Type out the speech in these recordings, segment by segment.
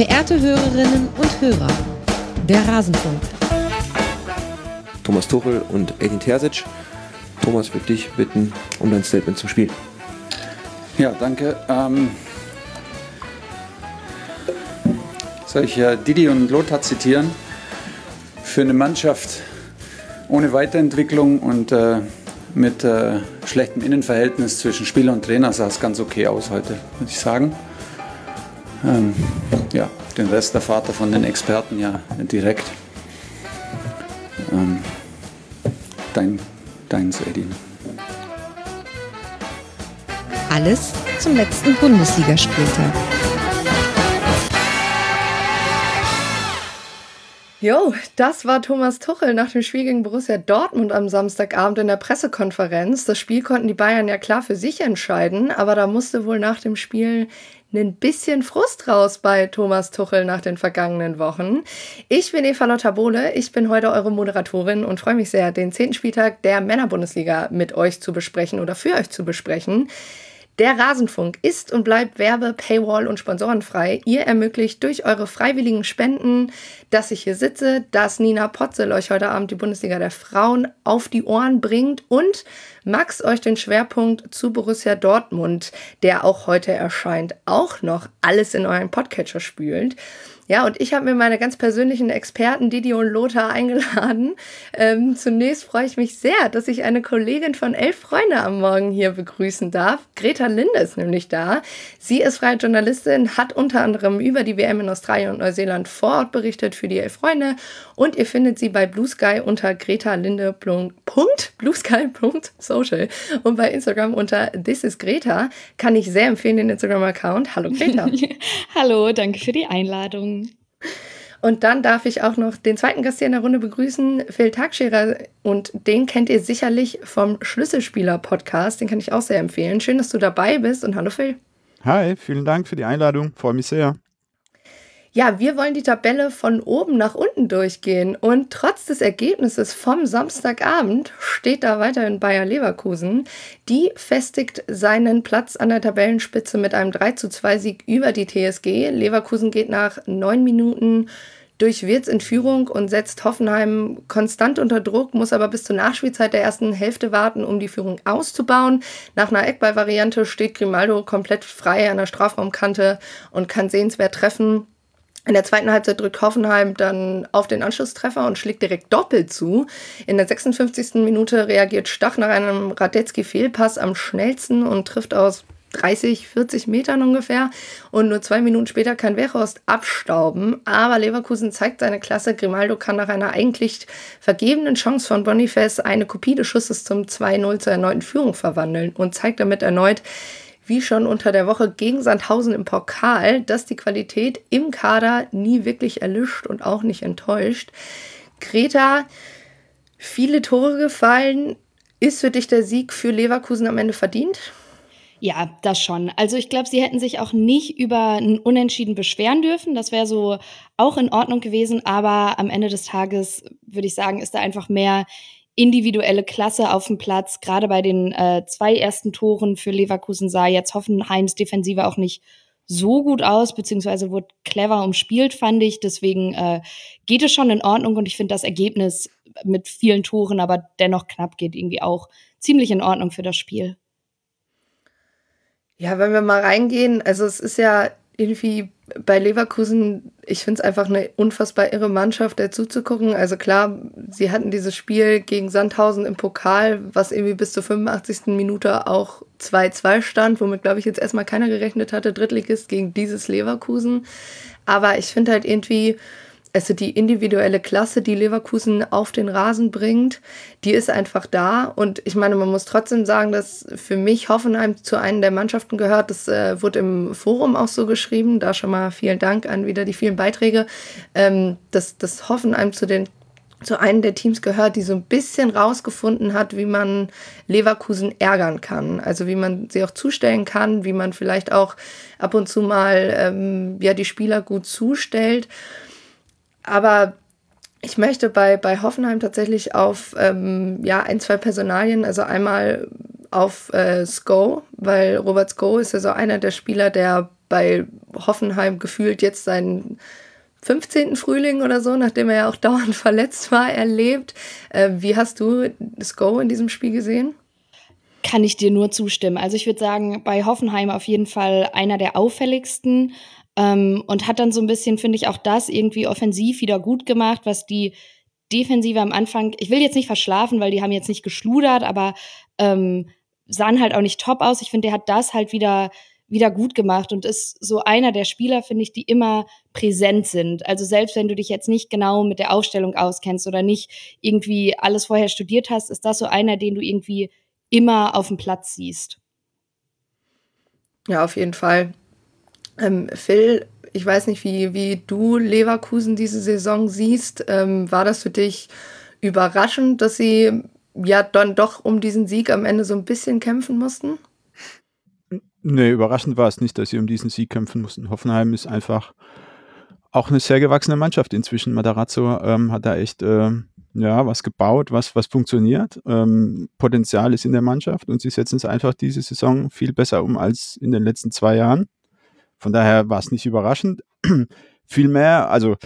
Verehrte Hörerinnen und Hörer, der Rasenfunk. Thomas Tuchel und Edin Terzic. Thomas, würde dich bitten um dein Statement zum Spiel. Ja, danke. Ähm, soll ich äh, Didi und Lothar zitieren? Für eine Mannschaft ohne Weiterentwicklung und äh, mit äh, schlechtem Innenverhältnis zwischen Spieler und Trainer sah es ganz okay aus heute, würde ich sagen. Ähm, ja, den Rest der Vater von den Experten ja direkt. Ähm, dein, deins, Edin. Alles zum letzten Bundesligaspieltag. Jo, das war Thomas Tuchel nach dem Spiel gegen Borussia Dortmund am Samstagabend in der Pressekonferenz. Das Spiel konnten die Bayern ja klar für sich entscheiden, aber da musste wohl nach dem Spiel ein bisschen Frust raus bei Thomas Tuchel nach den vergangenen Wochen. Ich bin Eva Lotta Bohle, ich bin heute eure Moderatorin und freue mich sehr, den zehnten Spieltag der Männerbundesliga mit euch zu besprechen oder für euch zu besprechen. Der Rasenfunk ist und bleibt Werbe-, Paywall- und sponsorenfrei. Ihr ermöglicht durch eure freiwilligen Spenden, dass ich hier sitze, dass Nina Potzel euch heute Abend die Bundesliga der Frauen auf die Ohren bringt und Max euch den Schwerpunkt zu Borussia Dortmund, der auch heute erscheint, auch noch alles in euren Podcatcher spült. Ja, und ich habe mir meine ganz persönlichen Experten Didi und Lothar eingeladen. Ähm, zunächst freue ich mich sehr, dass ich eine Kollegin von Elf Freunde am Morgen hier begrüßen darf. Greta Linde ist nämlich da. Sie ist freie Journalistin, hat unter anderem über die WM in Australien und Neuseeland vor Ort berichtet für die Elf Freunde und ihr findet sie bei Blue Sky unter gretalinde.bluesky.social und bei Instagram unter This is Greta. Kann ich sehr empfehlen, den Instagram-Account. Hallo Greta. Hallo, danke für die Einladung. Und dann darf ich auch noch den zweiten Gast hier in der Runde begrüßen, Phil Tagscherer. Und den kennt ihr sicherlich vom Schlüsselspieler-Podcast. Den kann ich auch sehr empfehlen. Schön, dass du dabei bist und hallo Phil. Hi, vielen Dank für die Einladung. Freue mich sehr. Ja, wir wollen die Tabelle von oben nach unten durchgehen. Und trotz des Ergebnisses vom Samstagabend steht da weiterhin Bayer Leverkusen. Die festigt seinen Platz an der Tabellenspitze mit einem 3 zu 2 Sieg über die TSG. Leverkusen geht nach neun Minuten durch Wirtz in Führung und setzt Hoffenheim konstant unter Druck, muss aber bis zur Nachspielzeit der ersten Hälfte warten, um die Führung auszubauen. Nach einer Eckballvariante steht Grimaldo komplett frei an der Strafraumkante und kann sehenswert treffen. In der zweiten Halbzeit drückt Hoffenheim dann auf den Anschlusstreffer und schlägt direkt doppelt zu. In der 56. Minute reagiert Stach nach einem Radetzky-Fehlpass am schnellsten und trifft aus 30, 40 Metern ungefähr. Und nur zwei Minuten später kann Weghorst abstauben. Aber Leverkusen zeigt seine Klasse. Grimaldo kann nach einer eigentlich vergebenen Chance von Boniface eine Kopie des Schusses zum 2-0 zur erneuten Führung verwandeln und zeigt damit erneut, wie schon unter der Woche gegen Sandhausen im Pokal, dass die Qualität im Kader nie wirklich erlischt und auch nicht enttäuscht. Greta, viele Tore gefallen. Ist für dich der Sieg für Leverkusen am Ende verdient? Ja, das schon. Also ich glaube, sie hätten sich auch nicht über ein Unentschieden beschweren dürfen. Das wäre so auch in Ordnung gewesen. Aber am Ende des Tages würde ich sagen, ist da einfach mehr individuelle Klasse auf dem Platz. Gerade bei den äh, zwei ersten Toren für Leverkusen sah jetzt Hoffenheims Defensive auch nicht so gut aus, beziehungsweise wurde clever umspielt, fand ich. Deswegen äh, geht es schon in Ordnung und ich finde das Ergebnis mit vielen Toren, aber dennoch knapp geht irgendwie auch ziemlich in Ordnung für das Spiel. Ja, wenn wir mal reingehen, also es ist ja irgendwie bei Leverkusen, ich finde es einfach eine unfassbar irre Mannschaft, der zuzugucken. Also klar, sie hatten dieses Spiel gegen Sandhausen im Pokal, was irgendwie bis zur 85. Minute auch 2-2 stand, womit, glaube ich, jetzt erstmal keiner gerechnet hatte, Drittligist gegen dieses Leverkusen. Aber ich finde halt irgendwie, also die individuelle Klasse, die Leverkusen auf den Rasen bringt, die ist einfach da. Und ich meine, man muss trotzdem sagen, dass für mich Hoffenheim zu einer der Mannschaften gehört. Das äh, wurde im Forum auch so geschrieben. Da schon mal vielen Dank an wieder die vielen Beiträge, ähm, dass, dass Hoffenheim zu den zu einem der Teams gehört, die so ein bisschen rausgefunden hat, wie man Leverkusen ärgern kann. Also wie man sie auch zustellen kann, wie man vielleicht auch ab und zu mal ähm, ja, die Spieler gut zustellt. Aber ich möchte bei, bei Hoffenheim tatsächlich auf ähm, ja, ein, zwei Personalien, also einmal auf äh, Sko, weil Robert Sko ist ja so einer der Spieler, der bei Hoffenheim gefühlt jetzt seinen 15. Frühling oder so, nachdem er ja auch dauernd verletzt war, erlebt. Äh, wie hast du Go in diesem Spiel gesehen? Kann ich dir nur zustimmen. Also ich würde sagen, bei Hoffenheim auf jeden Fall einer der auffälligsten ähm, und hat dann so ein bisschen, finde ich, auch das irgendwie offensiv wieder gut gemacht, was die Defensive am Anfang, ich will jetzt nicht verschlafen, weil die haben jetzt nicht geschludert, aber ähm, sahen halt auch nicht top aus. Ich finde, der hat das halt wieder wieder gut gemacht und ist so einer der Spieler, finde ich, die immer präsent sind. Also selbst wenn du dich jetzt nicht genau mit der Aufstellung auskennst oder nicht irgendwie alles vorher studiert hast, ist das so einer, den du irgendwie immer auf dem Platz siehst. Ja, auf jeden Fall. Ähm, Phil, ich weiß nicht, wie, wie du Leverkusen diese Saison siehst. Ähm, war das für dich überraschend, dass sie ja dann doch um diesen Sieg am Ende so ein bisschen kämpfen mussten? Nee, überraschend war es nicht, dass sie um diesen Sieg kämpfen mussten. Hoffenheim ist einfach auch eine sehr gewachsene Mannschaft inzwischen. Matarazzo ähm, hat da echt äh, ja, was gebaut, was, was funktioniert. Ähm, Potenzial ist in der Mannschaft und sie setzen es einfach diese Saison viel besser um als in den letzten zwei Jahren. Von daher war es nicht überraschend. Vielmehr, also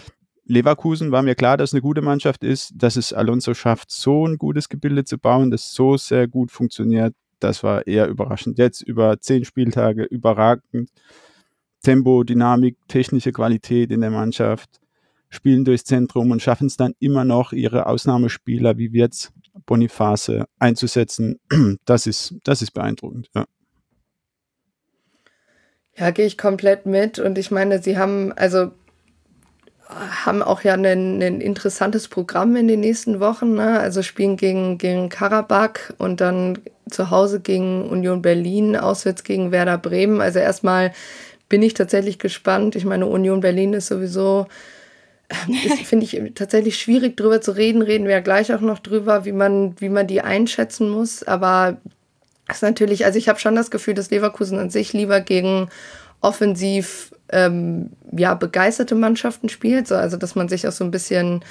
Leverkusen war mir klar, dass es eine gute Mannschaft ist, dass es Alonso schafft, so ein gutes Gebilde zu bauen, das so sehr gut funktioniert, das war eher überraschend. Jetzt über zehn Spieltage überragend. Tempo, Dynamik, technische Qualität in der Mannschaft, spielen durchs Zentrum und schaffen es dann immer noch, ihre Ausnahmespieler wie Wirtz, Boniface einzusetzen. Das ist, das ist beeindruckend. Ja. Ja, gehe ich komplett mit. Und ich meine, sie haben, also haben auch ja ein, ein interessantes Programm in den nächsten Wochen. Ne? Also spielen gegen, gegen Karabakh und dann zu Hause gegen Union Berlin, auswärts gegen Werder Bremen. Also erstmal bin ich tatsächlich gespannt. Ich meine, Union Berlin ist sowieso, finde ich tatsächlich schwierig drüber zu reden. Reden wir ja gleich auch noch drüber, wie man, wie man die einschätzen muss. Aber ist natürlich, also ich habe schon das Gefühl, dass Leverkusen an sich lieber gegen offensiv ähm, ja, begeisterte Mannschaften spielt. So, also, dass man sich auch so ein bisschen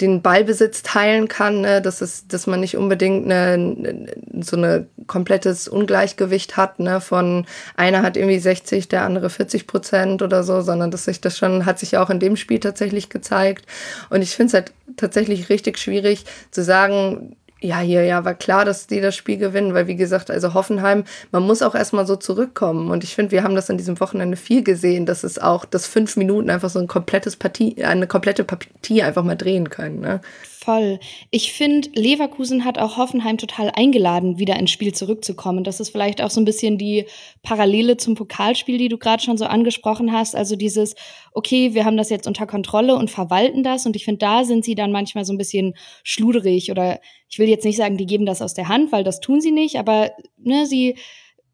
den Ballbesitz teilen kann, ne? dass, es, dass man nicht unbedingt eine, so ein komplettes Ungleichgewicht hat, ne? von einer hat irgendwie 60, der andere 40 Prozent oder so, sondern dass sich das schon, hat sich ja auch in dem Spiel tatsächlich gezeigt. Und ich finde es halt tatsächlich richtig schwierig zu sagen, ja, hier, ja, war klar, dass die das Spiel gewinnen, weil wie gesagt, also Hoffenheim, man muss auch erstmal so zurückkommen. Und ich finde, wir haben das an diesem Wochenende viel gesehen, dass es auch, dass fünf Minuten einfach so ein komplettes Partie, eine komplette Partie einfach mal drehen können. Ne? Voll. Ich finde, Leverkusen hat auch Hoffenheim total eingeladen, wieder ins Spiel zurückzukommen. Das ist vielleicht auch so ein bisschen die Parallele zum Pokalspiel, die du gerade schon so angesprochen hast. Also dieses, okay, wir haben das jetzt unter Kontrolle und verwalten das. Und ich finde, da sind sie dann manchmal so ein bisschen schluderig oder ich will jetzt nicht sagen, die geben das aus der Hand, weil das tun sie nicht, aber ne, sie,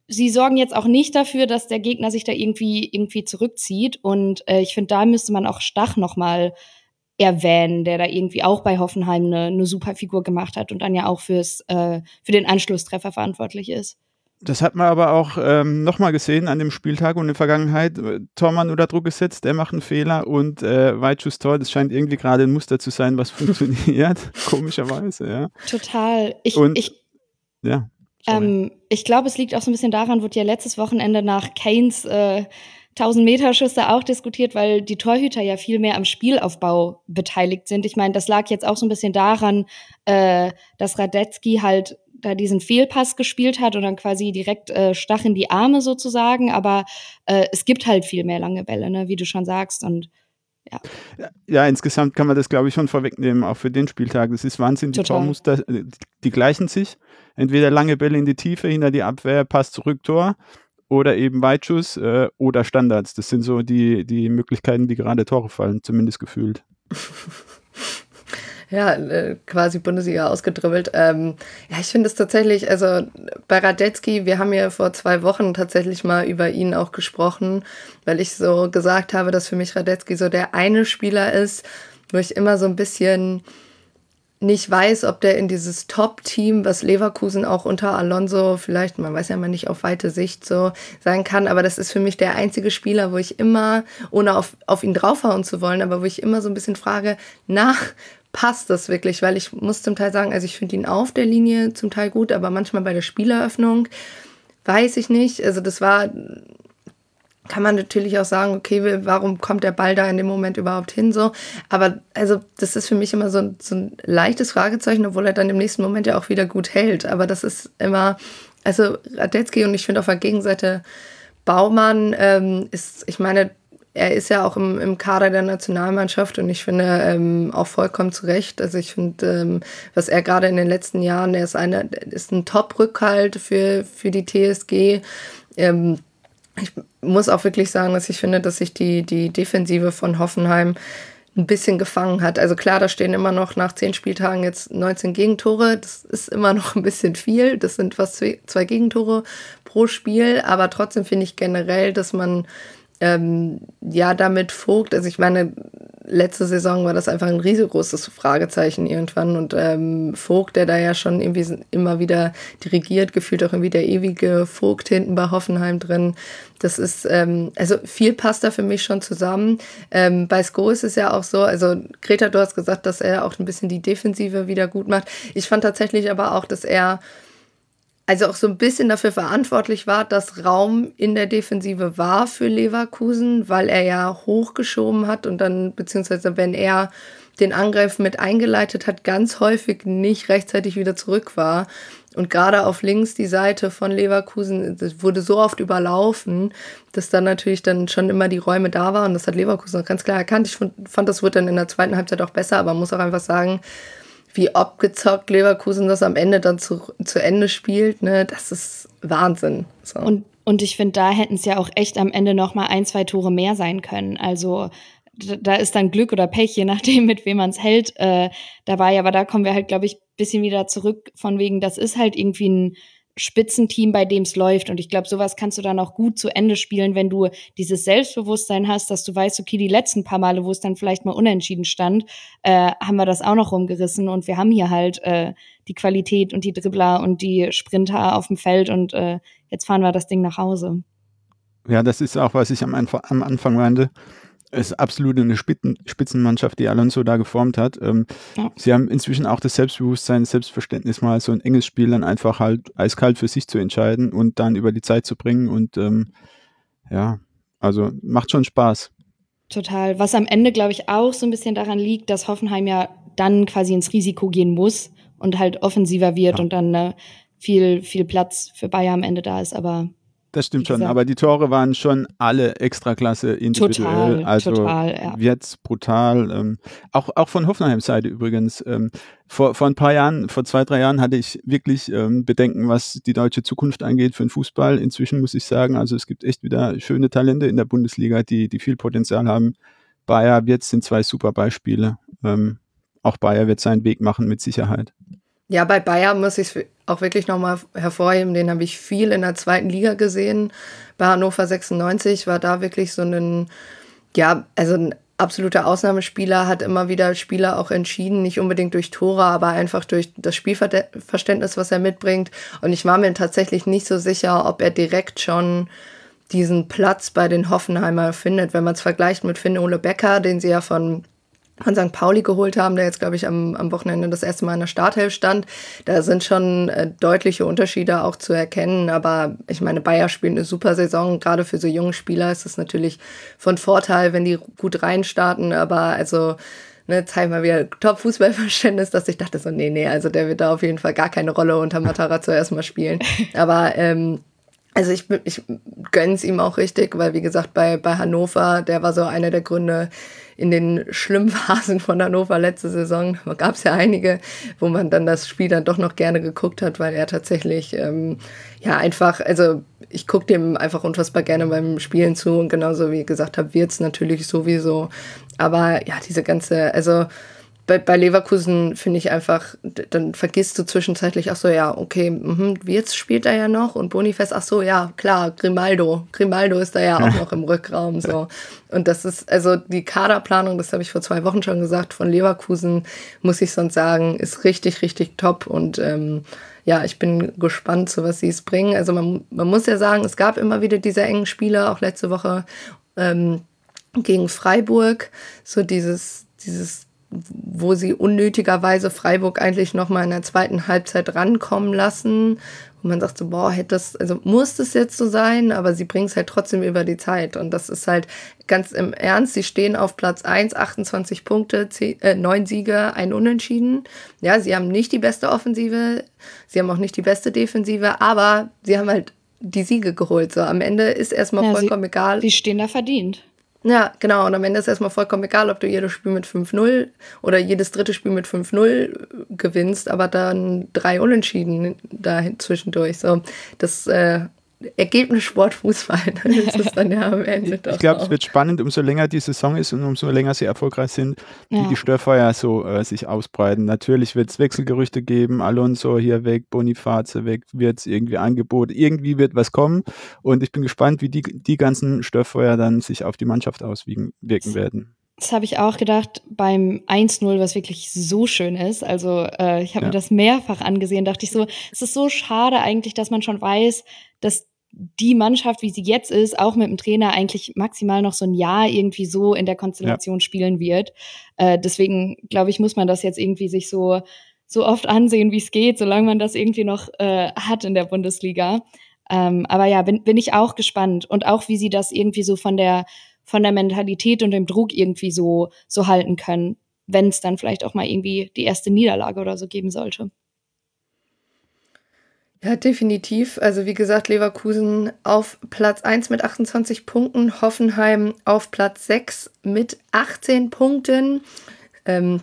sie sorgen jetzt auch nicht dafür, dass der Gegner sich da irgendwie, irgendwie zurückzieht. Und äh, ich finde, da müsste man auch Stach nochmal erwähnen, der da irgendwie auch bei Hoffenheim eine, eine super Figur gemacht hat und dann ja auch fürs, äh, für den Anschlusstreffer verantwortlich ist. Das hat man aber auch ähm, nochmal gesehen an dem Spieltag und in der Vergangenheit. Tormann unter Druck gesetzt, der macht einen Fehler und äh, Weitschuss Tor, das scheint irgendwie gerade ein Muster zu sein, was funktioniert, komischerweise, ja. Total. Ich, und, ich, ja, ähm, ich glaube, es liegt auch so ein bisschen daran, wurde ja letztes Wochenende nach Keynes äh, 1000 Meter Schüsse auch diskutiert, weil die Torhüter ja viel mehr am Spielaufbau beteiligt sind. Ich meine, das lag jetzt auch so ein bisschen daran, äh, dass Radetzky halt da diesen Fehlpass gespielt hat und dann quasi direkt äh, stach in die Arme sozusagen. Aber äh, es gibt halt viel mehr lange Bälle, ne, wie du schon sagst. Und ja. Ja, insgesamt kann man das, glaube ich, schon vorwegnehmen, auch für den Spieltag. Das ist Wahnsinn. Die Total. Tormuster, äh, die gleichen sich. Entweder lange Bälle in die Tiefe, hinter die Abwehr, Pass zurück, Tor. Oder eben Weitschuss äh, oder Standards. Das sind so die, die Möglichkeiten, wie gerade Tore fallen, zumindest gefühlt. ja, äh, quasi Bundesliga ausgedribbelt. Ähm, ja, ich finde es tatsächlich, also bei Radetzky, wir haben ja vor zwei Wochen tatsächlich mal über ihn auch gesprochen, weil ich so gesagt habe, dass für mich Radetzky so der eine Spieler ist, wo ich immer so ein bisschen nicht weiß, ob der in dieses Top-Team, was Leverkusen auch unter Alonso vielleicht, man weiß ja mal nicht auf weite Sicht so sein kann, aber das ist für mich der einzige Spieler, wo ich immer, ohne auf, auf ihn draufhauen zu wollen, aber wo ich immer so ein bisschen frage, nach passt das wirklich, weil ich muss zum Teil sagen, also ich finde ihn auf der Linie zum Teil gut, aber manchmal bei der Spieleröffnung weiß ich nicht. Also das war kann man natürlich auch sagen, okay, warum kommt der Ball da in dem Moment überhaupt hin so? Aber also das ist für mich immer so, so ein leichtes Fragezeichen, obwohl er dann im nächsten Moment ja auch wieder gut hält. Aber das ist immer, also Radetzky und ich finde auf der Gegenseite Baumann ähm, ist, ich meine, er ist ja auch im, im Kader der Nationalmannschaft und ich finde ähm, auch vollkommen zu Recht. Also ich finde, ähm, was er gerade in den letzten Jahren, er ist eine, ist ein Top-Rückhalt für, für die TSG. Ähm, ich muss auch wirklich sagen, dass ich finde, dass sich die, die Defensive von Hoffenheim ein bisschen gefangen hat. Also klar, da stehen immer noch nach zehn Spieltagen jetzt 19 Gegentore. Das ist immer noch ein bisschen viel. Das sind fast zwei, zwei Gegentore pro Spiel. Aber trotzdem finde ich generell, dass man ähm, ja damit Vogt, also ich meine, letzte Saison war das einfach ein riesengroßes Fragezeichen irgendwann und ähm, Vogt, der da ja schon irgendwie immer wieder dirigiert, gefühlt auch irgendwie der ewige Vogt hinten bei Hoffenheim drin. Das ist, ähm, also viel passt da für mich schon zusammen. Ähm, bei Sko ist es ja auch so, also Greta, du hast gesagt, dass er auch ein bisschen die Defensive wieder gut macht. Ich fand tatsächlich aber auch, dass er also auch so ein bisschen dafür verantwortlich war, dass Raum in der Defensive war für Leverkusen, weil er ja hochgeschoben hat und dann, beziehungsweise wenn er den Angriff mit eingeleitet hat, ganz häufig nicht rechtzeitig wieder zurück war. Und gerade auf links die Seite von Leverkusen wurde so oft überlaufen, dass dann natürlich dann schon immer die Räume da waren. Das hat Leverkusen auch ganz klar erkannt. Ich fand, fand das wurde dann in der zweiten Halbzeit auch besser, aber man muss auch einfach sagen, wie abgezockt Leverkusen das am Ende dann zu, zu Ende spielt, ne, das ist Wahnsinn. So. Und, und ich finde, da hätten es ja auch echt am Ende noch mal ein, zwei Tore mehr sein können. Also da ist dann Glück oder Pech, je nachdem, mit wem man es hält, äh, dabei. Aber da kommen wir halt, glaube ich, bisschen wieder zurück von wegen, das ist halt irgendwie ein Spitzenteam, bei dem es läuft. Und ich glaube, sowas kannst du dann auch gut zu Ende spielen, wenn du dieses Selbstbewusstsein hast, dass du weißt, okay, die letzten paar Male, wo es dann vielleicht mal unentschieden stand, äh, haben wir das auch noch rumgerissen. Und wir haben hier halt äh, die Qualität und die Dribbler und die Sprinter auf dem Feld und äh, jetzt fahren wir das Ding nach Hause. Ja, das ist auch, was ich am, am Anfang meinte ist absolut eine Spitzenmannschaft, die Alonso da geformt hat. Ähm, ja. Sie haben inzwischen auch das Selbstbewusstsein, das Selbstverständnis, mal so ein enges Spiel dann einfach halt eiskalt für sich zu entscheiden und dann über die Zeit zu bringen. Und ähm, ja, also macht schon Spaß. Total. Was am Ende, glaube ich, auch so ein bisschen daran liegt, dass Hoffenheim ja dann quasi ins Risiko gehen muss und halt offensiver wird ja. und dann äh, viel, viel Platz für Bayern am Ende da ist. Aber das stimmt schon, aber die Tore waren schon alle Extraklasse individuell. Total, also total, ja. jetzt brutal. Ähm, auch, auch von Hoffenheims Seite übrigens. Ähm, vor, vor ein paar Jahren, vor zwei, drei Jahren hatte ich wirklich ähm, Bedenken, was die deutsche Zukunft angeht für den Fußball. Inzwischen muss ich sagen, also es gibt echt wieder schöne Talente in der Bundesliga, die, die viel Potenzial haben. Bayer jetzt sind zwei super Beispiele. Ähm, auch Bayer wird seinen Weg machen mit Sicherheit. Ja, bei Bayern muss ich es auch wirklich nochmal hervorheben. Den habe ich viel in der zweiten Liga gesehen. Bei Hannover 96 war da wirklich so ein, ja, also ein absoluter Ausnahmespieler, hat immer wieder Spieler auch entschieden, nicht unbedingt durch Tore, aber einfach durch das Spielverständnis, was er mitbringt. Und ich war mir tatsächlich nicht so sicher, ob er direkt schon diesen Platz bei den Hoffenheimer findet. Wenn man es vergleicht mit Finn Ole Becker, den sie ja von von St. Pauli geholt haben, der jetzt, glaube ich, am, am Wochenende das erste Mal in der Starthelf stand. Da sind schon äh, deutliche Unterschiede auch zu erkennen. Aber ich meine, Bayer spielt eine super Saison. Gerade für so junge Spieler ist es natürlich von Vorteil, wenn die gut reinstarten. Aber also, ne, zeig mal wieder Top-Fußballverständnis, dass ich dachte so, nee, nee, also der wird da auf jeden Fall gar keine Rolle unter Matarazzo erstmal spielen. Aber ähm, also ich, ich gönn's ihm auch richtig, weil wie gesagt, bei, bei Hannover, der war so einer der Gründe, in den schlimmen Phasen von Hannover letzte Saison gab es ja einige, wo man dann das Spiel dann doch noch gerne geguckt hat, weil er tatsächlich ähm, ja einfach, also ich gucke dem einfach unfassbar gerne beim Spielen zu und genauso wie ich gesagt habe, wird's natürlich sowieso. Aber ja, diese ganze, also bei, bei Leverkusen finde ich einfach, dann vergisst du zwischenzeitlich, ach so, ja, okay, mh, jetzt spielt er ja noch und Bonifest, ach so, ja, klar, Grimaldo. Grimaldo ist da ja auch noch im Rückraum, so. Und das ist, also die Kaderplanung, das habe ich vor zwei Wochen schon gesagt, von Leverkusen, muss ich sonst sagen, ist richtig, richtig top und, ähm, ja, ich bin gespannt, so was sie es bringen. Also man, man muss ja sagen, es gab immer wieder diese engen Spiele, auch letzte Woche ähm, gegen Freiburg, so dieses, dieses wo sie unnötigerweise Freiburg eigentlich noch mal in der zweiten Halbzeit rankommen lassen, wo man sagt so, boah, hätte das, also muss das jetzt so sein, aber sie bringen es halt trotzdem über die Zeit. Und das ist halt ganz im Ernst, sie stehen auf Platz 1, 28 Punkte, 10, äh, 9 Siege, ein Unentschieden. Ja, sie haben nicht die beste Offensive, sie haben auch nicht die beste Defensive, aber sie haben halt die Siege geholt. So am Ende ist erstmal ja, vollkommen sie, egal. Die stehen da verdient. Ja, genau. Und am Ende ist erstmal vollkommen egal, ob du jedes Spiel mit 5-0 oder jedes dritte Spiel mit 5-0 gewinnst, aber dann drei Unentschieden da zwischendurch. So, das äh, Ergebnis Sportfußball. Das ist dann ja am Ende Ich glaube, es wird spannend, umso länger die Saison ist und umso länger sie erfolgreich sind, wie ja. die Störfeuer so äh, sich ausbreiten. Natürlich wird es Wechselgerüchte geben, Alonso hier weg, Boniface weg, wird es irgendwie Angebot, irgendwie wird was kommen und ich bin gespannt, wie die, die ganzen Störfeuer dann sich auf die Mannschaft auswirken werden. Das habe ich auch gedacht beim 1-0, was wirklich so schön ist. Also äh, ich habe ja. mir das mehrfach angesehen, dachte ich so, es ist so schade eigentlich, dass man schon weiß, dass die Mannschaft, wie sie jetzt ist, auch mit dem Trainer eigentlich maximal noch so ein Jahr irgendwie so in der Konstellation ja. spielen wird. Äh, deswegen glaube ich, muss man das jetzt irgendwie sich so so oft ansehen, wie es geht, solange man das irgendwie noch äh, hat in der Bundesliga. Ähm, aber ja, bin, bin ich auch gespannt und auch wie sie das irgendwie so von der von der Mentalität und dem Druck irgendwie so so halten können, wenn es dann vielleicht auch mal irgendwie die erste Niederlage oder so geben sollte. Ja, definitiv. Also wie gesagt, Leverkusen auf Platz 1 mit 28 Punkten, Hoffenheim auf Platz 6 mit 18 Punkten. Ähm,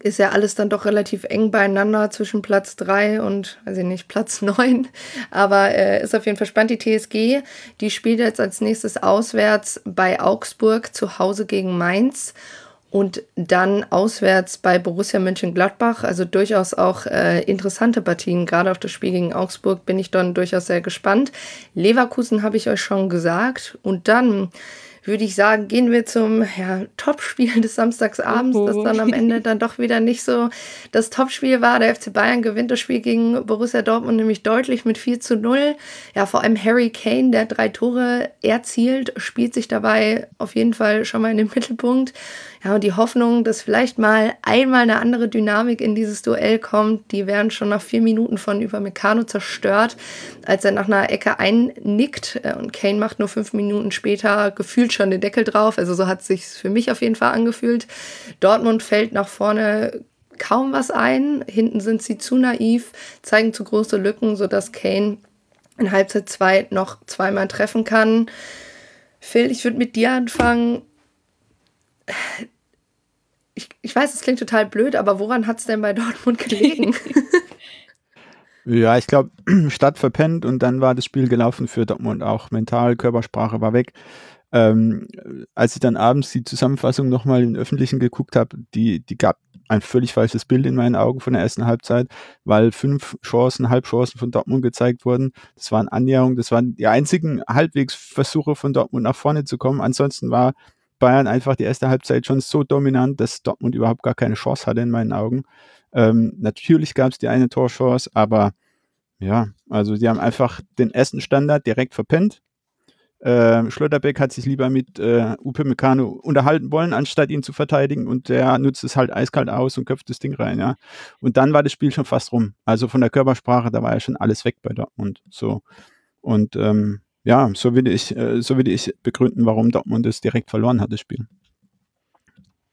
ist ja alles dann doch relativ eng beieinander zwischen Platz 3 und, weiß ich nicht, Platz 9. Aber äh, ist auf jeden Fall spannend. Die TSG, die spielt jetzt als nächstes auswärts bei Augsburg zu Hause gegen Mainz und dann auswärts bei Borussia Mönchengladbach. Also durchaus auch äh, interessante Partien. Gerade auf das Spiel gegen Augsburg bin ich dann durchaus sehr gespannt. Leverkusen habe ich euch schon gesagt. Und dann würde ich sagen, gehen wir zum ja, Topspiel des Samstagsabends, oh. das dann am Ende dann doch wieder nicht so das Topspiel war. Der FC Bayern gewinnt das Spiel gegen Borussia Dortmund nämlich deutlich mit 4 zu 0. Ja, vor allem Harry Kane, der drei Tore erzielt, spielt sich dabei auf jeden Fall schon mal in den Mittelpunkt. Ja, und die Hoffnung, dass vielleicht mal einmal eine andere Dynamik in dieses Duell kommt, die werden schon nach vier Minuten von Upamecano zerstört, als er nach einer Ecke einnickt äh, und Kane macht nur fünf Minuten später gefühlt schon den Deckel drauf. Also so hat es sich für mich auf jeden Fall angefühlt. Dortmund fällt nach vorne kaum was ein. Hinten sind sie zu naiv, zeigen zu große Lücken, sodass Kane in Halbzeit 2 noch zweimal treffen kann. Phil, ich würde mit dir anfangen ich, ich weiß, es klingt total blöd, aber woran hat es denn bei Dortmund gelegen? ja, ich glaube, Stadt verpennt und dann war das Spiel gelaufen für Dortmund auch. Mental, Körpersprache war weg. Ähm, als ich dann abends die Zusammenfassung nochmal im Öffentlichen geguckt habe, die, die gab ein völlig falsches Bild in meinen Augen von der ersten Halbzeit, weil fünf Chancen, Halbchancen von Dortmund gezeigt wurden. Das waren Annäherungen, das waren die einzigen halbwegs Versuche von Dortmund nach vorne zu kommen. Ansonsten war Bayern einfach die erste Halbzeit schon so dominant, dass Dortmund überhaupt gar keine Chance hatte in meinen Augen. Ähm, natürlich gab es die eine Torchance, aber ja, also die haben einfach den ersten Standard direkt verpennt. Äh, Schlotterbeck hat sich lieber mit äh, Upe Meccano unterhalten wollen, anstatt ihn zu verteidigen und der nutzt es halt eiskalt aus und köpft das Ding rein, ja. Und dann war das Spiel schon fast rum. Also von der Körpersprache, da war ja schon alles weg bei Dortmund. So. Und ähm, ja, so würde ich, äh, so würde ich begründen, warum Dortmund es direkt verloren hat, das Spiel.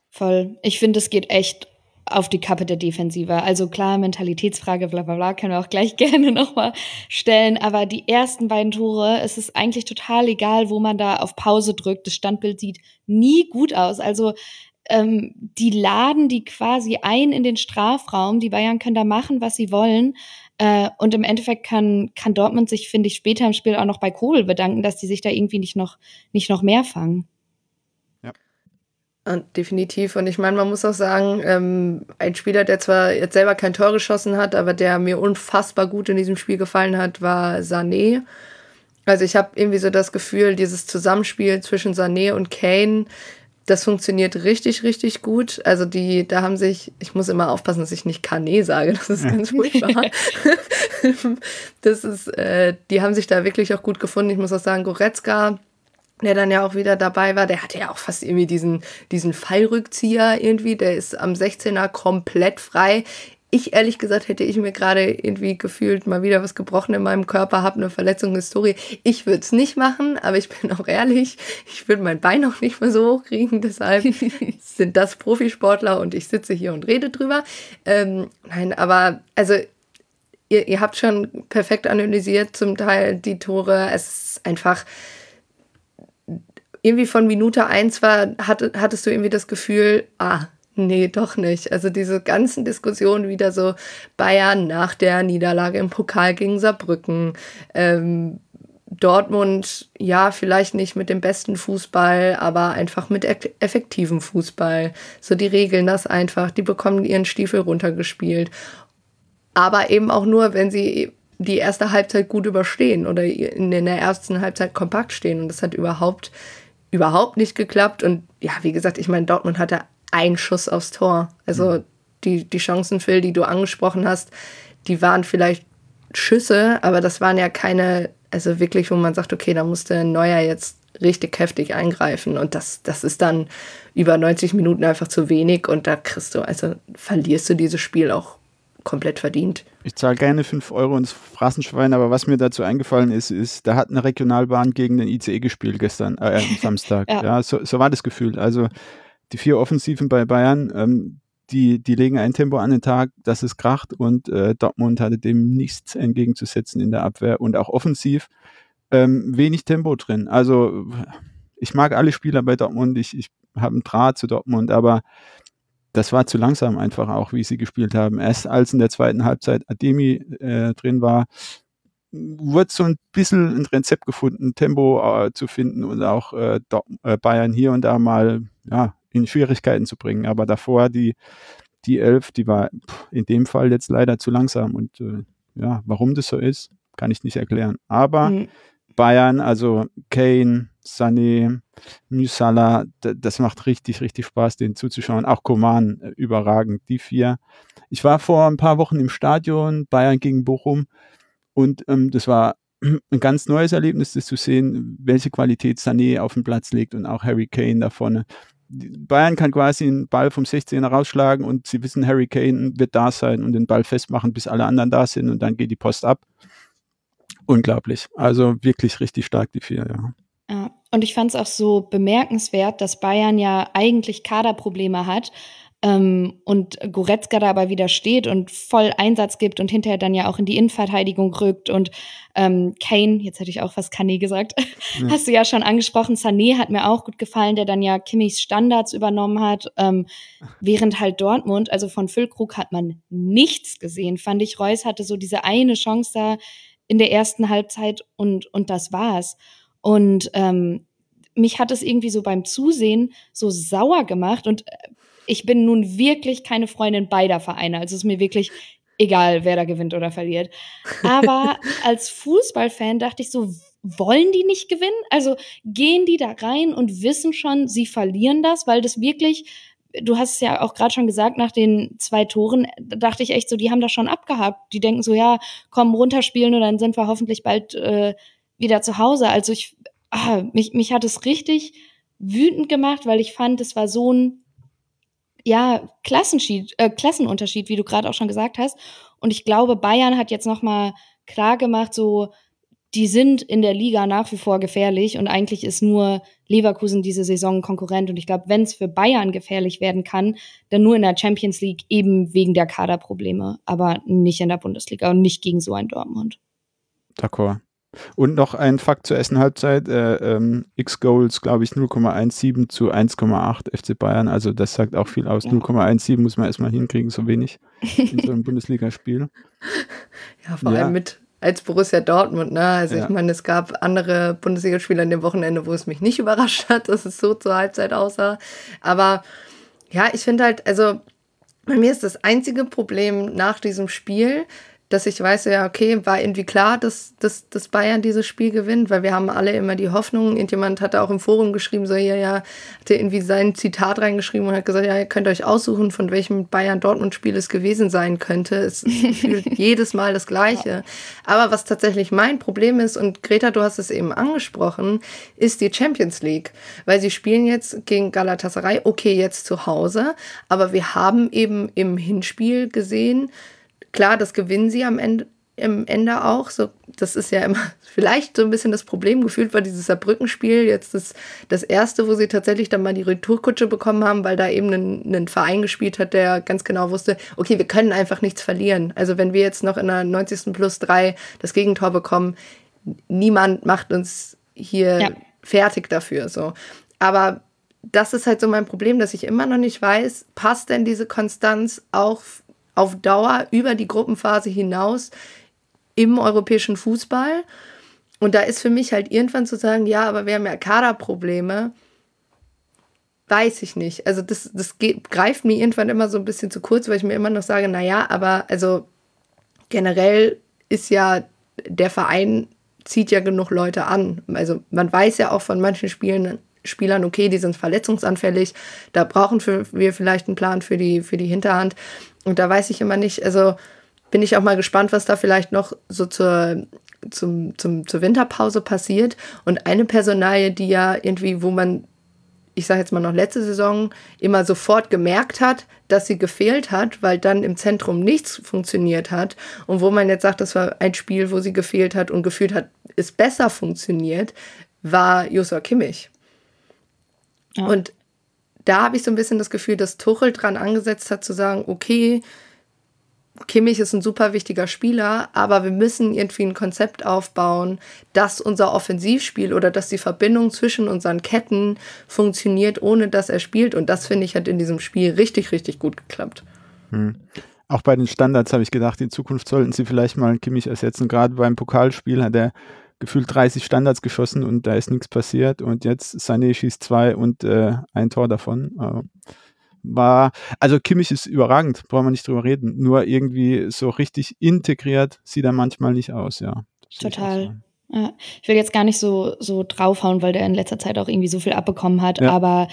Voll. Ich finde, es geht echt auf die Kappe der Defensive. Also klar, Mentalitätsfrage, bla bla bla, können wir auch gleich gerne nochmal stellen. Aber die ersten beiden Tore, es ist eigentlich total egal, wo man da auf Pause drückt. Das Standbild sieht nie gut aus. Also ähm, die laden die quasi ein in den Strafraum. Die Bayern können da machen, was sie wollen. Äh, und im Endeffekt kann, kann Dortmund sich, finde ich, später im Spiel auch noch bei Kobel bedanken, dass die sich da irgendwie nicht noch, nicht noch mehr fangen. Ja. definitiv. Und ich meine, man muss auch sagen, ähm, ein Spieler, der zwar jetzt selber kein Tor geschossen hat, aber der mir unfassbar gut in diesem Spiel gefallen hat, war Sané. Also ich habe irgendwie so das Gefühl, dieses Zusammenspiel zwischen Sané und Kane das funktioniert richtig, richtig gut. Also die, da haben sich, ich muss immer aufpassen, dass ich nicht Kane sage, das ist ganz furchtbar. das ist, äh, die haben sich da wirklich auch gut gefunden. Ich muss auch sagen, Goretzka, der dann ja auch wieder dabei war, der hatte ja auch fast irgendwie diesen, diesen Fallrückzieher irgendwie, der ist am 16er komplett frei ich ehrlich gesagt hätte ich mir gerade irgendwie gefühlt mal wieder was gebrochen in meinem Körper, habe eine Verletzung, eine Story. Ich würde es nicht machen, aber ich bin auch ehrlich, ich würde mein Bein auch nicht mehr so hochkriegen. Deshalb sind das Profisportler und ich sitze hier und rede drüber. Ähm, nein, aber also ihr, ihr habt schon perfekt analysiert zum Teil die Tore. Es ist einfach irgendwie von Minute eins war, hat, hattest du irgendwie das Gefühl, ah, nee, doch nicht. Also diese ganzen Diskussionen wieder so Bayern nach der Niederlage im Pokal gegen Saarbrücken, ähm, Dortmund, ja, vielleicht nicht mit dem besten Fußball, aber einfach mit effektivem Fußball. So, die regeln das einfach, die bekommen ihren Stiefel runtergespielt. Aber eben auch nur, wenn sie die erste Halbzeit gut überstehen oder in der ersten Halbzeit kompakt stehen. Und das hat überhaupt überhaupt nicht geklappt. Und ja, wie gesagt, ich meine, Dortmund hatte einen Schuss aufs Tor. Also mhm. die, die Chancen, Phil, die du angesprochen hast, die waren vielleicht Schüsse, aber das waren ja keine, also wirklich, wo man sagt, okay, da musste Neuer jetzt richtig heftig eingreifen. Und das, das ist dann über 90 Minuten einfach zu wenig. Und da kriegst du, also verlierst du dieses Spiel auch komplett verdient. Ich zahle gerne 5 Euro ins Phrasenschwein, aber was mir dazu eingefallen ist, ist, da hat eine Regionalbahn gegen den ICE gespielt gestern, äh, am Samstag. ja, ja so, so, war das Gefühl. Also die vier Offensiven bei Bayern, ähm, die, die legen ein Tempo an den Tag, dass es kracht und äh, Dortmund hatte dem nichts entgegenzusetzen in der Abwehr und auch offensiv ähm, wenig Tempo drin. Also ich mag alle Spieler bei Dortmund, ich, ich habe einen Draht zu Dortmund, aber das war zu langsam einfach auch, wie sie gespielt haben. Erst als in der zweiten Halbzeit Ademi äh, drin war, wurde so ein bisschen ein Rezept gefunden, Tempo äh, zu finden und auch äh, äh, Bayern hier und da mal ja, in Schwierigkeiten zu bringen. Aber davor die, die Elf, die war in dem Fall jetzt leider zu langsam. Und äh, ja, warum das so ist, kann ich nicht erklären. Aber mhm. Bayern, also Kane, Sané, Musala, das macht richtig, richtig Spaß, den zuzuschauen. Auch Koman, äh, überragend, die vier. Ich war vor ein paar Wochen im Stadion, Bayern gegen Bochum, und ähm, das war ein ganz neues Erlebnis, das zu sehen, welche Qualität Sané auf den Platz legt und auch Harry Kane da vorne. Bayern kann quasi einen Ball vom 16er rausschlagen und sie wissen, Harry Kane wird da sein und den Ball festmachen, bis alle anderen da sind und dann geht die Post ab. Unglaublich. Also wirklich richtig stark, die vier, ja. Ja, und ich fand es auch so bemerkenswert, dass Bayern ja eigentlich Kaderprobleme hat ähm, und Goretzka da aber wieder steht und voll Einsatz gibt und hinterher dann ja auch in die Innenverteidigung rückt und ähm, Kane, jetzt hätte ich auch was Kane gesagt, ja. hast du ja schon angesprochen, Sané hat mir auch gut gefallen, der dann ja Kimmichs Standards übernommen hat, ähm, während halt Dortmund, also von Füllkrug hat man nichts gesehen, fand ich, Reus hatte so diese eine Chance da in der ersten Halbzeit und, und das war's. Und ähm, mich hat es irgendwie so beim Zusehen so sauer gemacht und äh, ich bin nun wirklich keine Freundin beider Vereine. Also es ist mir wirklich egal, wer da gewinnt oder verliert. Aber als Fußballfan dachte ich so, wollen die nicht gewinnen? Also gehen die da rein und wissen schon, sie verlieren das, weil das wirklich, du hast es ja auch gerade schon gesagt, nach den zwei Toren dachte ich echt so, die haben das schon abgehakt. Die denken so, ja, komm, runterspielen und dann sind wir hoffentlich bald äh, wieder zu Hause. Also ich, ah, mich, mich hat es richtig wütend gemacht, weil ich fand, es war so ein ja, Klassenschied, äh, Klassenunterschied, wie du gerade auch schon gesagt hast. Und ich glaube, Bayern hat jetzt nochmal klar gemacht, so, die sind in der Liga nach wie vor gefährlich und eigentlich ist nur Leverkusen diese Saison Konkurrent. Und ich glaube, wenn es für Bayern gefährlich werden kann, dann nur in der Champions League eben wegen der Kaderprobleme, aber nicht in der Bundesliga und nicht gegen so ein Dortmund. D'accord. Und noch ein Fakt zur ersten Halbzeit. Äh, ähm, X-Goals, glaube ich, 0,17 zu 1,8 FC Bayern. Also das sagt auch viel aus. Ja. 0,17 muss man erstmal hinkriegen, so wenig in so einem Bundesligaspiel. Ja, vor ja. allem mit als Borussia Dortmund. Ne? Also ja. ich meine, es gab andere Bundesligaspiele an dem Wochenende, wo es mich nicht überrascht hat, dass es so zur Halbzeit aussah. Aber ja, ich finde halt, also bei mir ist das einzige Problem nach diesem Spiel, dass ich weiß, ja, okay, war irgendwie klar, dass, dass, dass Bayern dieses Spiel gewinnt, weil wir haben alle immer die Hoffnung. Irgendjemand hatte auch im Forum geschrieben, so, ja, ja, hatte irgendwie sein Zitat reingeschrieben und hat gesagt, ja, ihr könnt euch aussuchen, von welchem Bayern-Dortmund-Spiel es gewesen sein könnte. Es ist jedes Mal das Gleiche. Aber was tatsächlich mein Problem ist, und Greta, du hast es eben angesprochen, ist die Champions League. Weil sie spielen jetzt gegen Galatasaray, okay, jetzt zu Hause, aber wir haben eben im Hinspiel gesehen, Klar, das gewinnen sie am Ende, im Ende auch. So, das ist ja immer vielleicht so ein bisschen das Problem. Gefühlt war dieses Saarbrückenspiel jetzt das, das erste, wo sie tatsächlich dann mal die Retourkutsche bekommen haben, weil da eben ein, ein Verein gespielt hat, der ganz genau wusste, okay, wir können einfach nichts verlieren. Also wenn wir jetzt noch in der 90. plus 3 das Gegentor bekommen, niemand macht uns hier ja. fertig dafür. So. Aber das ist halt so mein Problem, dass ich immer noch nicht weiß, passt denn diese Konstanz auch auf Dauer über die Gruppenphase hinaus im europäischen Fußball. Und da ist für mich halt irgendwann zu sagen, ja, aber wir haben ja Kaderprobleme. Weiß ich nicht. Also das, das greift mir irgendwann immer so ein bisschen zu kurz, weil ich mir immer noch sage, naja, aber also generell ist ja der Verein zieht ja genug Leute an. Also man weiß ja auch von manchen Spielen, Spielern, okay, die sind verletzungsanfällig, da brauchen wir vielleicht einen Plan für die, für die Hinterhand. Und da weiß ich immer nicht, also bin ich auch mal gespannt, was da vielleicht noch so zur, zum, zum, zur Winterpause passiert. Und eine Personalie, die ja irgendwie, wo man, ich sage jetzt mal noch letzte Saison, immer sofort gemerkt hat, dass sie gefehlt hat, weil dann im Zentrum nichts funktioniert hat. Und wo man jetzt sagt, das war ein Spiel, wo sie gefehlt hat und gefühlt hat, es besser funktioniert, war Joshua Kimmich. Ja. Und da habe ich so ein bisschen das Gefühl, dass Tuchel dran angesetzt hat zu sagen, okay, Kimmich ist ein super wichtiger Spieler, aber wir müssen irgendwie ein Konzept aufbauen, dass unser Offensivspiel oder dass die Verbindung zwischen unseren Ketten funktioniert, ohne dass er spielt. Und das finde ich hat in diesem Spiel richtig, richtig gut geklappt. Hm. Auch bei den Standards habe ich gedacht, in Zukunft sollten sie vielleicht mal Kimmich ersetzen. Gerade beim Pokalspiel hat er gefühlt 30 Standards geschossen und da ist nichts passiert. Und jetzt Sané schießt zwei und äh, ein Tor davon. Äh, war, also Kimmich ist überragend, brauchen wir nicht drüber reden. Nur irgendwie so richtig integriert sieht er manchmal nicht aus, ja. Total. Ja, ich will jetzt gar nicht so, so draufhauen, weil der in letzter Zeit auch irgendwie so viel abbekommen hat, ja. aber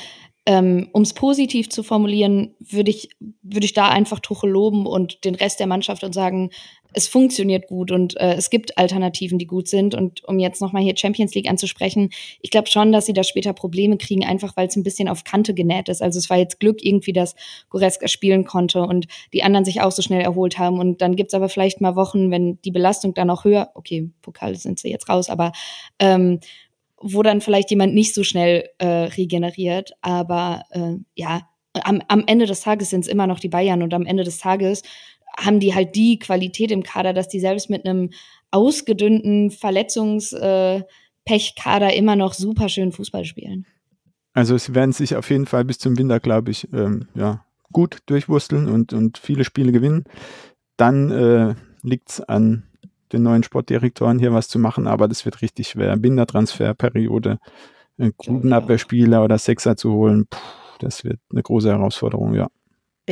ähm, um es positiv zu formulieren, würde ich, würde ich da einfach Tuchel loben und den Rest der Mannschaft und sagen, es funktioniert gut und äh, es gibt Alternativen, die gut sind. Und um jetzt nochmal hier Champions League anzusprechen, ich glaube schon, dass sie da später Probleme kriegen, einfach weil es ein bisschen auf Kante genäht ist. Also es war jetzt Glück irgendwie, dass Goretzka spielen konnte und die anderen sich auch so schnell erholt haben. Und dann gibt's aber vielleicht mal Wochen, wenn die Belastung dann auch höher, okay, Pokal sind sie jetzt raus, aber ähm, wo dann vielleicht jemand nicht so schnell äh, regeneriert. Aber äh, ja, am, am Ende des Tages sind es immer noch die Bayern und am Ende des Tages haben die halt die Qualität im Kader, dass die selbst mit einem ausgedünnten Verletzungspechkader äh, immer noch super schön Fußball spielen. Also sie werden sich auf jeden Fall bis zum Winter, glaube ich, ähm, ja, gut durchwursteln und, und viele Spiele gewinnen. Dann äh, liegt es an den neuen Sportdirektoren hier was zu machen, aber das wird richtig schwer. Bindertransferperiode, einen äh, guten Abwehrspieler oder Sechser zu holen, puh, das wird eine große Herausforderung, ja.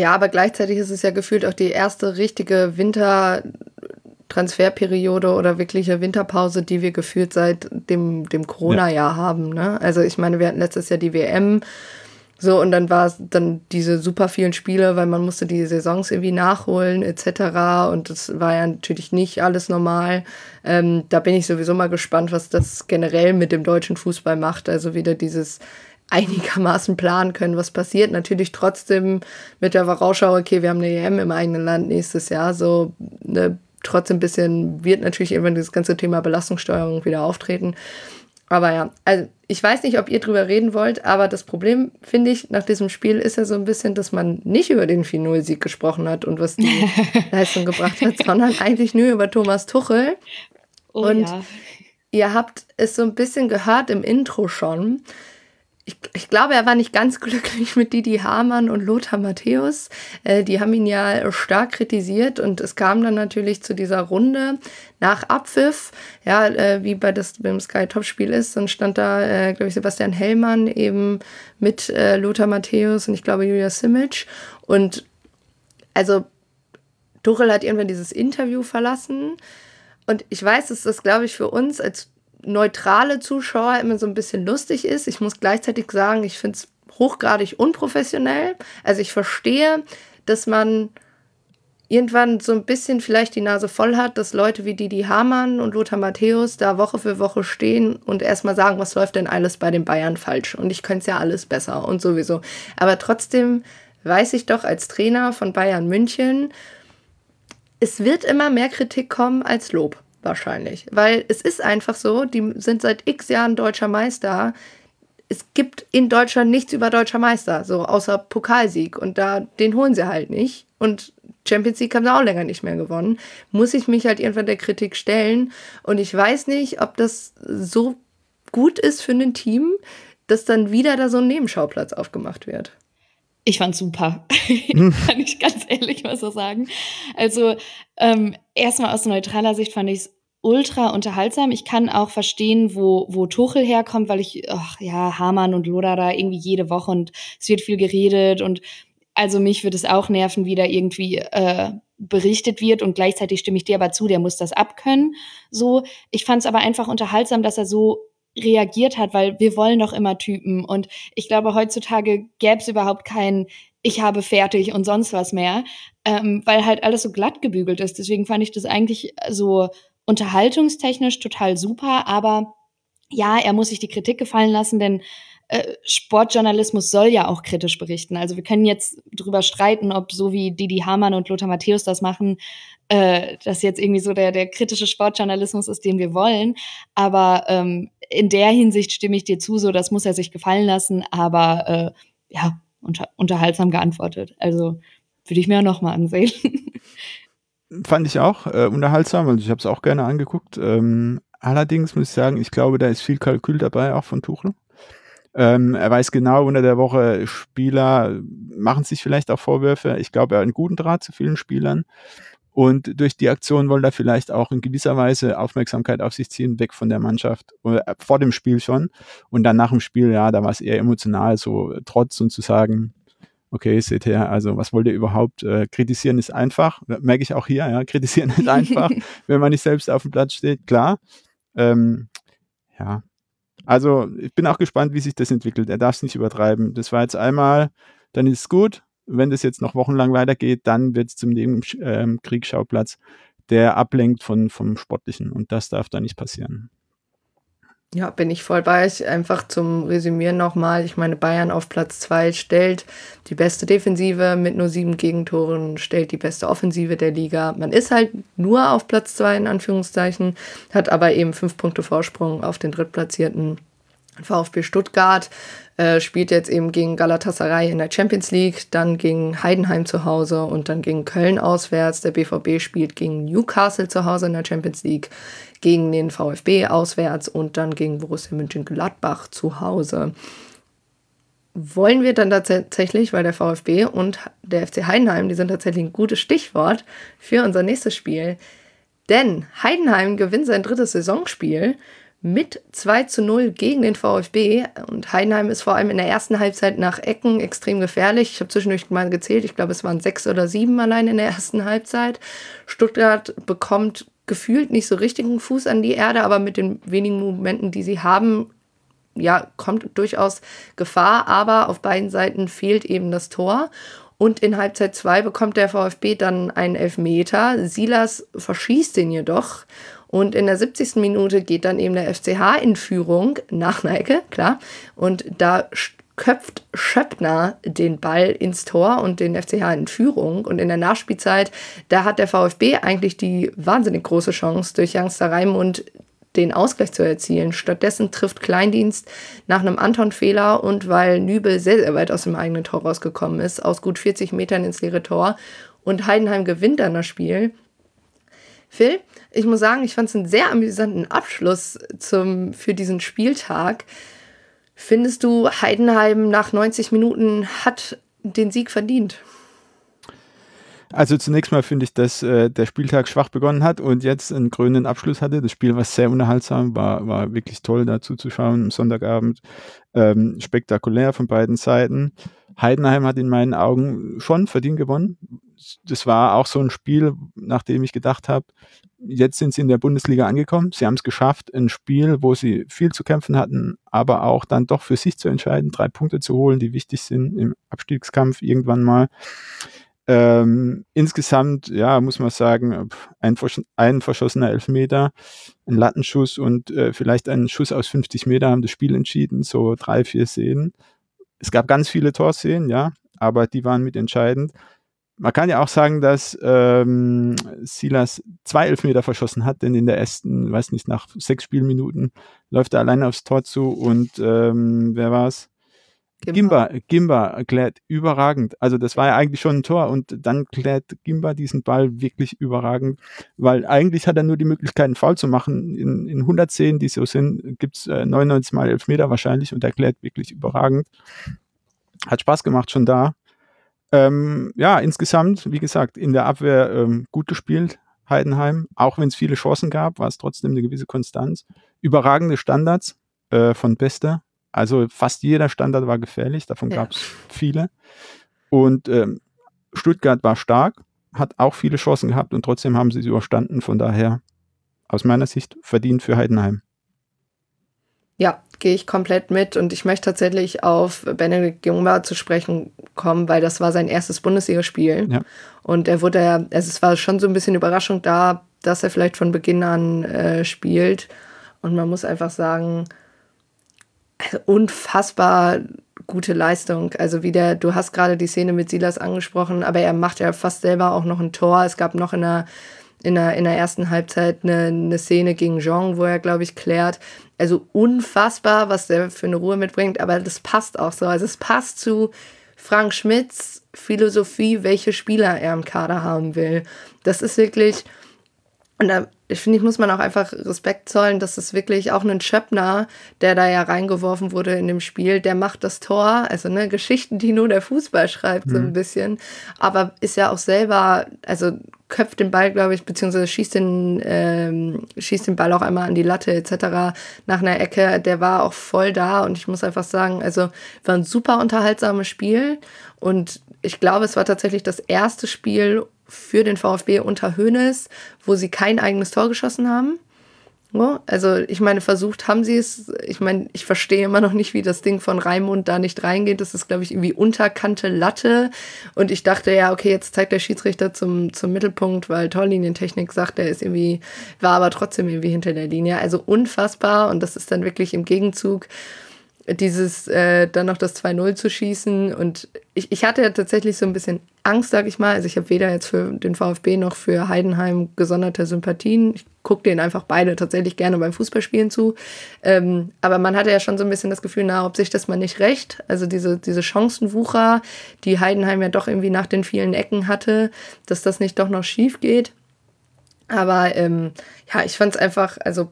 Ja, aber gleichzeitig ist es ja gefühlt auch die erste richtige Wintertransferperiode oder wirkliche Winterpause, die wir gefühlt seit dem, dem Corona-Jahr ja. haben. Ne? Also ich meine, wir hatten letztes Jahr die WM. So, und dann war es dann diese super vielen Spiele, weil man musste die Saisons irgendwie nachholen, etc. Und das war ja natürlich nicht alles normal. Ähm, da bin ich sowieso mal gespannt, was das generell mit dem deutschen Fußball macht. Also wieder dieses einigermaßen planen können, was passiert. Natürlich trotzdem mit der Vorausschau, okay, wir haben eine EM im eigenen Land nächstes Jahr, so ne, trotzdem ein bisschen wird natürlich irgendwann dieses ganze Thema Belastungssteuerung wieder auftreten. Aber ja, also ich weiß nicht, ob ihr drüber reden wollt, aber das Problem, finde ich, nach diesem Spiel ist ja so ein bisschen, dass man nicht über den 4-0-Sieg gesprochen hat und was die Leistung gebracht hat, sondern eigentlich nur über Thomas Tuchel. Oh, und ja. ihr habt es so ein bisschen gehört im Intro schon ich, ich, glaube, er war nicht ganz glücklich mit Didi Hamann und Lothar Matthäus. Äh, die haben ihn ja stark kritisiert und es kam dann natürlich zu dieser Runde nach Abpfiff, ja, äh, wie bei das beim Sky Top Spiel ist, dann stand da, äh, glaube ich, Sebastian Hellmann eben mit äh, Lothar Matthäus und ich glaube Julia Simic und also Tuchel hat irgendwann dieses Interview verlassen. Und ich weiß, dass das, glaube ich, für uns als neutrale Zuschauer immer so ein bisschen lustig ist. Ich muss gleichzeitig sagen, ich finde es hochgradig unprofessionell. Also ich verstehe, dass man irgendwann so ein bisschen vielleicht die Nase voll hat, dass Leute wie Didi Hamann und Lothar Matthäus da Woche für Woche stehen und erstmal sagen, was läuft denn alles bei den Bayern falsch? Und ich könnte es ja alles besser und sowieso. Aber trotzdem weiß ich doch als Trainer von Bayern München, es wird immer mehr Kritik kommen als Lob, wahrscheinlich. Weil es ist einfach so, die sind seit x Jahren deutscher Meister. Es gibt in Deutschland nichts über deutscher Meister, so außer Pokalsieg. Und da, den holen sie halt nicht. Und Champions League haben sie auch länger nicht mehr gewonnen, muss ich mich halt irgendwann der Kritik stellen. Und ich weiß nicht, ob das so gut ist für ein Team, dass dann wieder da so ein Nebenschauplatz aufgemacht wird. Ich fand's super. Kann ich ganz ehrlich mal so sagen. Also, ähm, erstmal aus neutraler Sicht fand ich's ultra unterhaltsam. Ich kann auch verstehen, wo, wo Tuchel herkommt, weil ich, ach ja, Hamann und Loda da irgendwie jede Woche und es wird viel geredet und also mich würde es auch nerven, wie da irgendwie äh, berichtet wird und gleichzeitig stimme ich dir aber zu, der muss das abkönnen. So, ich fand es aber einfach unterhaltsam, dass er so reagiert hat, weil wir wollen doch immer Typen und ich glaube heutzutage gäbe es überhaupt keinen ich habe fertig und sonst was mehr, ähm, weil halt alles so glatt gebügelt ist. Deswegen fand ich das eigentlich so unterhaltungstechnisch total super, aber ja, er muss sich die Kritik gefallen lassen, denn äh, Sportjournalismus soll ja auch kritisch berichten. Also wir können jetzt drüber streiten, ob so wie Didi Hamann und Lothar Matthäus das machen, äh, das jetzt irgendwie so der, der kritische Sportjournalismus ist, den wir wollen. Aber ähm, in der Hinsicht stimme ich dir zu, so das muss er sich gefallen lassen, aber äh, ja, unter, unterhaltsam geantwortet. Also würde ich mir auch nochmal ansehen. Fand ich auch äh, unterhaltsam, also ich habe es auch gerne angeguckt. Ähm, allerdings muss ich sagen, ich glaube, da ist viel Kalkül dabei, auch von Tuchel. Ähm, er weiß genau, unter der Woche Spieler machen sich vielleicht auch Vorwürfe. Ich glaube, er hat einen guten Draht zu vielen Spielern. Und durch die Aktion wollte er vielleicht auch in gewisser Weise Aufmerksamkeit auf sich ziehen, weg von der Mannschaft, oder äh, vor dem Spiel schon. Und dann nach dem Spiel, ja, da war es eher emotional, so trotz und zu sagen, okay, seht her, also was wollt ihr überhaupt? Äh, kritisieren ist einfach, merke ich auch hier, ja, kritisieren ist einfach, wenn man nicht selbst auf dem Platz steht, klar. Ähm, ja, also ich bin auch gespannt, wie sich das entwickelt. Er darf es nicht übertreiben. Das war jetzt einmal, dann ist es gut. Wenn das jetzt noch wochenlang weitergeht, dann wird es zum Nebenkriegsschauplatz, ähm, der ablenkt von, vom Sportlichen. Und das darf da nicht passieren. Ja, bin ich voll bei euch. Einfach zum Resümieren nochmal. Ich meine, Bayern auf Platz 2 stellt die beste Defensive mit nur sieben Gegentoren, stellt die beste Offensive der Liga. Man ist halt nur auf Platz 2 in Anführungszeichen, hat aber eben fünf Punkte Vorsprung auf den drittplatzierten VfB Stuttgart. Äh, spielt jetzt eben gegen Galatasaray in der Champions League, dann gegen Heidenheim zu Hause und dann gegen Köln auswärts. Der BVB spielt gegen Newcastle zu Hause in der Champions League, gegen den VfB auswärts und dann gegen Borussia Mönchengladbach zu Hause. Wollen wir dann tatsächlich, weil der VfB und der FC Heidenheim, die sind tatsächlich ein gutes Stichwort für unser nächstes Spiel. Denn Heidenheim gewinnt sein drittes Saisonspiel mit 2 zu 0 gegen den VfB. Und Heidenheim ist vor allem in der ersten Halbzeit nach Ecken extrem gefährlich. Ich habe zwischendurch mal gezählt, ich glaube, es waren sechs oder sieben allein in der ersten Halbzeit. Stuttgart bekommt gefühlt nicht so richtig einen Fuß an die Erde, aber mit den wenigen Momenten, die sie haben, ja, kommt durchaus Gefahr. Aber auf beiden Seiten fehlt eben das Tor. Und in Halbzeit 2 bekommt der VfB dann einen Elfmeter. Silas verschießt den jedoch. Und in der 70. Minute geht dann eben der FCH in Führung nach Neike, klar. Und da köpft Schöppner den Ball ins Tor und den FCH in Führung. Und in der Nachspielzeit, da hat der VfB eigentlich die wahnsinnig große Chance, durch Youngster Raimund den Ausgleich zu erzielen. Stattdessen trifft Kleindienst nach einem Anton-Fehler und weil Nübel sehr, sehr weit aus dem eigenen Tor rausgekommen ist, aus gut 40 Metern ins leere Tor. Und Heidenheim gewinnt dann das Spiel. Phil, ich muss sagen, ich fand es einen sehr amüsanten Abschluss zum, für diesen Spieltag. Findest du, Heidenheim nach 90 Minuten hat den Sieg verdient? Also zunächst mal finde ich, dass äh, der Spieltag schwach begonnen hat und jetzt einen krönenden Abschluss hatte. Das Spiel war sehr unterhaltsam, war, war wirklich toll dazu zu schauen am Sonntagabend. Ähm, spektakulär von beiden Seiten. Heidenheim hat in meinen Augen schon verdient gewonnen das war auch so ein Spiel, nachdem ich gedacht habe, jetzt sind sie in der Bundesliga angekommen. Sie haben es geschafft, ein Spiel, wo sie viel zu kämpfen hatten, aber auch dann doch für sich zu entscheiden, drei Punkte zu holen, die wichtig sind im Abstiegskampf irgendwann mal. Ähm, insgesamt, ja, muss man sagen, ein, vers ein verschossener Elfmeter, ein Lattenschuss und äh, vielleicht ein Schuss aus 50 Meter haben das Spiel entschieden, so drei, vier Szenen. Es gab ganz viele Torszenen, ja, aber die waren mitentscheidend. Man kann ja auch sagen, dass ähm, Silas zwei Elfmeter verschossen hat, denn in der ersten, weiß nicht, nach sechs Spielminuten läuft er alleine aufs Tor zu und ähm, wer war's? Gimba. Gimba, Gimba klärt überragend. Also das war ja eigentlich schon ein Tor und dann klärt Gimba diesen Ball wirklich überragend, weil eigentlich hat er nur die Möglichkeit, einen Foul zu machen. In, in 110, die so sind, gibt's äh, 99 mal Elfmeter wahrscheinlich und er klärt wirklich überragend. Hat Spaß gemacht schon da. Ähm, ja, insgesamt, wie gesagt, in der Abwehr ähm, gut gespielt, Heidenheim. Auch wenn es viele Chancen gab, war es trotzdem eine gewisse Konstanz. Überragende Standards äh, von Bester. Also fast jeder Standard war gefährlich, davon ja. gab es viele. Und ähm, Stuttgart war stark, hat auch viele Chancen gehabt und trotzdem haben sie es überstanden. Von daher, aus meiner Sicht, verdient für Heidenheim. Ja, gehe ich komplett mit und ich möchte tatsächlich auf Benedikt Jungbar zu sprechen kommen, weil das war sein erstes Bundesligaspiel. Ja. Und er wurde ja, also es war schon so ein bisschen Überraschung da, dass er vielleicht von Beginn an äh, spielt. Und man muss einfach sagen, also unfassbar gute Leistung. Also wieder, du hast gerade die Szene mit Silas angesprochen, aber er macht ja fast selber auch noch ein Tor. Es gab noch in der in der, in der ersten Halbzeit eine, eine Szene gegen Jean, wo er, glaube ich, klärt. Also unfassbar, was der für eine Ruhe mitbringt, aber das passt auch so. Also es passt zu Frank Schmidts Philosophie, welche Spieler er im Kader haben will. Das ist wirklich, und da ich finde, ich muss man auch einfach Respekt zollen, dass es wirklich auch ein Schöppner, der da ja reingeworfen wurde in dem Spiel, der macht das Tor, also ne, Geschichten, die nur der Fußball schreibt, mhm. so ein mhm. bisschen, aber ist ja auch selber, also köpft den Ball, glaube ich, beziehungsweise schießt den, ähm, schießt den Ball auch einmal an die Latte etc. nach einer Ecke. Der war auch voll da und ich muss einfach sagen, also war ein super unterhaltsames Spiel und ich glaube, es war tatsächlich das erste Spiel für den VfB unter Hoeneß, wo sie kein eigenes Tor geschossen haben. Ja, also ich meine, versucht haben sie es. Ich meine, ich verstehe immer noch nicht, wie das Ding von Raimund da nicht reingeht. Das ist, glaube ich, irgendwie unterkante Latte. Und ich dachte, ja, okay, jetzt zeigt der Schiedsrichter zum, zum Mittelpunkt, weil Torlinientechnik sagt, er ist irgendwie, war aber trotzdem irgendwie hinter der Linie. Also unfassbar. Und das ist dann wirklich im Gegenzug dieses äh, dann noch das 2-0 zu schießen. Und ich, ich hatte ja tatsächlich so ein bisschen Angst, sag ich mal. Also ich habe weder jetzt für den VfB noch für Heidenheim gesonderte Sympathien. Ich gucke denen einfach beide tatsächlich gerne beim Fußballspielen zu. Ähm, aber man hatte ja schon so ein bisschen das Gefühl, na, ob sich das mal nicht recht. Also diese, diese Chancenwucher, die Heidenheim ja doch irgendwie nach den vielen Ecken hatte, dass das nicht doch noch schief geht. Aber ähm, ja, ich fand es einfach, also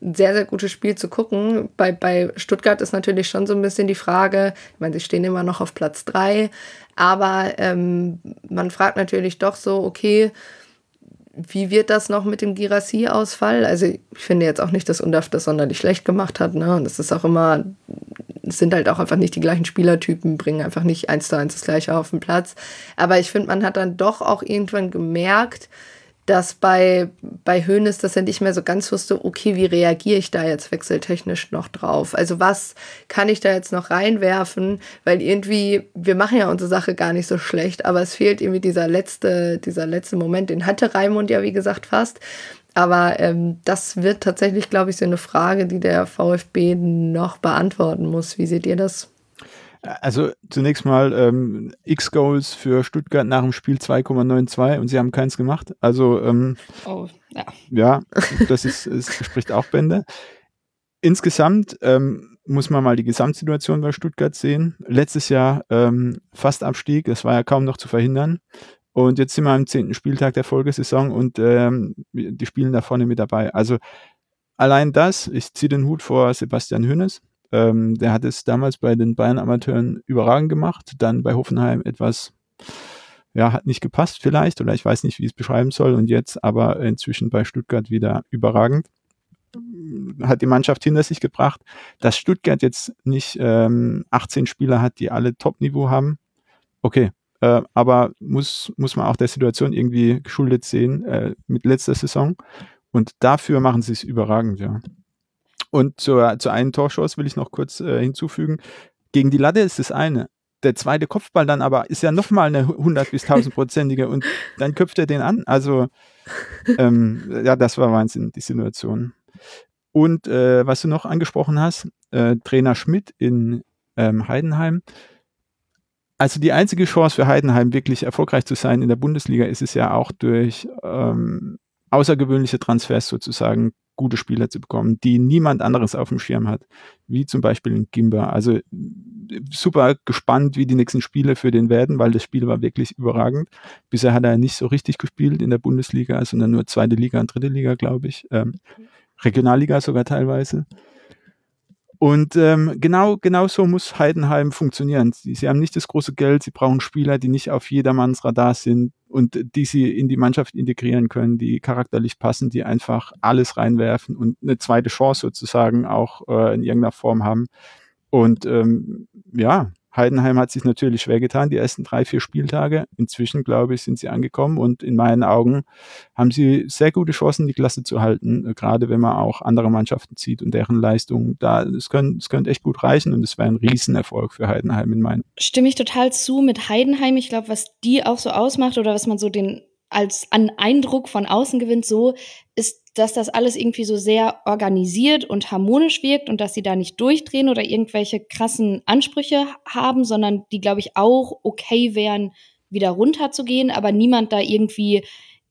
sehr, sehr gutes Spiel zu gucken. Bei, bei Stuttgart ist natürlich schon so ein bisschen die Frage, ich meine, sie stehen immer noch auf Platz drei, aber ähm, man fragt natürlich doch so, okay, wie wird das noch mit dem Girassi-Ausfall? Also ich finde jetzt auch nicht, dass Undaf das sonderlich schlecht gemacht hat. Ne? Und das ist auch immer, es sind halt auch einfach nicht die gleichen Spielertypen, bringen einfach nicht eins zu eins das gleiche auf den Platz. Aber ich finde, man hat dann doch auch irgendwann gemerkt, dass bei, bei Hönes, dass er nicht mehr so ganz wusste, okay, wie reagiere ich da jetzt wechseltechnisch noch drauf? Also was kann ich da jetzt noch reinwerfen? Weil irgendwie, wir machen ja unsere Sache gar nicht so schlecht, aber es fehlt irgendwie dieser letzte, dieser letzte Moment, den hatte Raimund ja, wie gesagt, fast. Aber ähm, das wird tatsächlich, glaube ich, so eine Frage, die der VfB noch beantworten muss. Wie seht ihr das? Also zunächst mal ähm, X-Goals für Stuttgart nach dem Spiel 2,92 und sie haben keins gemacht. Also ähm, oh, ja. ja, das ist, es spricht auch Bände. Insgesamt ähm, muss man mal die Gesamtsituation bei Stuttgart sehen. Letztes Jahr ähm, fast Abstieg, das war ja kaum noch zu verhindern. Und jetzt sind wir am zehnten Spieltag der Folgesaison und ähm, die spielen da vorne mit dabei. Also allein das, ich ziehe den Hut vor Sebastian Hünnes, ähm, der hat es damals bei den Bayern-Amateuren überragend gemacht, dann bei Hoffenheim etwas, ja, hat nicht gepasst vielleicht oder ich weiß nicht, wie ich es beschreiben soll und jetzt aber inzwischen bei Stuttgart wieder überragend. Hat die Mannschaft hinter sich gebracht, dass Stuttgart jetzt nicht ähm, 18 Spieler hat, die alle Top-Niveau haben. Okay, äh, aber muss, muss man auch der Situation irgendwie geschuldet sehen äh, mit letzter Saison. Und dafür machen sie es überragend, ja. Und zur, zu einem Torschuss will ich noch kurz äh, hinzufügen. Gegen die Latte ist das eine. Der zweite Kopfball dann aber ist ja nochmal eine 100 bis 1000-prozentige und dann köpft er den an. Also, ähm, ja, das war Wahnsinn, die Situation. Und äh, was du noch angesprochen hast, äh, Trainer Schmidt in ähm, Heidenheim. Also die einzige Chance für Heidenheim wirklich erfolgreich zu sein in der Bundesliga ist es ja auch durch ähm, außergewöhnliche Transfers sozusagen gute Spieler zu bekommen, die niemand anderes auf dem Schirm hat, wie zum Beispiel in Gimba. Also super gespannt, wie die nächsten Spiele für den werden, weil das Spiel war wirklich überragend. Bisher hat er nicht so richtig gespielt in der Bundesliga, sondern nur zweite Liga und dritte Liga, glaube ich. Ähm, Regionalliga sogar teilweise. Und ähm, genau, genau so muss Heidenheim funktionieren. Sie, sie, haben nicht das große Geld, sie brauchen Spieler, die nicht auf jedermanns Radar sind und die sie in die Mannschaft integrieren können, die charakterlich passen, die einfach alles reinwerfen und eine zweite Chance sozusagen auch äh, in irgendeiner Form haben. Und ähm, ja, Heidenheim hat sich natürlich schwer getan, die ersten drei, vier Spieltage. Inzwischen, glaube ich, sind sie angekommen und in meinen Augen haben sie sehr gute Chancen, die Klasse zu halten, äh, gerade wenn man auch andere Mannschaften zieht und deren Leistung da, es könnte, es könnte echt gut reichen und es wäre ein Riesenerfolg für Heidenheim in meinen. Stimme ich total zu mit Heidenheim. Ich glaube, was die auch so ausmacht oder was man so den als an Eindruck von außen gewinnt, so ist dass das alles irgendwie so sehr organisiert und harmonisch wirkt und dass sie da nicht durchdrehen oder irgendwelche krassen Ansprüche haben, sondern die, glaube ich, auch okay wären, wieder runterzugehen, aber niemand da irgendwie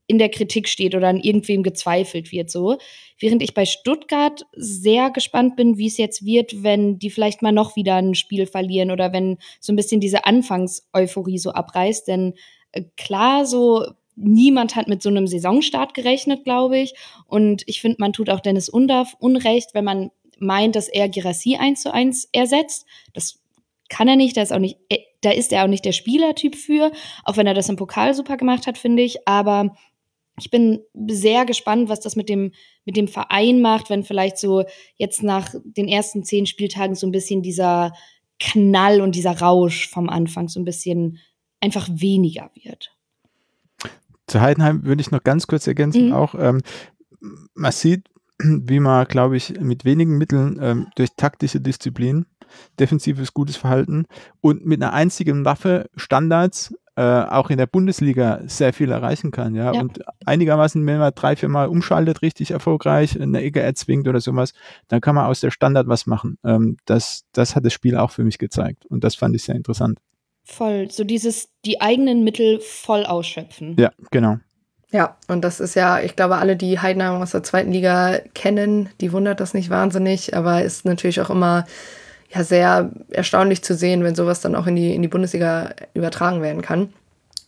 in der Kritik steht oder an irgendwem gezweifelt wird, so. Während ich bei Stuttgart sehr gespannt bin, wie es jetzt wird, wenn die vielleicht mal noch wieder ein Spiel verlieren oder wenn so ein bisschen diese Anfangseuphorie so abreißt, denn äh, klar, so niemand hat mit so einem Saisonstart gerechnet, glaube ich. Und ich finde, man tut auch Dennis Undaff Unrecht, wenn man meint, dass er Girassi eins zu eins ersetzt. Das kann er nicht, da ist auch nicht, äh, da ist er auch nicht der Spielertyp für, auch wenn er das im Pokal super gemacht hat, finde ich. Aber ich bin sehr gespannt, was das mit dem, mit dem Verein macht, wenn vielleicht so jetzt nach den ersten zehn Spieltagen so ein bisschen dieser Knall und dieser Rausch vom Anfang so ein bisschen einfach weniger wird. Zu Heidenheim würde ich noch ganz kurz ergänzen, mhm. auch ähm, man sieht, wie man, glaube ich, mit wenigen Mitteln ähm, durch taktische Disziplin, defensives gutes Verhalten und mit einer einzigen Waffe Standards äh, auch in der Bundesliga sehr viel erreichen kann, ja? ja. Und einigermaßen, wenn man drei, vier Mal umschaltet, richtig erfolgreich, eine Ecke erzwingt oder sowas, dann kann man aus der Standard was machen. Ähm, das, das hat das Spiel auch für mich gezeigt. Und das fand ich sehr interessant. Voll, so dieses, die eigenen Mittel voll ausschöpfen. Ja, genau. Ja, und das ist ja, ich glaube, alle, die Heidenheim aus der zweiten Liga kennen, die wundert das nicht wahnsinnig, aber ist natürlich auch immer ja sehr erstaunlich zu sehen, wenn sowas dann auch in die, in die Bundesliga übertragen werden kann.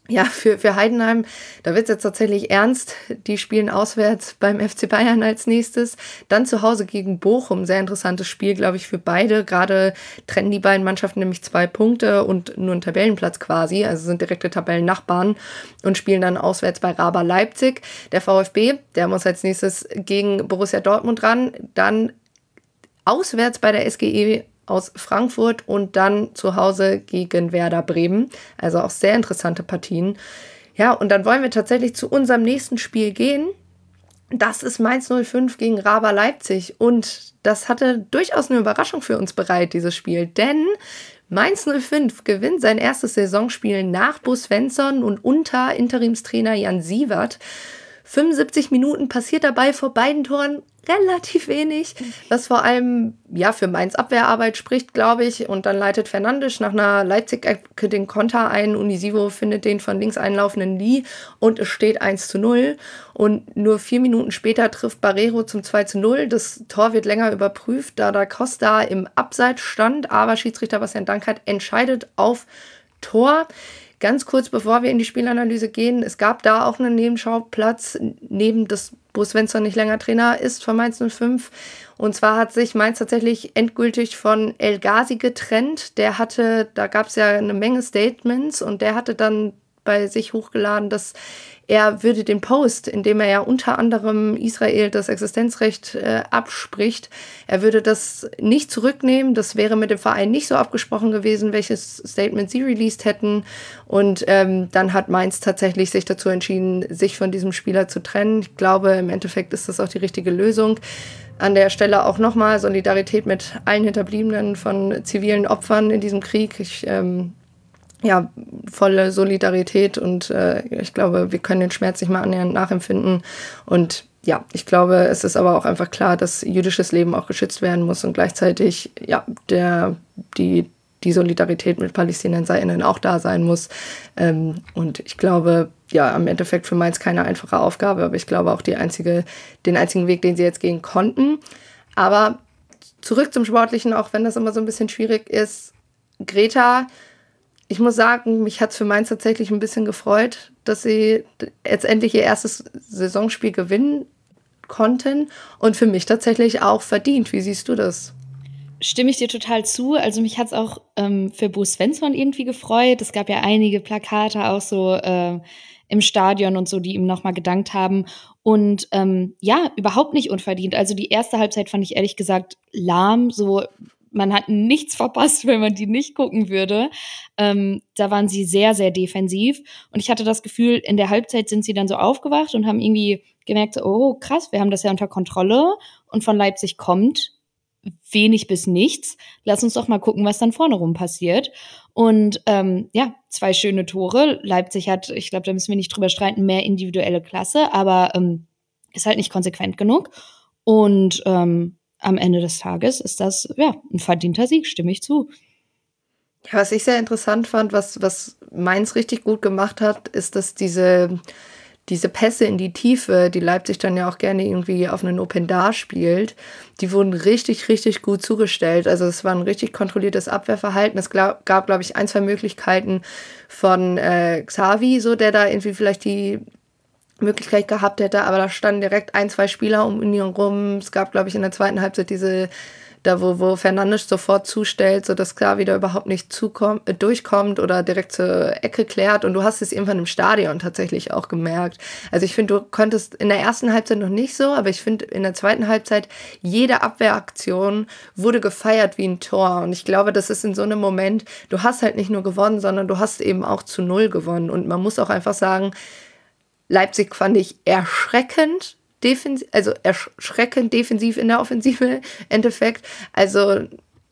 Ja, für, für Heidenheim, da wird es jetzt tatsächlich ernst. Die spielen auswärts beim FC Bayern als nächstes. Dann zu Hause gegen Bochum. Sehr interessantes Spiel, glaube ich, für beide. Gerade trennen die beiden Mannschaften nämlich zwei Punkte und nur einen Tabellenplatz quasi. Also sind direkte Tabellennachbarn und spielen dann auswärts bei Raba Leipzig. Der VfB, der muss als nächstes gegen Borussia Dortmund ran. Dann auswärts bei der SGE aus Frankfurt und dann zu Hause gegen Werder Bremen. Also auch sehr interessante Partien. Ja, und dann wollen wir tatsächlich zu unserem nächsten Spiel gehen. Das ist Mainz 05 gegen Raba Leipzig. Und das hatte durchaus eine Überraschung für uns bereit, dieses Spiel. Denn Mainz 05 gewinnt sein erstes Saisonspiel nach Bo Svensson und unter Interimstrainer Jan Sievert. 75 Minuten passiert dabei vor beiden Toren relativ wenig, was vor allem ja für Mainz Abwehrarbeit spricht, glaube ich. Und dann leitet Fernandes nach einer Leipzig-Ecke den Konter ein. Unisivo findet den von links einlaufenden Lee und es steht 1 zu 0. Und nur vier Minuten später trifft Barrero zum 2 zu 0. Das Tor wird länger überprüft, da da Costa im Abseits stand, aber Schiedsrichter Bastian Dankert entscheidet auf Tor. Ganz kurz bevor wir in die Spielanalyse gehen, es gab da auch einen Nebenschauplatz, neben das Bo Svensson nicht länger Trainer ist von Mainz 05. Und zwar hat sich Mainz tatsächlich endgültig von El Ghazi getrennt. Der hatte, da gab es ja eine Menge Statements und der hatte dann bei sich hochgeladen, dass er würde den Post, in dem er ja unter anderem Israel das Existenzrecht äh, abspricht, er würde das nicht zurücknehmen. Das wäre mit dem Verein nicht so abgesprochen gewesen, welches Statement sie released hätten. Und ähm, dann hat Mainz tatsächlich sich dazu entschieden, sich von diesem Spieler zu trennen. Ich glaube, im Endeffekt ist das auch die richtige Lösung. An der Stelle auch nochmal Solidarität mit allen Hinterbliebenen von zivilen Opfern in diesem Krieg. Ich ähm, ja, volle Solidarität und äh, ich glaube, wir können den Schmerz nicht mal annähernd nachempfinden. Und ja, ich glaube, es ist aber auch einfach klar, dass jüdisches Leben auch geschützt werden muss und gleichzeitig ja, der, die, die Solidarität mit PalästinenserInnen auch da sein muss. Ähm, und ich glaube, ja, im Endeffekt für Mainz keine einfache Aufgabe, aber ich glaube auch die einzige, den einzigen Weg, den sie jetzt gehen konnten. Aber zurück zum Sportlichen, auch wenn das immer so ein bisschen schwierig ist. Greta ich muss sagen, mich hat es für Mainz tatsächlich ein bisschen gefreut, dass sie jetzt endlich ihr erstes Saisonspiel gewinnen konnten und für mich tatsächlich auch verdient. Wie siehst du das? Stimme ich dir total zu. Also mich hat es auch ähm, für Bo Svensson irgendwie gefreut. Es gab ja einige Plakate auch so äh, im Stadion und so, die ihm nochmal gedankt haben. Und ähm, ja, überhaupt nicht unverdient. Also die erste Halbzeit fand ich ehrlich gesagt lahm. So man hat nichts verpasst, wenn man die nicht gucken würde. Ähm, da waren sie sehr, sehr defensiv. Und ich hatte das Gefühl, in der Halbzeit sind sie dann so aufgewacht und haben irgendwie gemerkt, oh krass, wir haben das ja unter Kontrolle. Und von Leipzig kommt wenig bis nichts. Lass uns doch mal gucken, was dann vorne rum passiert. Und ähm, ja, zwei schöne Tore. Leipzig hat, ich glaube, da müssen wir nicht drüber streiten, mehr individuelle Klasse, aber ähm, ist halt nicht konsequent genug. Und ähm, am Ende des Tages ist das ja ein verdienter Sieg, stimme ich zu. Was ich sehr interessant fand, was, was Mainz richtig gut gemacht hat, ist, dass diese, diese Pässe in die Tiefe, die Leipzig dann ja auch gerne irgendwie auf einen Open Dar spielt, die wurden richtig, richtig gut zugestellt. Also es war ein richtig kontrolliertes Abwehrverhalten. Es glaub, gab, glaube ich, ein, zwei Möglichkeiten von äh, Xavi, so der da irgendwie vielleicht die Möglichkeit gehabt hätte, aber da standen direkt ein, zwei Spieler um ihn rum. Es gab, glaube ich, in der zweiten Halbzeit diese, da wo, wo Fernandes sofort zustellt, sodass klar wieder überhaupt nicht zukommt, äh, durchkommt oder direkt zur Ecke klärt. Und du hast es irgendwann im Stadion tatsächlich auch gemerkt. Also ich finde, du konntest in der ersten Halbzeit noch nicht so, aber ich finde, in der zweiten Halbzeit jede Abwehraktion wurde gefeiert wie ein Tor. Und ich glaube, das ist in so einem Moment, du hast halt nicht nur gewonnen, sondern du hast eben auch zu Null gewonnen. Und man muss auch einfach sagen, Leipzig fand ich erschreckend defensiv, also erschreckend defensiv in der Offensive Endeffekt. Also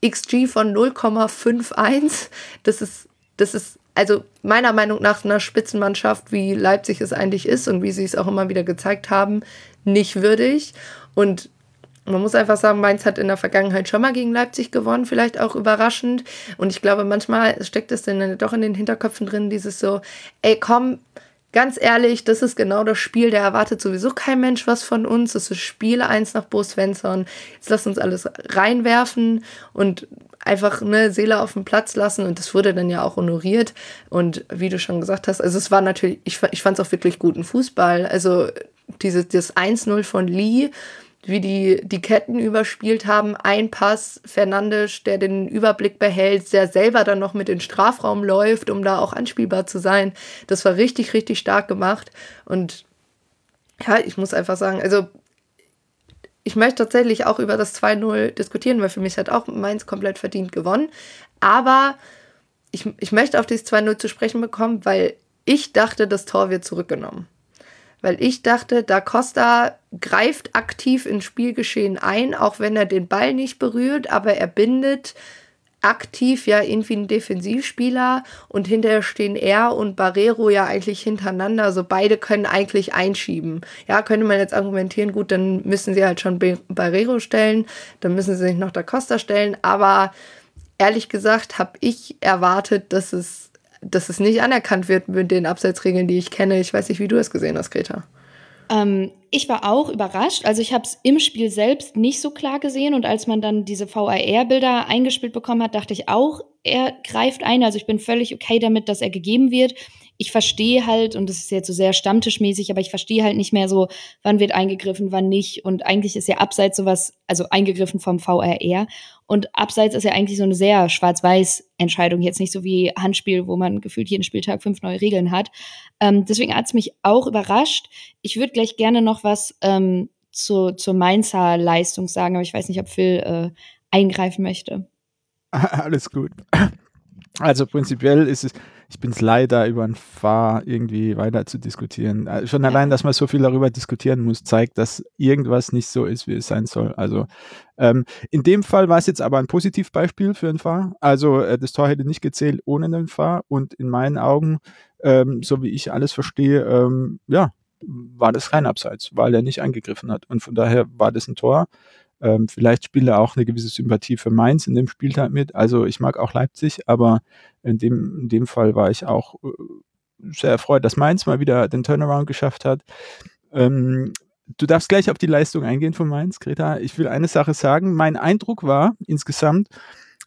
XG von 0,51. Das ist, das ist also meiner Meinung nach einer Spitzenmannschaft, wie Leipzig es eigentlich ist und wie sie es auch immer wieder gezeigt haben, nicht würdig. Und man muss einfach sagen, Mainz hat in der Vergangenheit schon mal gegen Leipzig gewonnen, vielleicht auch überraschend. Und ich glaube, manchmal steckt es dann doch in den Hinterköpfen drin, dieses so, ey, komm, ganz ehrlich, das ist genau das Spiel, da erwartet sowieso kein Mensch was von uns. Das ist Spiel 1 nach Bo Svensson. Jetzt lass uns alles reinwerfen und einfach eine Seele auf den Platz lassen und das wurde dann ja auch honoriert und wie du schon gesagt hast, also es war natürlich, ich, ich fand es auch wirklich guten Fußball, also diese, das 1-0 von Lee, wie die die Ketten überspielt haben. Ein Pass, Fernandes, der den Überblick behält, der selber dann noch mit in den Strafraum läuft, um da auch anspielbar zu sein. Das war richtig, richtig stark gemacht. Und ja, ich muss einfach sagen, also ich möchte tatsächlich auch über das 2-0 diskutieren, weil für mich hat auch Mainz komplett verdient gewonnen. Aber ich, ich möchte auf dieses 2-0 zu sprechen bekommen, weil ich dachte, das Tor wird zurückgenommen weil ich dachte, Da Costa greift aktiv ins Spielgeschehen ein, auch wenn er den Ball nicht berührt, aber er bindet aktiv ja irgendwie einen Defensivspieler und hinterher stehen er und Barrero ja eigentlich hintereinander. Also beide können eigentlich einschieben. Ja, könnte man jetzt argumentieren, gut, dann müssen sie halt schon Barrero stellen, dann müssen sie sich noch Da Costa stellen, aber ehrlich gesagt habe ich erwartet, dass es dass es nicht anerkannt wird mit den Abseitsregeln, die ich kenne. Ich weiß nicht, wie du es gesehen hast, Greta. Ähm, ich war auch überrascht. Also ich habe es im Spiel selbst nicht so klar gesehen und als man dann diese VAR-Bilder eingespielt bekommen hat, dachte ich auch, er greift ein. Also ich bin völlig okay damit, dass er gegeben wird. Ich verstehe halt, und das ist jetzt so sehr stammtischmäßig, aber ich verstehe halt nicht mehr so, wann wird eingegriffen, wann nicht. Und eigentlich ist ja abseits sowas, also eingegriffen vom VRR. Und abseits ist ja eigentlich so eine sehr schwarz-weiß-Entscheidung, jetzt nicht so wie Handspiel, wo man gefühlt jeden Spieltag fünf neue Regeln hat. Ähm, deswegen hat es mich auch überrascht. Ich würde gleich gerne noch was ähm, zu, zur Mainzer Leistung sagen, aber ich weiß nicht, ob Phil äh, eingreifen möchte. Alles gut. Also prinzipiell ist es, ich bin es leider über ein Fahr irgendwie weiter zu diskutieren. Also schon allein, dass man so viel darüber diskutieren muss, zeigt, dass irgendwas nicht so ist, wie es sein soll. Also ähm, in dem Fall war es jetzt aber ein Positivbeispiel für ein Fahr. Also äh, das Tor hätte nicht gezählt ohne den Fahr und in meinen Augen, ähm, so wie ich alles verstehe, ähm, ja, war das kein Abseits, weil er nicht eingegriffen hat. Und von daher war das ein Tor. Ähm, vielleicht spielt er auch eine gewisse Sympathie für Mainz in dem Spieltag mit. Also ich mag auch Leipzig, aber in dem, in dem Fall war ich auch äh, sehr erfreut, dass Mainz mal wieder den Turnaround geschafft hat. Ähm, du darfst gleich auf die Leistung eingehen von Mainz, Greta. Ich will eine Sache sagen. Mein Eindruck war insgesamt,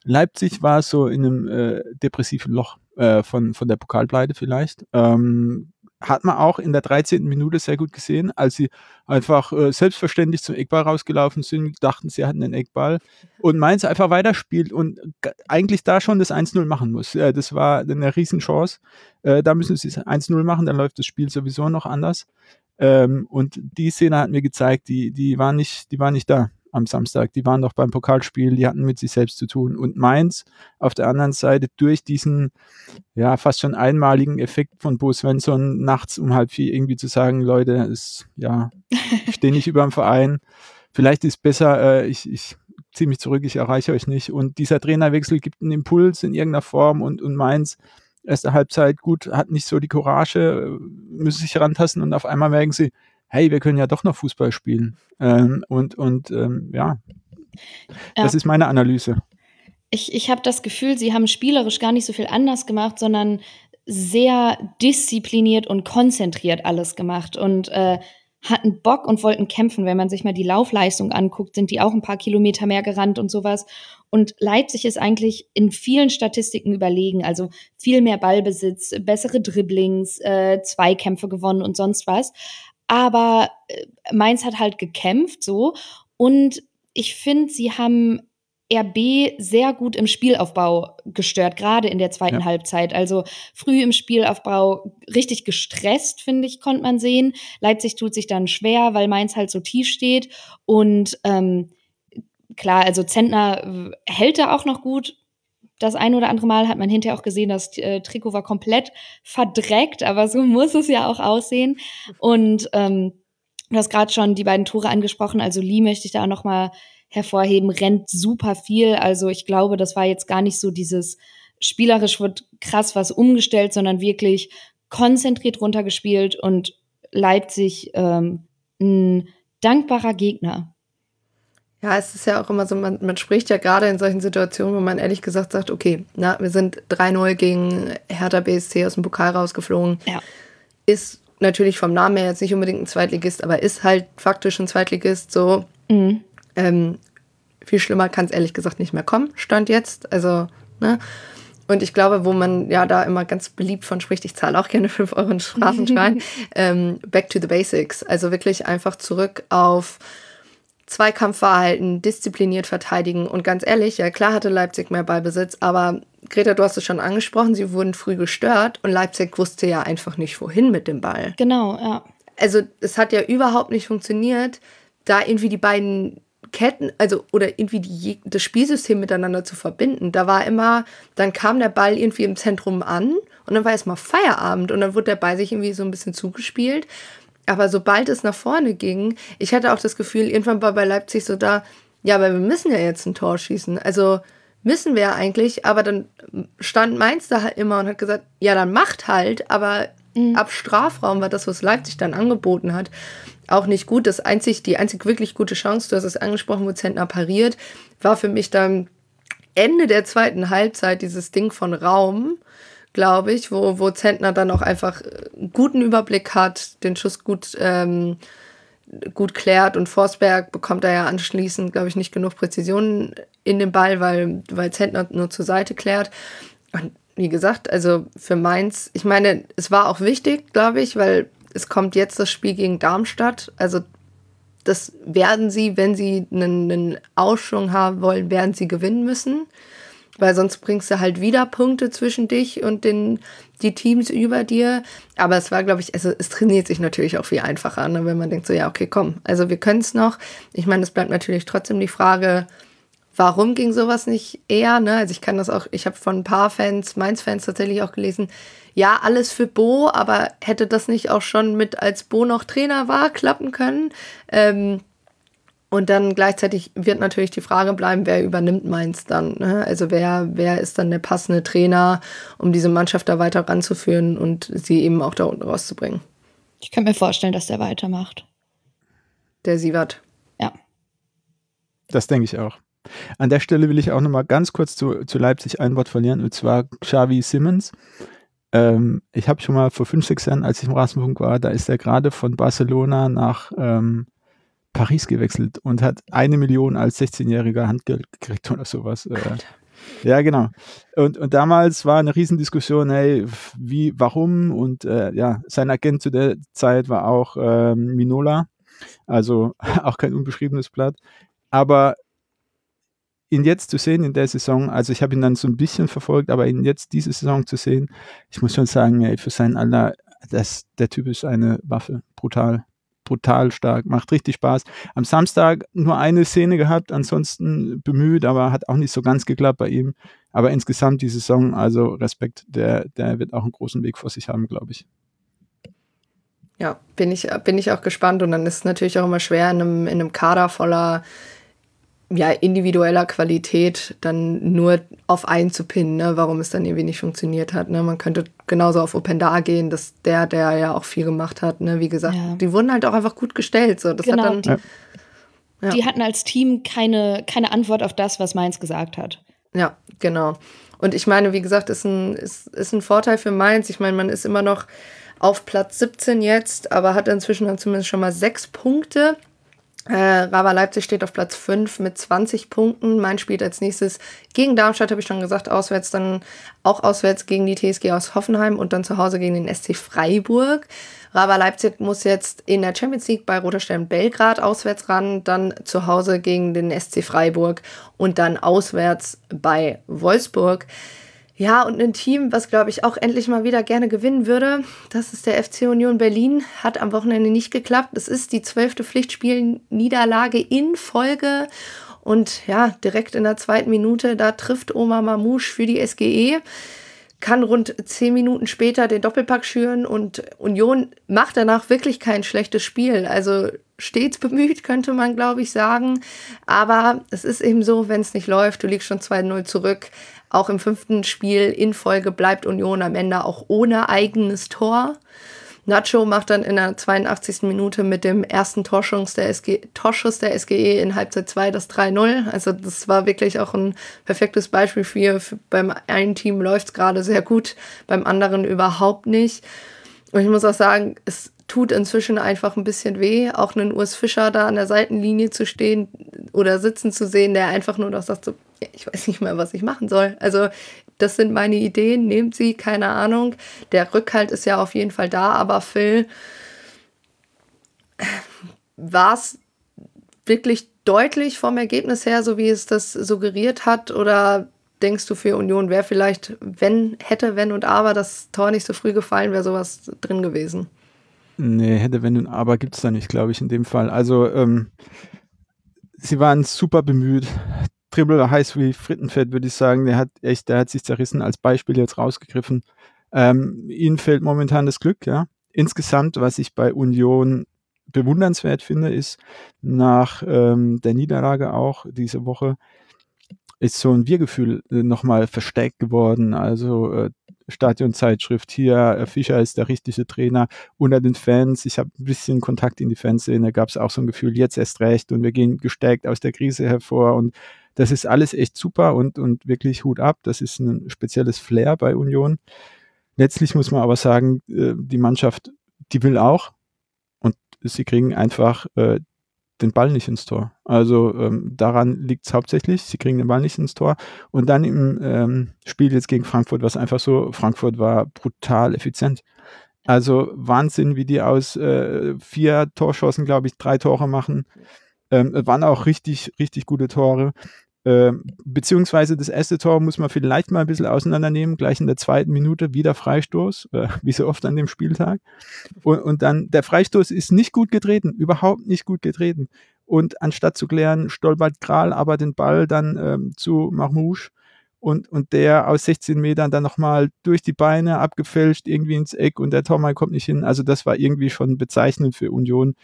Leipzig war so in einem äh, depressiven Loch äh, von, von der Pokalpleite vielleicht. Ähm, hat man auch in der 13. Minute sehr gut gesehen, als sie einfach äh, selbstverständlich zum Eckball rausgelaufen sind, dachten, sie hatten den Eckball und Mainz einfach weiterspielt und eigentlich da schon das 1-0 machen muss. Äh, das war eine Riesenchance. Äh, da müssen sie 1-0 machen, dann läuft das Spiel sowieso noch anders. Ähm, und die Szene hat mir gezeigt, die, die, war nicht, die war nicht da am Samstag. Die waren doch beim Pokalspiel, die hatten mit sich selbst zu tun. Und Mainz auf der anderen Seite durch diesen ja fast schon einmaligen Effekt von Bo Svensson nachts um halb vier irgendwie zu sagen, Leute, ist ja, ich stehe nicht über dem Verein. Vielleicht ist besser, äh, ich, ich ziehe mich zurück, ich erreiche euch nicht. Und dieser Trainerwechsel gibt einen Impuls in irgendeiner Form und, und Mainz erste Halbzeit gut, hat nicht so die Courage, müssen sich rantasten und auf einmal merken sie, hey, wir können ja doch noch Fußball spielen. Ähm, und und ähm, ja. das ist meine Analyse. Ich, ich habe das Gefühl, sie haben spielerisch gar nicht so viel anders gemacht, sondern sehr diszipliniert und konzentriert alles gemacht und äh, hatten Bock und wollten kämpfen. Wenn man sich mal die Laufleistung anguckt, sind die auch ein paar Kilometer mehr gerannt und sowas. Und Leipzig ist eigentlich in vielen Statistiken überlegen, also viel mehr Ballbesitz, bessere Dribblings, äh, Zweikämpfe gewonnen und sonst was aber äh, Mainz hat halt gekämpft so und ich finde, sie haben RB sehr gut im Spielaufbau gestört, gerade in der zweiten ja. Halbzeit. Also früh im Spielaufbau richtig gestresst, finde ich, konnte man sehen. Leipzig tut sich dann schwer, weil Mainz halt so tief steht. Und ähm, klar, also Zentner äh, hält da auch noch gut, das ein oder andere Mal hat man hinterher auch gesehen, das äh, Trikot war komplett verdreckt, aber so muss es ja auch aussehen. Und ähm, du hast gerade schon die beiden Tore angesprochen, also Lee möchte ich da auch noch mal hervorheben, rennt super viel. Also ich glaube, das war jetzt gar nicht so dieses spielerisch wird krass was umgestellt, sondern wirklich konzentriert runtergespielt und Leipzig ähm, ein dankbarer Gegner. Ja, es ist ja auch immer so, man, man spricht ja gerade in solchen Situationen, wo man ehrlich gesagt sagt, okay, na, wir sind 3-0 gegen Hertha BSC aus dem Pokal rausgeflogen. Ja. Ist natürlich vom Namen her jetzt nicht unbedingt ein Zweitligist, aber ist halt faktisch ein Zweitligist so. Mhm. Ähm, viel schlimmer kann es ehrlich gesagt nicht mehr kommen, stand jetzt. Also, ne? Und ich glaube, wo man ja da immer ganz beliebt von spricht, ich zahle auch gerne 5 Euro in Straßenschwein, ähm, back to the basics. Also wirklich einfach zurück auf Zweikampfverhalten, diszipliniert verteidigen. Und ganz ehrlich, ja klar hatte Leipzig mehr Ballbesitz, aber Greta, du hast es schon angesprochen, sie wurden früh gestört und Leipzig wusste ja einfach nicht, wohin mit dem Ball. Genau, ja. Also es hat ja überhaupt nicht funktioniert, da irgendwie die beiden Ketten, also oder irgendwie die, das Spielsystem miteinander zu verbinden. Da war immer, dann kam der Ball irgendwie im Zentrum an und dann war erstmal Feierabend und dann wurde der Ball sich irgendwie so ein bisschen zugespielt aber sobald es nach vorne ging, ich hatte auch das Gefühl, irgendwann war bei Leipzig so da, ja, aber wir müssen ja jetzt ein Tor schießen. Also müssen wir ja eigentlich, aber dann stand Mainz da halt immer und hat gesagt, ja, dann macht halt, aber mhm. ab Strafraum war das, was Leipzig dann angeboten hat, auch nicht gut. Das einzig, die einzig wirklich gute Chance, du hast es angesprochen, wo Zentner pariert, war für mich dann Ende der zweiten Halbzeit dieses Ding von Raum glaube ich, wo, wo Zentner dann auch einfach einen guten Überblick hat, den Schuss gut, ähm, gut klärt und Forsberg bekommt da ja anschließend, glaube ich, nicht genug Präzision in den Ball, weil, weil Zentner nur zur Seite klärt. Und wie gesagt, also für Mainz, ich meine, es war auch wichtig, glaube ich, weil es kommt jetzt das Spiel gegen Darmstadt. Also das werden sie, wenn sie einen, einen Ausschwung haben wollen, werden sie gewinnen müssen. Weil sonst bringst du halt wieder Punkte zwischen dich und den, die Teams über dir. Aber es war, glaube ich, also es trainiert sich natürlich auch viel einfacher, ne? wenn man denkt so, ja, okay, komm, also wir können es noch. Ich meine, es bleibt natürlich trotzdem die Frage, warum ging sowas nicht eher? Ne? Also ich kann das auch, ich habe von ein paar Fans, Mainz-Fans tatsächlich auch gelesen, ja, alles für Bo, aber hätte das nicht auch schon mit, als Bo noch Trainer war, klappen können? Ähm, und dann gleichzeitig wird natürlich die Frage bleiben, wer übernimmt Mainz dann? Ne? Also wer, wer ist dann der passende Trainer, um diese Mannschaft da weiter ranzuführen und sie eben auch da unten rauszubringen? Ich könnte mir vorstellen, dass der weitermacht. Der Sievert. Ja. Das denke ich auch. An der Stelle will ich auch noch mal ganz kurz zu, zu Leipzig ein Wort verlieren, und zwar Xavi Simmons. Ähm, ich habe schon mal vor fünf, sechs Jahren, als ich im Rasenfunk war, da ist er gerade von Barcelona nach ähm, Paris gewechselt und hat eine Million als 16-jähriger Handgeld gekriegt oder sowas. Äh, ja, genau. Und, und damals war eine Riesendiskussion, hey, wie, warum? Und äh, ja, sein Agent zu der Zeit war auch ähm, Minola, also auch kein unbeschriebenes Blatt. Aber ihn jetzt zu sehen in der Saison, also ich habe ihn dann so ein bisschen verfolgt, aber ihn jetzt diese Saison zu sehen, ich muss schon sagen, ey, für sein Alter, das, der Typ ist eine Waffe, brutal, brutal stark, macht richtig Spaß. Am Samstag nur eine Szene gehabt, ansonsten bemüht, aber hat auch nicht so ganz geklappt bei ihm. Aber insgesamt die Saison, also Respekt, der, der wird auch einen großen Weg vor sich haben, glaube ich. Ja, bin ich, bin ich auch gespannt. Und dann ist es natürlich auch immer schwer in einem, in einem Kader voller ja, individueller Qualität dann nur auf einen zu pinnen, ne, warum es dann irgendwie nicht funktioniert hat. Ne. Man könnte genauso auf Openda gehen, dass der, der ja auch viel gemacht hat, ne, wie gesagt, ja. die wurden halt auch einfach gut gestellt. So. Das genau, hat dann, die, ja. die hatten als Team keine, keine Antwort auf das, was Mainz gesagt hat. Ja, genau. Und ich meine, wie gesagt, ist ein, ist, ist ein Vorteil für Mainz. Ich meine, man ist immer noch auf Platz 17 jetzt, aber hat inzwischen dann zumindest schon mal sechs Punkte. Äh, Raba Leipzig steht auf Platz 5 mit 20 Punkten. Mein spielt als nächstes gegen Darmstadt, habe ich schon gesagt, auswärts dann auch auswärts gegen die TSG aus Hoffenheim und dann zu Hause gegen den SC Freiburg. Raba Leipzig muss jetzt in der Champions League bei Roter Stern Belgrad auswärts ran, dann zu Hause gegen den SC Freiburg und dann auswärts bei Wolfsburg. Ja, und ein Team, was glaube ich auch endlich mal wieder gerne gewinnen würde, das ist der FC Union Berlin. Hat am Wochenende nicht geklappt. Es ist die zwölfte Pflichtspielniederlage in Folge. Und ja, direkt in der zweiten Minute, da trifft Omar Mamouche für die SGE kann rund zehn Minuten später den Doppelpack schüren und Union macht danach wirklich kein schlechtes Spiel. Also stets bemüht, könnte man, glaube ich, sagen. Aber es ist eben so, wenn es nicht läuft, du liegst schon 2-0 zurück, auch im fünften Spiel in Folge bleibt Union am Ende auch ohne eigenes Tor. Nacho macht dann in der 82. Minute mit dem ersten Torschuss der, SG, Torschuss der SGE in Halbzeit 2 das 3-0. Also das war wirklich auch ein perfektes Beispiel für, für beim einen Team läuft es gerade sehr gut, beim anderen überhaupt nicht. Und ich muss auch sagen, es tut inzwischen einfach ein bisschen weh, auch einen Urs Fischer da an der Seitenlinie zu stehen oder sitzen zu sehen, der einfach nur noch sagt so, ich weiß nicht mehr, was ich machen soll. Also das sind meine Ideen, nehmt sie, keine Ahnung. Der Rückhalt ist ja auf jeden Fall da, aber Phil, war es wirklich deutlich vom Ergebnis her, so wie es das suggeriert hat? Oder denkst du für Union wäre vielleicht, wenn, hätte, wenn und aber das Tor nicht so früh gefallen, wäre sowas drin gewesen? Nee, hätte, wenn und aber gibt es da nicht, glaube ich, in dem Fall. Also, ähm, sie waren super bemüht. Dribble heiß wie Frittenfett, würde ich sagen. Der hat echt, der hat sich zerrissen als Beispiel jetzt rausgegriffen. Ähm, ihnen fehlt momentan das Glück, ja. Insgesamt, was ich bei Union bewundernswert finde, ist nach ähm, der Niederlage auch diese Woche, ist so ein Wir-Gefühl äh, nochmal verstärkt geworden. Also äh, Stadionzeitschrift hier, äh, Fischer ist der richtige Trainer unter den Fans. Ich habe ein bisschen Kontakt in die Fanszene, gab es auch so ein Gefühl, jetzt erst recht und wir gehen gestärkt aus der Krise hervor und das ist alles echt super und, und wirklich Hut ab. Das ist ein spezielles Flair bei Union. Letztlich muss man aber sagen, äh, die Mannschaft, die will auch und sie kriegen einfach äh, den Ball nicht ins Tor. Also ähm, daran liegt es hauptsächlich. Sie kriegen den Ball nicht ins Tor. Und dann im ähm, Spiel jetzt gegen Frankfurt war es einfach so, Frankfurt war brutal effizient. Also Wahnsinn, wie die aus äh, vier Torschossen, glaube ich, drei Tore machen. Ähm, waren auch richtig, richtig gute Tore. Ähm, beziehungsweise das erste Tor muss man vielleicht mal ein bisschen auseinandernehmen, gleich in der zweiten Minute wieder Freistoß, äh, wie so oft an dem Spieltag. Und, und dann der Freistoß ist nicht gut getreten, überhaupt nicht gut getreten. Und anstatt zu klären, stolpert Kral aber den Ball dann ähm, zu Marmouche und, und der aus 16 Metern dann nochmal durch die Beine abgefälscht, irgendwie ins Eck und der Tormann kommt nicht hin. Also das war irgendwie schon bezeichnend für Union.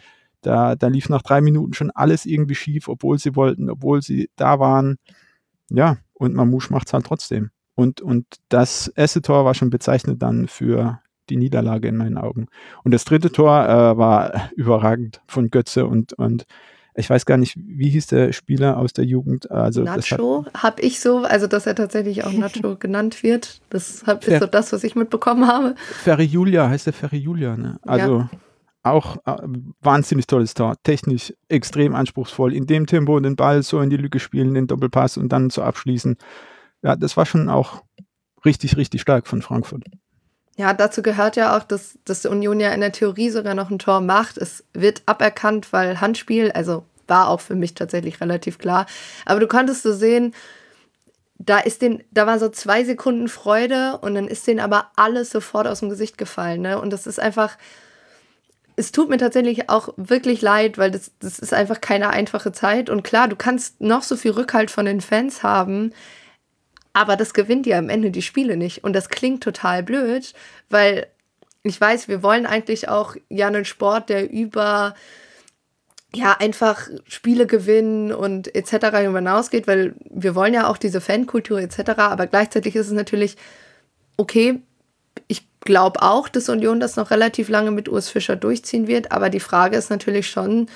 Da, da lief nach drei Minuten schon alles irgendwie schief, obwohl sie wollten, obwohl sie da waren. Ja, und Mamouche macht es halt trotzdem. Und, und das erste Tor war schon bezeichnend dann für die Niederlage in meinen Augen. Und das dritte Tor äh, war überragend von Götze und, und ich weiß gar nicht, wie hieß der Spieler aus der Jugend? Also Nacho habe ich so, also dass er tatsächlich auch Nacho genannt wird. Das ist so das, was ich mitbekommen habe. Ferry Julia heißt der Ferry Julia, ne? Also ja auch äh, wahnsinnig tolles Tor. Technisch extrem anspruchsvoll. In dem Tempo den Ball so in die Lücke spielen, den Doppelpass und dann zu abschließen. Ja, das war schon auch richtig, richtig stark von Frankfurt. Ja, dazu gehört ja auch, dass, dass Union ja in der Theorie sogar noch ein Tor macht. Es wird aberkannt, weil Handspiel, also war auch für mich tatsächlich relativ klar. Aber du konntest so sehen, da ist den, da war so zwei Sekunden Freude und dann ist denen aber alles sofort aus dem Gesicht gefallen. Ne? Und das ist einfach, es tut mir tatsächlich auch wirklich leid, weil das, das ist einfach keine einfache Zeit. Und klar, du kannst noch so viel Rückhalt von den Fans haben, aber das gewinnt dir am Ende die Spiele nicht. Und das klingt total blöd, weil ich weiß, wir wollen eigentlich auch ja einen Sport, der über ja einfach Spiele gewinnen und etc. hinausgeht, weil wir wollen ja auch diese Fankultur etc. Aber gleichzeitig ist es natürlich okay, glaube auch, dass Union das noch relativ lange mit Urs Fischer durchziehen wird. Aber die Frage ist natürlich schon,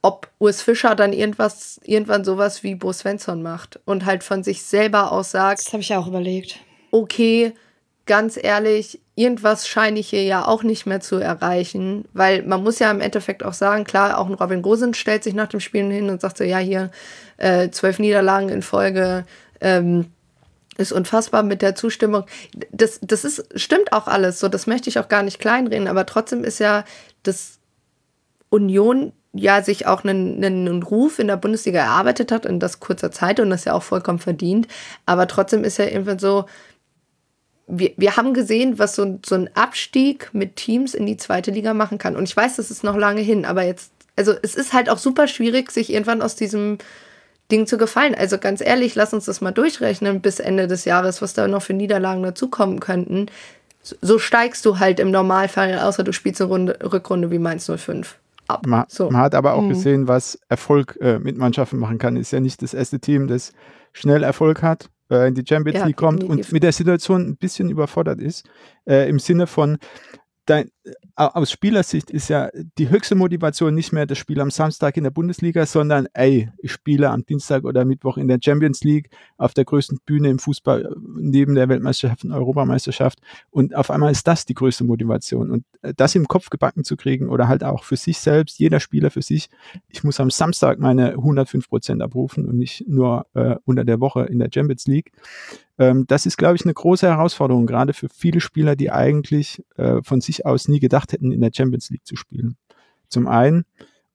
ob Urs Fischer dann irgendwas, irgendwann sowas wie Bo Svensson macht und halt von sich selber aus sagt. Das habe ich auch überlegt. Okay, ganz ehrlich, irgendwas scheine ich hier ja auch nicht mehr zu erreichen, weil man muss ja im Endeffekt auch sagen, klar, auch ein Robin Gosens stellt sich nach dem Spielen hin und sagt so, ja, hier äh, zwölf Niederlagen in Folge, ähm, ist unfassbar mit der Zustimmung. Das, das ist, stimmt auch alles so, das möchte ich auch gar nicht kleinreden, aber trotzdem ist ja das Union ja sich auch einen, einen Ruf in der Bundesliga erarbeitet hat in das kurzer Zeit und das ja auch vollkommen verdient. Aber trotzdem ist ja irgendwie so, wir, wir haben gesehen, was so, so ein Abstieg mit Teams in die zweite Liga machen kann. Und ich weiß, das ist noch lange hin, aber jetzt, also es ist halt auch super schwierig, sich irgendwann aus diesem Ding zu gefallen. Also ganz ehrlich, lass uns das mal durchrechnen bis Ende des Jahres, was da noch für Niederlagen dazukommen könnten. So steigst du halt im Normalfall, außer du spielst eine Runde, Rückrunde wie Mainz 05. Ab. Man, so. man hat aber auch mhm. gesehen, was Erfolg äh, mit Mannschaften machen kann. Ist ja nicht das erste Team, das schnell Erfolg hat, äh, in die Champions ja, League kommt definitiv. und mit der Situation ein bisschen überfordert ist. Äh, Im Sinne von, dein, aus Spielersicht ist ja die höchste Motivation nicht mehr das Spiel am Samstag in der Bundesliga, sondern ey, ich spiele am Dienstag oder Mittwoch in der Champions League auf der größten Bühne im Fußball neben der Weltmeisterschaft und Europameisterschaft und auf einmal ist das die größte Motivation und äh, das im Kopf gebacken zu kriegen oder halt auch für sich selbst, jeder Spieler für sich, ich muss am Samstag meine 105 Prozent abrufen und nicht nur äh, unter der Woche in der Champions League. Ähm, das ist, glaube ich, eine große Herausforderung, gerade für viele Spieler, die eigentlich äh, von sich aus nie gedacht hätten, in der Champions League zu spielen. Zum einen.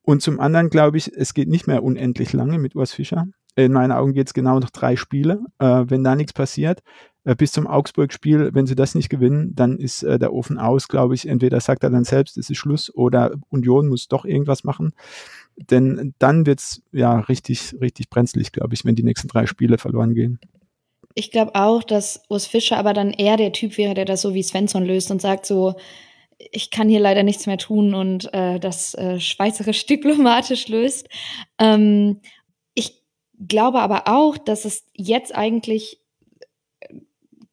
Und zum anderen glaube ich, es geht nicht mehr unendlich lange mit Urs Fischer. In meinen Augen geht es genau noch drei Spiele. Äh, wenn da nichts passiert, äh, bis zum Augsburg-Spiel, wenn sie das nicht gewinnen, dann ist äh, der Ofen aus, glaube ich. Entweder sagt er dann selbst, es ist Schluss, oder Union muss doch irgendwas machen. Denn dann wird es ja richtig, richtig brenzlig, glaube ich, wenn die nächsten drei Spiele verloren gehen. Ich glaube auch, dass Urs Fischer aber dann eher der Typ wäre, der das so wie Svensson löst und sagt so, ich kann hier leider nichts mehr tun und äh, das äh, schweizerisch diplomatisch löst. Ähm, ich glaube aber auch, dass es jetzt eigentlich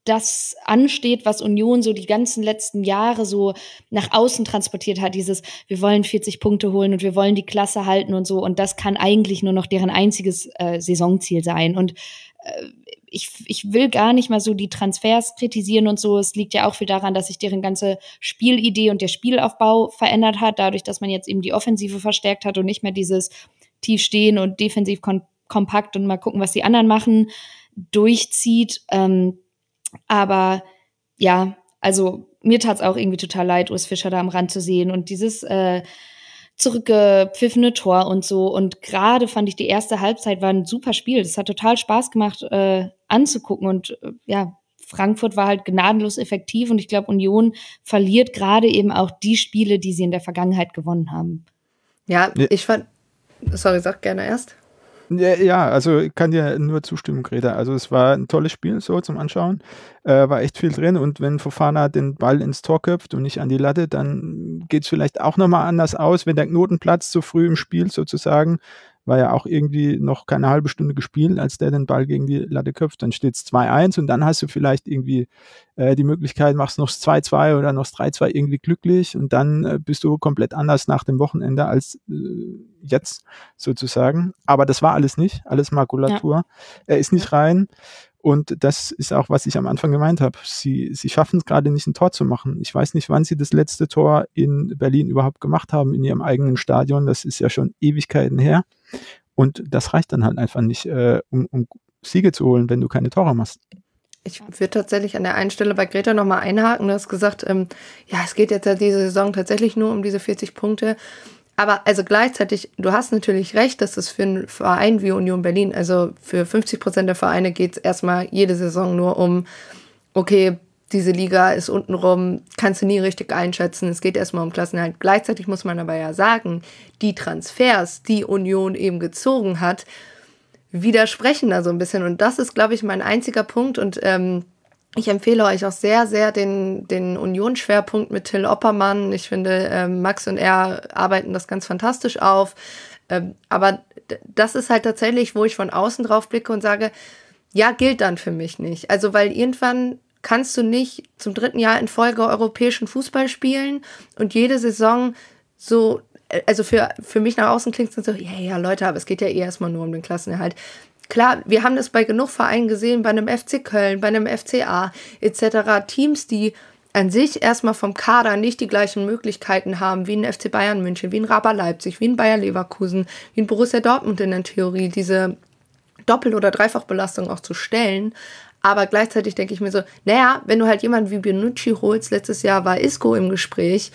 das ansteht, was Union so die ganzen letzten Jahre so nach außen transportiert hat. Dieses, wir wollen 40 Punkte holen und wir wollen die Klasse halten und so. Und das kann eigentlich nur noch deren einziges äh, Saisonziel sein. Und äh, ich, ich will gar nicht mal so die Transfers kritisieren und so. Es liegt ja auch viel daran, dass sich deren ganze Spielidee und der Spielaufbau verändert hat, dadurch, dass man jetzt eben die Offensive verstärkt hat und nicht mehr dieses tief stehen und defensiv kom kompakt und mal gucken, was die anderen machen, durchzieht. Ähm, aber ja, also mir tat es auch irgendwie total leid, Urs Fischer da am Rand zu sehen und dieses äh, zurückgepfiffene Tor und so. Und gerade fand ich, die erste Halbzeit war ein super Spiel. Das hat total Spaß gemacht äh, anzugucken. Und äh, ja, Frankfurt war halt gnadenlos effektiv und ich glaube, Union verliert gerade eben auch die Spiele, die sie in der Vergangenheit gewonnen haben. Ja, ich fand. Sorry, sag gerne erst. Ja, ja, also ich kann dir nur zustimmen, Greta. Also es war ein tolles Spiel so zum Anschauen. Äh, war echt viel drin und wenn Fofana den Ball ins Tor köpft und nicht an die Latte, dann geht es vielleicht auch nochmal anders aus, wenn der Knoten platzt, so früh im Spiel sozusagen war ja auch irgendwie noch keine halbe Stunde gespielt, als der den Ball gegen die Latte köpft. Dann steht es 2-1 und dann hast du vielleicht irgendwie äh, die Möglichkeit, machst noch 2-2 oder noch 3-2 irgendwie glücklich und dann äh, bist du komplett anders nach dem Wochenende als äh, jetzt sozusagen. Aber das war alles nicht, alles Makulatur. Ja. Er ist nicht rein. Und das ist auch, was ich am Anfang gemeint habe. Sie, sie schaffen es gerade nicht, ein Tor zu machen. Ich weiß nicht, wann sie das letzte Tor in Berlin überhaupt gemacht haben, in ihrem eigenen Stadion. Das ist ja schon Ewigkeiten her. Und das reicht dann halt einfach nicht, äh, um, um Siege zu holen, wenn du keine Tore machst. Ich würde tatsächlich an der einen Stelle bei Greta nochmal einhaken. Du hast gesagt, ähm, ja, es geht jetzt ja diese Saison tatsächlich nur um diese 40 Punkte. Aber also gleichzeitig, du hast natürlich recht, dass es für einen Verein wie Union Berlin, also für 50 Prozent der Vereine geht es erstmal jede Saison nur um, okay, diese Liga ist untenrum, kannst du nie richtig einschätzen. Es geht erstmal um Klassenhalt. Gleichzeitig muss man aber ja sagen, die Transfers, die Union eben gezogen hat, widersprechen da so ein bisschen. Und das ist, glaube ich, mein einziger Punkt. Und ähm, ich empfehle euch auch sehr, sehr den, den Union-Schwerpunkt mit Till Oppermann. Ich finde, ähm, Max und er arbeiten das ganz fantastisch auf. Ähm, aber das ist halt tatsächlich, wo ich von außen drauf blicke und sage, ja, gilt dann für mich nicht. Also, weil irgendwann kannst du nicht zum dritten Jahr in Folge europäischen Fußball spielen und jede Saison so, äh, also für, für mich nach außen klingt es so, ja, ja, Leute, aber es geht ja eh erstmal nur um den Klassenerhalt. Klar, wir haben das bei genug Vereinen gesehen, bei einem FC Köln, bei einem FCA etc. Teams, die an sich erstmal vom Kader nicht die gleichen Möglichkeiten haben wie ein FC Bayern München, wie ein Raber Leipzig, wie ein Bayer Leverkusen, wie ein Borussia Dortmund in der Theorie, diese Doppel- oder Dreifachbelastung auch zu stellen. Aber gleichzeitig denke ich mir so, naja, wenn du halt jemanden wie Benucci holst, letztes Jahr war Isco im Gespräch,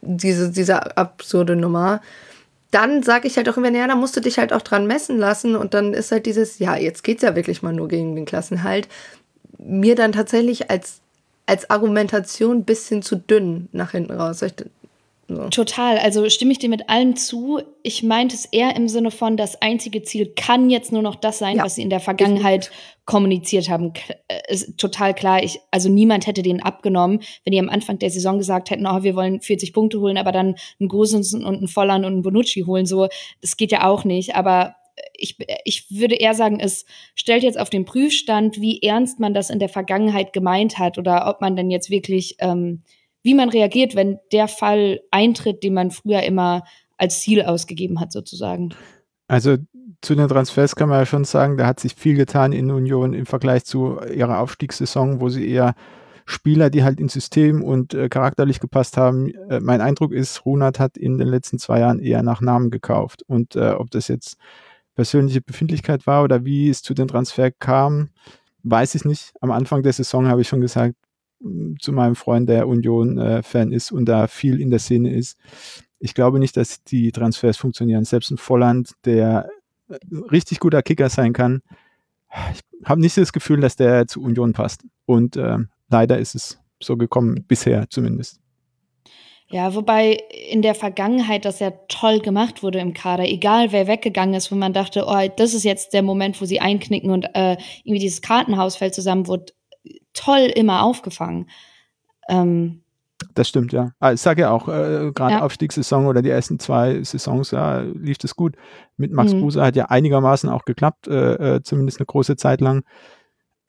diese, diese absurde Nummer, dann sage ich halt auch immer, ja, da musst du dich halt auch dran messen lassen und dann ist halt dieses, ja, jetzt geht es ja wirklich mal nur gegen den Klassenhalt, mir dann tatsächlich als, als Argumentation ein bisschen zu dünn nach hinten raus. Ich, so. Total, also stimme ich dir mit allem zu. Ich meinte es eher im Sinne von, das einzige Ziel kann jetzt nur noch das sein, ja. was sie in der Vergangenheit kommuniziert haben. Äh, ist total klar. Ich, also niemand hätte den abgenommen, wenn die am Anfang der Saison gesagt hätten, oh, wir wollen 40 Punkte holen, aber dann einen Gosensen und einen Volland und einen Bonucci holen. So, das geht ja auch nicht. Aber ich, ich würde eher sagen, es stellt jetzt auf den Prüfstand, wie ernst man das in der Vergangenheit gemeint hat oder ob man denn jetzt wirklich ähm, wie man reagiert, wenn der Fall eintritt, den man früher immer als Ziel ausgegeben hat, sozusagen. Also zu den Transfers kann man ja schon sagen, da hat sich viel getan in Union im Vergleich zu ihrer Aufstiegssaison, wo sie eher Spieler, die halt ins System und äh, charakterlich gepasst haben. Äh, mein Eindruck ist, Runert hat in den letzten zwei Jahren eher nach Namen gekauft. Und äh, ob das jetzt persönliche Befindlichkeit war oder wie es zu dem Transfer kam, weiß ich nicht. Am Anfang der Saison habe ich schon gesagt, zu meinem Freund, der Union-Fan äh, ist und da viel in der Szene ist. Ich glaube nicht, dass die Transfers funktionieren. Selbst ein Volland, der äh, richtig guter Kicker sein kann, ich habe nicht das Gefühl, dass der zu Union passt. Und äh, leider ist es so gekommen, bisher zumindest. Ja, wobei in der Vergangenheit das ja toll gemacht wurde im Kader, egal wer weggegangen ist, wo man dachte, oh, das ist jetzt der Moment, wo sie einknicken und äh, irgendwie dieses Kartenhaus fällt zusammen, wurde toll immer aufgefangen. Ähm, das stimmt, ja. Ah, ich sage ja auch, äh, gerade ja. Aufstiegssaison oder die ersten zwei Saisons, ja, lief das gut. Mit Max mhm. Kruse hat ja einigermaßen auch geklappt, äh, äh, zumindest eine große Zeit lang.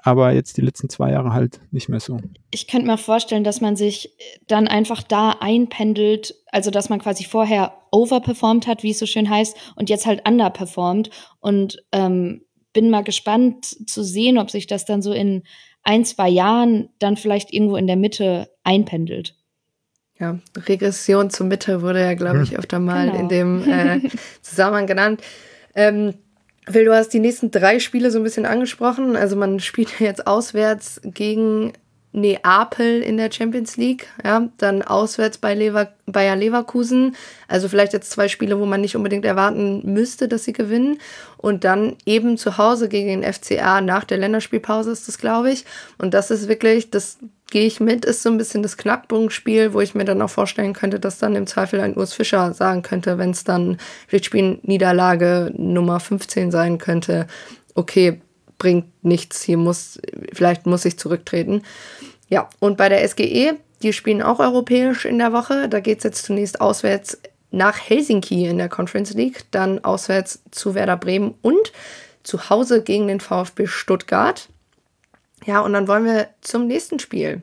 Aber jetzt die letzten zwei Jahre halt nicht mehr so. Ich könnte mir vorstellen, dass man sich dann einfach da einpendelt, also dass man quasi vorher overperformed hat, wie es so schön heißt, und jetzt halt underperformt. Und ähm, bin mal gespannt zu sehen, ob sich das dann so in ein, zwei Jahren dann vielleicht irgendwo in der Mitte einpendelt. Ja, Regression zur Mitte wurde ja, glaube ich, öfter mal genau. in dem äh, Zusammenhang genannt. Ähm, Will, du hast die nächsten drei Spiele so ein bisschen angesprochen. Also man spielt jetzt auswärts gegen Neapel in der Champions League, ja, dann auswärts bei Lever Bayer Leverkusen. Also vielleicht jetzt zwei Spiele, wo man nicht unbedingt erwarten müsste, dass sie gewinnen. Und dann eben zu Hause gegen den FCA nach der Länderspielpause ist das, glaube ich. Und das ist wirklich, das gehe ich mit, ist so ein bisschen das Knackpunktspiel, wo ich mir dann auch vorstellen könnte, dass dann im Zweifel ein Urs Fischer sagen könnte, wenn es dann Pflichtspiel-Niederlage Nummer 15 sein könnte. Okay, bringt nichts, hier muss, vielleicht muss ich zurücktreten. Ja, und bei der SGE, die spielen auch europäisch in der Woche. Da geht es jetzt zunächst auswärts nach Helsinki in der Conference League, dann auswärts zu Werder Bremen und zu Hause gegen den VfB Stuttgart. Ja, und dann wollen wir zum nächsten Spiel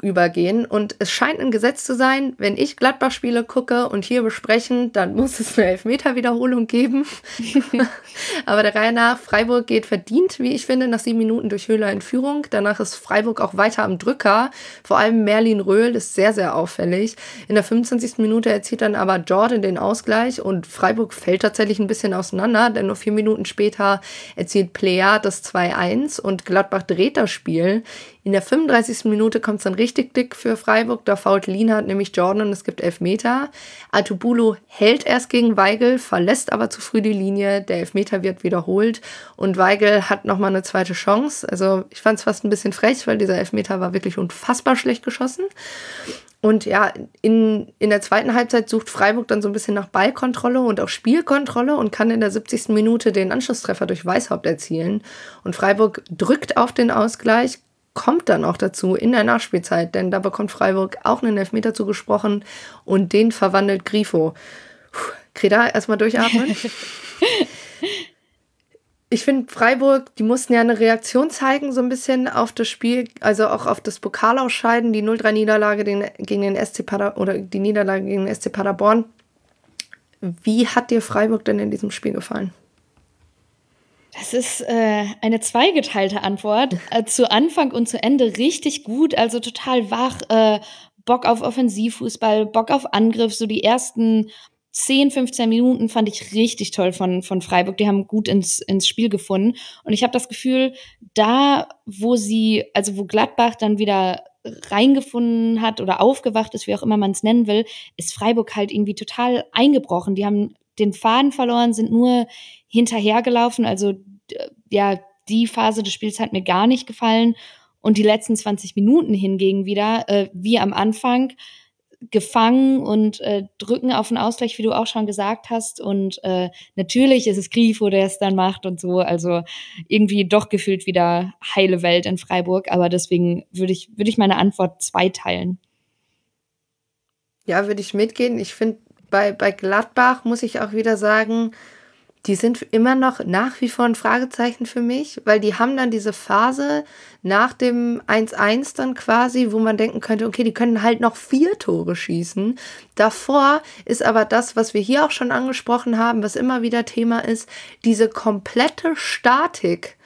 übergehen. Und es scheint ein Gesetz zu sein, wenn ich Gladbach-Spiele gucke und hier besprechen, dann muss es eine Elfmeter-Wiederholung geben. Aber der Reihe nach, Freiburg geht verdient, wie ich finde, nach sieben Minuten durch Höhler in Führung. Danach ist Freiburg auch weiter am Drücker. Vor allem Merlin Röhl ist sehr, sehr auffällig. In der 25. Minute erzielt dann aber Jordan den Ausgleich und Freiburg fällt tatsächlich ein bisschen auseinander, denn nur vier Minuten später erzielt Plea das 2-1 und Gladbach dreht das Spiel. In der 35. Minute kommt es dann richtig dick für Freiburg. Da fault Lienhardt nämlich Jordan und es gibt Elfmeter. Atubulu hält erst gegen Weigel, verlässt aber zu früh die Linie. Der Elfmeter wird wiederholt und Weigel hat nochmal eine zweite Chance. Also ich fand es fast ein bisschen frech, weil dieser Elfmeter war wirklich unfassbar schlecht geschossen. Und ja, in, in der zweiten Halbzeit sucht Freiburg dann so ein bisschen nach Ballkontrolle und auch Spielkontrolle und kann in der 70. Minute den Anschlusstreffer durch Weißhaupt erzielen. Und Freiburg drückt auf den Ausgleich, kommt dann auch dazu in der Nachspielzeit, denn da bekommt Freiburg auch einen Elfmeter zugesprochen und den verwandelt Grifo. Puh, Kreda, erstmal durchatmen. ich finde, Freiburg, die mussten ja eine Reaktion zeigen, so ein bisschen auf das Spiel, also auch auf das Pokalausscheiden, die 0-3-Niederlage gegen den SC Pader oder die Niederlage gegen den SC Paderborn. Wie hat dir Freiburg denn in diesem Spiel gefallen? Das ist äh, eine zweigeteilte Antwort. Äh, zu Anfang und zu Ende richtig gut, also total wach, äh, Bock auf Offensivfußball, Bock auf Angriff. So die ersten 10, 15 Minuten fand ich richtig toll von, von Freiburg. Die haben gut ins, ins Spiel gefunden. Und ich habe das Gefühl, da, wo sie, also wo Gladbach dann wieder reingefunden hat oder aufgewacht ist, wie auch immer man es nennen will, ist Freiburg halt irgendwie total eingebrochen. Die haben den Faden verloren, sind nur hinterhergelaufen. Also ja, die Phase des Spiels hat mir gar nicht gefallen. Und die letzten 20 Minuten hingegen wieder, äh, wie am Anfang, gefangen und äh, drücken auf den Ausgleich, wie du auch schon gesagt hast. Und äh, natürlich ist es Grifo, der es dann macht und so. Also irgendwie doch gefühlt wieder heile Welt in Freiburg. Aber deswegen würde ich, würde ich meine Antwort zweiteilen. Ja, würde ich mitgehen. Ich finde, bei, bei Gladbach muss ich auch wieder sagen, die sind immer noch nach wie vor ein Fragezeichen für mich, weil die haben dann diese Phase nach dem 1-1 dann quasi, wo man denken könnte, okay, die können halt noch vier Tore schießen. Davor ist aber das, was wir hier auch schon angesprochen haben, was immer wieder Thema ist, diese komplette Statik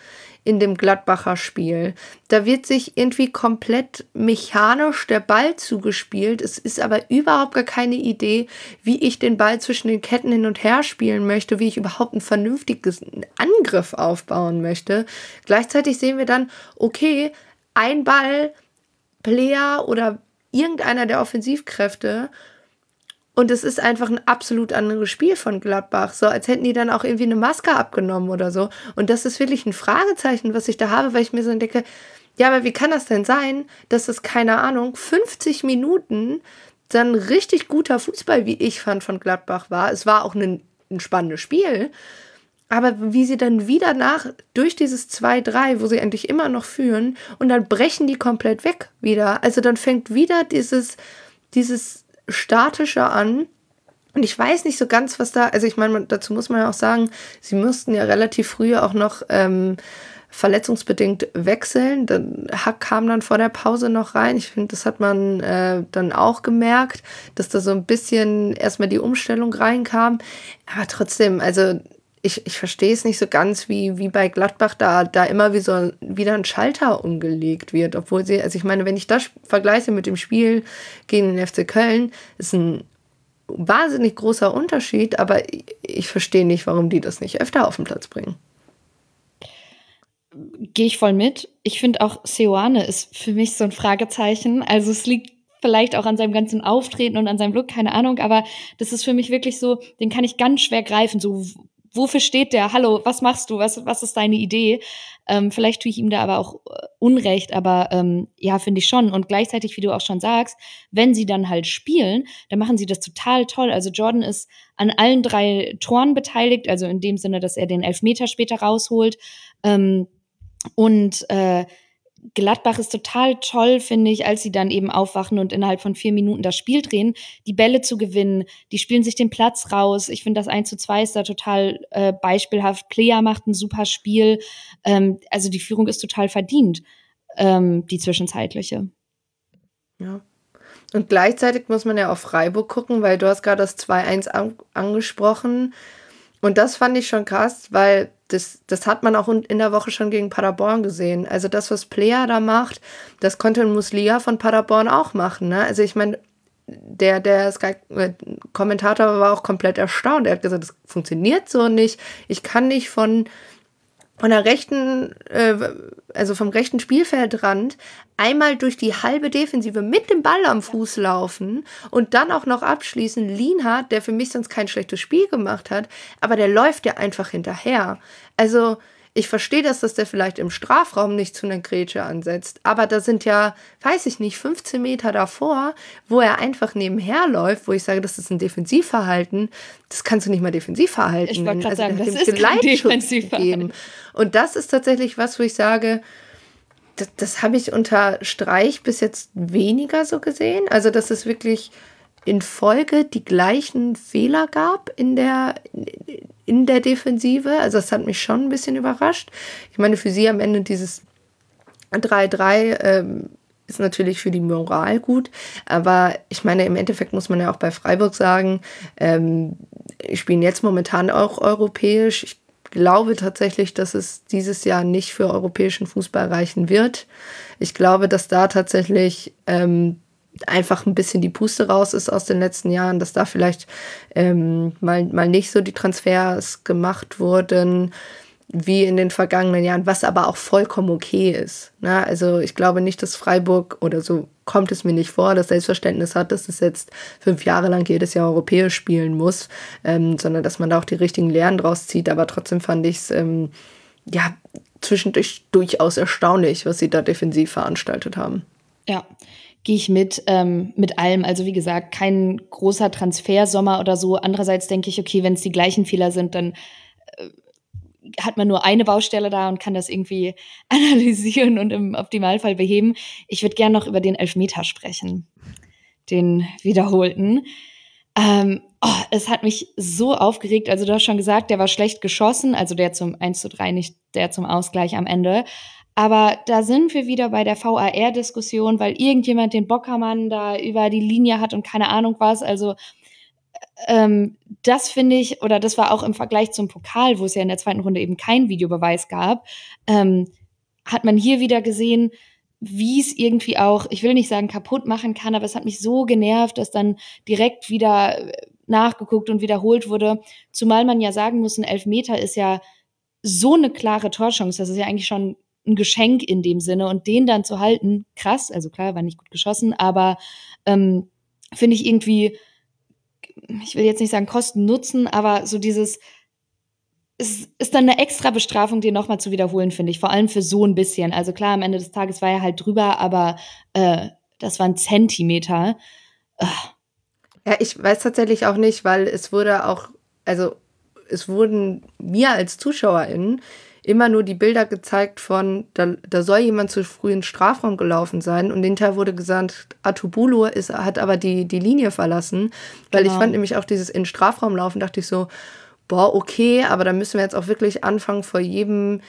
in dem Gladbacher Spiel. Da wird sich irgendwie komplett mechanisch der Ball zugespielt. Es ist aber überhaupt gar keine Idee, wie ich den Ball zwischen den Ketten hin und her spielen möchte, wie ich überhaupt einen vernünftigen Angriff aufbauen möchte. Gleichzeitig sehen wir dann, okay, ein Ball, Player oder irgendeiner der Offensivkräfte und es ist einfach ein absolut anderes Spiel von Gladbach. So, als hätten die dann auch irgendwie eine Maske abgenommen oder so. Und das ist wirklich ein Fragezeichen, was ich da habe, weil ich mir so denke, ja, aber wie kann das denn sein, dass es, keine Ahnung, 50 Minuten dann richtig guter Fußball, wie ich fand, von Gladbach war. Es war auch ein, ein spannendes Spiel. Aber wie sie dann wieder nach, durch dieses 2-3, wo sie eigentlich immer noch führen, und dann brechen die komplett weg wieder. Also dann fängt wieder dieses, dieses statischer an. Und ich weiß nicht so ganz, was da, also ich meine, dazu muss man ja auch sagen, sie mussten ja relativ früh auch noch ähm, verletzungsbedingt wechseln. Dann kam dann vor der Pause noch rein. Ich finde, das hat man äh, dann auch gemerkt, dass da so ein bisschen erstmal die Umstellung reinkam. Aber trotzdem, also ich, ich verstehe es nicht so ganz, wie, wie bei Gladbach da, da immer wie so wieder ein Schalter umgelegt wird. Obwohl sie, also ich meine, wenn ich das vergleiche mit dem Spiel gegen den FC Köln, ist ein wahnsinnig großer Unterschied, aber ich, ich verstehe nicht, warum die das nicht öfter auf den Platz bringen. Gehe ich voll mit. Ich finde auch Seoane ist für mich so ein Fragezeichen. Also es liegt vielleicht auch an seinem ganzen Auftreten und an seinem Look, keine Ahnung, aber das ist für mich wirklich so, den kann ich ganz schwer greifen. So, wofür steht der? Hallo, was machst du? Was, was ist deine Idee? Ähm, vielleicht tue ich ihm da aber auch äh, Unrecht, aber ähm, ja, finde ich schon. Und gleichzeitig, wie du auch schon sagst, wenn sie dann halt spielen, dann machen sie das total toll. Also Jordan ist an allen drei Toren beteiligt, also in dem Sinne, dass er den Elfmeter später rausholt. Ähm, und äh, Gladbach ist total toll, finde ich, als sie dann eben aufwachen und innerhalb von vier Minuten das Spiel drehen, die Bälle zu gewinnen. Die spielen sich den Platz raus. Ich finde, das 1 zu 2 ist da total äh, beispielhaft. Plea macht ein super Spiel. Ähm, also die Führung ist total verdient, ähm, die zwischenzeitliche. Ja. Und gleichzeitig muss man ja auf Freiburg gucken, weil du hast gerade das 2-1 an angesprochen. Und das fand ich schon krass, weil das, das hat man auch in der Woche schon gegen Paderborn gesehen. Also das, was Player da macht, das konnte ein Muslia von Paderborn auch machen. Ne? Also ich meine, der, der Sky-Kommentator war auch komplett erstaunt. Er hat gesagt, das funktioniert so nicht. Ich kann nicht von von der rechten, äh, also vom rechten Spielfeldrand einmal durch die halbe Defensive mit dem Ball am Fuß laufen und dann auch noch abschließen. Lienhardt, der für mich sonst kein schlechtes Spiel gemacht hat, aber der läuft ja einfach hinterher. Also ich verstehe das, dass der vielleicht im Strafraum nicht zu einer Grätsche ansetzt, aber da sind ja, weiß ich nicht, 15 Meter davor, wo er einfach nebenher läuft, wo ich sage, das ist ein Defensivverhalten. Das kannst du nicht mal Defensivverhalten Ich wollte gerade also sagen, das ist kein Defensivverhalten. Und das ist tatsächlich was, wo ich sage, das, das habe ich unter Streich bis jetzt weniger so gesehen. Also, dass es wirklich in Folge die gleichen Fehler gab in der, in der Defensive. Also das hat mich schon ein bisschen überrascht. Ich meine, für sie am Ende dieses 3-3 ähm, ist natürlich für die Moral gut. Aber ich meine, im Endeffekt muss man ja auch bei Freiburg sagen, ähm, spielen jetzt momentan auch europäisch. Ich glaube tatsächlich, dass es dieses Jahr nicht für europäischen Fußball reichen wird. Ich glaube, dass da tatsächlich ähm, einfach ein bisschen die Puste raus ist aus den letzten Jahren, dass da vielleicht ähm, mal, mal nicht so die Transfers gemacht wurden wie in den vergangenen Jahren, was aber auch vollkommen okay ist. Ne? Also ich glaube nicht, dass Freiburg oder so kommt es mir nicht vor, das Selbstverständnis hat, dass es jetzt fünf Jahre lang jedes Jahr europäisch spielen muss, ähm, sondern dass man da auch die richtigen Lehren draus zieht. Aber trotzdem fand ich es ähm, ja zwischendurch durchaus erstaunlich, was sie da defensiv veranstaltet haben. Ja, gehe ich mit, ähm, mit allem. Also wie gesagt, kein großer Transfersommer oder so. Andererseits denke ich, okay, wenn es die gleichen Fehler sind, dann äh, hat man nur eine Baustelle da und kann das irgendwie analysieren und im Optimalfall beheben. Ich würde gerne noch über den Elfmeter sprechen, den wiederholten. Ähm, oh, es hat mich so aufgeregt. Also du hast schon gesagt, der war schlecht geschossen, also der zum 1 zu 3, nicht der zum Ausgleich am Ende. Aber da sind wir wieder bei der VAR-Diskussion, weil irgendjemand den Bockermann da über die Linie hat und keine Ahnung was. Also ähm, das finde ich, oder das war auch im Vergleich zum Pokal, wo es ja in der zweiten Runde eben keinen Videobeweis gab, ähm, hat man hier wieder gesehen, wie es irgendwie auch, ich will nicht sagen kaputt machen kann, aber es hat mich so genervt, dass dann direkt wieder äh, nachgeguckt und wiederholt wurde. Zumal man ja sagen muss, ein Elfmeter ist ja so eine klare Torchance. Das ist ja eigentlich schon ein Geschenk in dem Sinne und den dann zu halten, krass, also klar, war nicht gut geschossen, aber ähm, finde ich irgendwie, ich will jetzt nicht sagen Kosten Nutzen, aber so dieses es ist dann eine extra Bestrafung, den nochmal zu wiederholen, finde ich. Vor allem für so ein bisschen. Also klar, am Ende des Tages war er halt drüber, aber äh, das waren Zentimeter. Ugh. Ja, ich weiß tatsächlich auch nicht, weil es wurde auch, also es wurden mir als ZuschauerInnen immer nur die Bilder gezeigt von, da, da soll jemand zu früh in den Strafraum gelaufen sein und hinterher wurde gesagt, Atubulu ist, hat aber die, die Linie verlassen, weil genau. ich fand nämlich auch dieses in den Strafraum laufen, dachte ich so, boah, okay, aber da müssen wir jetzt auch wirklich anfangen, vor jedem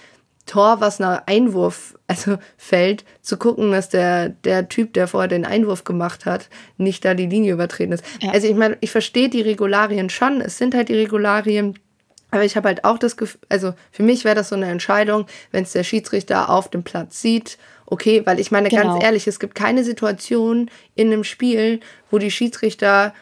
Tor, was nach Einwurf also fällt, zu gucken, dass der, der Typ, der vorher den Einwurf gemacht hat, nicht da die Linie übertreten ist. Ja. Also ich meine, ich verstehe die Regularien schon. Es sind halt die Regularien, Aber ich habe halt auch das Gefühl, also für mich wäre das so eine Entscheidung, wenn es der Schiedsrichter auf dem Platz sieht, okay, weil ich meine Genau. ganz ehrlich, es gibt keine Situation in einem Spiel, wo die Schiedsrichter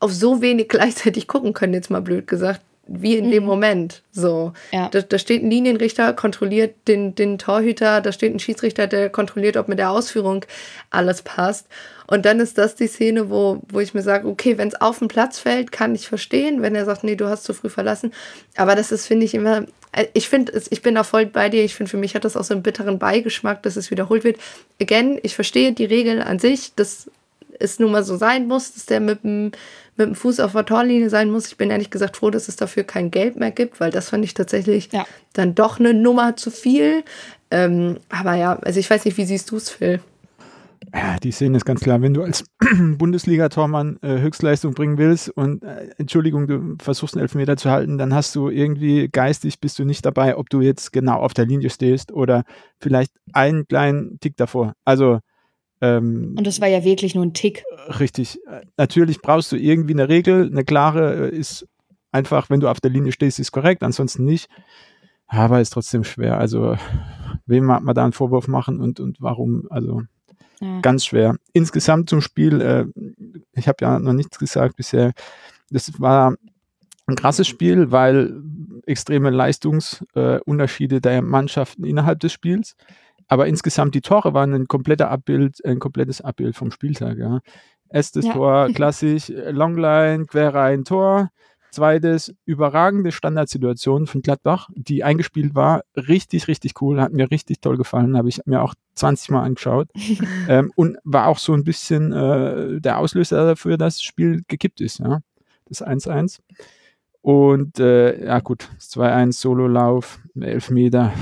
auf so wenig gleichzeitig gucken können, jetzt mal blöd gesagt, wie in dem Moment. So. Ja. Da, da steht ein Linienrichter, kontrolliert den, den Torhüter, da steht ein Schiedsrichter, der kontrolliert, ob mit der Ausführung alles passt. Und dann ist das die Szene, wo, wo ich mir sage, okay, wenn es auf den Platz fällt, kann ich verstehen, wenn er sagt, nee, du hast zu früh verlassen. Aber das ist, finde ich, immer, äh, ich finde, ich bin da voll bei dir. Ich finde, für mich hat das auch so einen bitteren Beigeschmack, dass es wiederholt wird. Again, ich verstehe die Regeln an sich, dass es nun mal so sein muss, dass der mit dem, mit dem Fuß auf der Torlinie sein muss. Ich bin ehrlich gesagt froh, dass es dafür kein Geld mehr gibt, weil das fand ich tatsächlich Ja. dann doch eine Nummer zu viel. Ähm, aber ja, also ich weiß nicht, wie siehst du es, Phil? Ja, die Szene ist ganz klar, wenn du als Bundesliga-Tormann äh, Höchstleistung bringen willst und äh, Entschuldigung, du versuchst einen Elfmeter zu halten, dann hast du irgendwie geistig bist du nicht dabei, ob du jetzt genau auf der Linie stehst oder vielleicht einen kleinen Tick davor. Also ähm, Und das war ja wirklich nur ein Tick. richtig. Natürlich brauchst du irgendwie eine Regel, eine klare äh, ist einfach, wenn du auf der Linie stehst, ist korrekt, ansonsten nicht. Aber ist trotzdem schwer. Also wem mag man da einen Vorwurf machen und, und warum? Also Ja. ganz schwer. Insgesamt zum Spiel, äh, ich habe ja noch nichts gesagt bisher. Das war ein krasses Spiel, weil extreme Leistungsunterschiede äh, der Mannschaften innerhalb des Spiels. Aber insgesamt die Tore waren ein kompletter Abbild, ein komplettes Abbild vom Spieltag. Ja. Erstes Ja. Tor klassisch, äh, Longline, quer rein, Tor. Zweites, überragende Standardsituation von Gladbach, die eingespielt war. Richtig, richtig cool. Hat mir richtig toll gefallen. Habe ich mir auch 20 Mal angeschaut. ähm, und war auch so ein bisschen äh, der Auslöser dafür, dass das Spiel gekippt ist. Ja? Das 1-1. Und äh, ja gut, das 2-1 Sololauf, Elfmeter,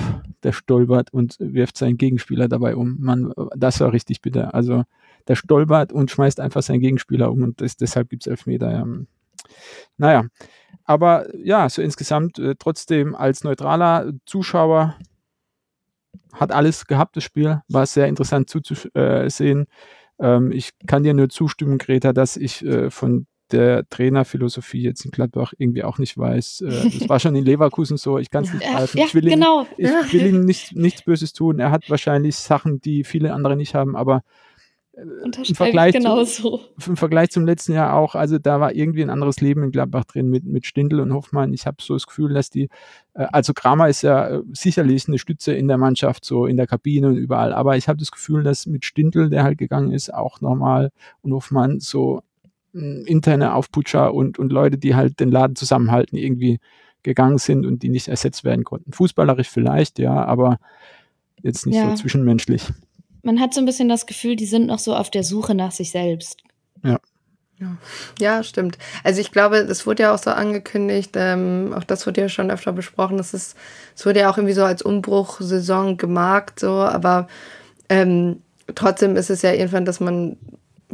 der stolpert und wirft seinen Gegenspieler dabei um. Mann, das war richtig bitter. Also der stolpert und schmeißt einfach seinen Gegenspieler um und das, deshalb gibt es Elfmeter. Ja. Naja, aber ja, so insgesamt äh, trotzdem als neutraler Zuschauer hat alles gehabt, das Spiel. War sehr interessant zuzusehen. Ähm, ich kann dir nur zustimmen, Greta, dass ich äh, von der Trainerphilosophie jetzt in Gladbach irgendwie auch nicht weiß. Äh, das war schon in Leverkusen so. Ich kann es nicht greifen. ja ich will ihm, genau. ich will ihm nicht, nichts Böses tun. Er hat wahrscheinlich Sachen, die viele andere nicht haben, aber äh, im Vergleich, ich zu, im Vergleich zum letzten Jahr auch, also da war irgendwie ein anderes Leben in Gladbach drin mit, mit Stindl und Hoffmann. Ich habe so das Gefühl, dass die, äh, also Kramer ist ja äh, sicherlich eine Stütze in der Mannschaft, so in der Kabine und überall, aber ich habe das Gefühl, dass mit Stindl, der halt gegangen ist, auch nochmal und Hoffmann so mh, interne Aufputscher und, und Leute, die halt den Laden zusammenhalten, irgendwie gegangen sind und die nicht ersetzt werden konnten. Fußballerisch vielleicht, ja, aber jetzt nicht Ja. so zwischenmenschlich. Man hat so ein bisschen das Gefühl, die sind noch so auf der Suche nach sich selbst. Ja, stimmt. Also ich glaube, es wurde ja auch so angekündigt, ähm, auch das wurde ja schon öfter besprochen, es ist, es wurde ja auch irgendwie so als Umbruchsaison gemarkt, so, aber ähm, trotzdem ist es ja irgendwann, dass man,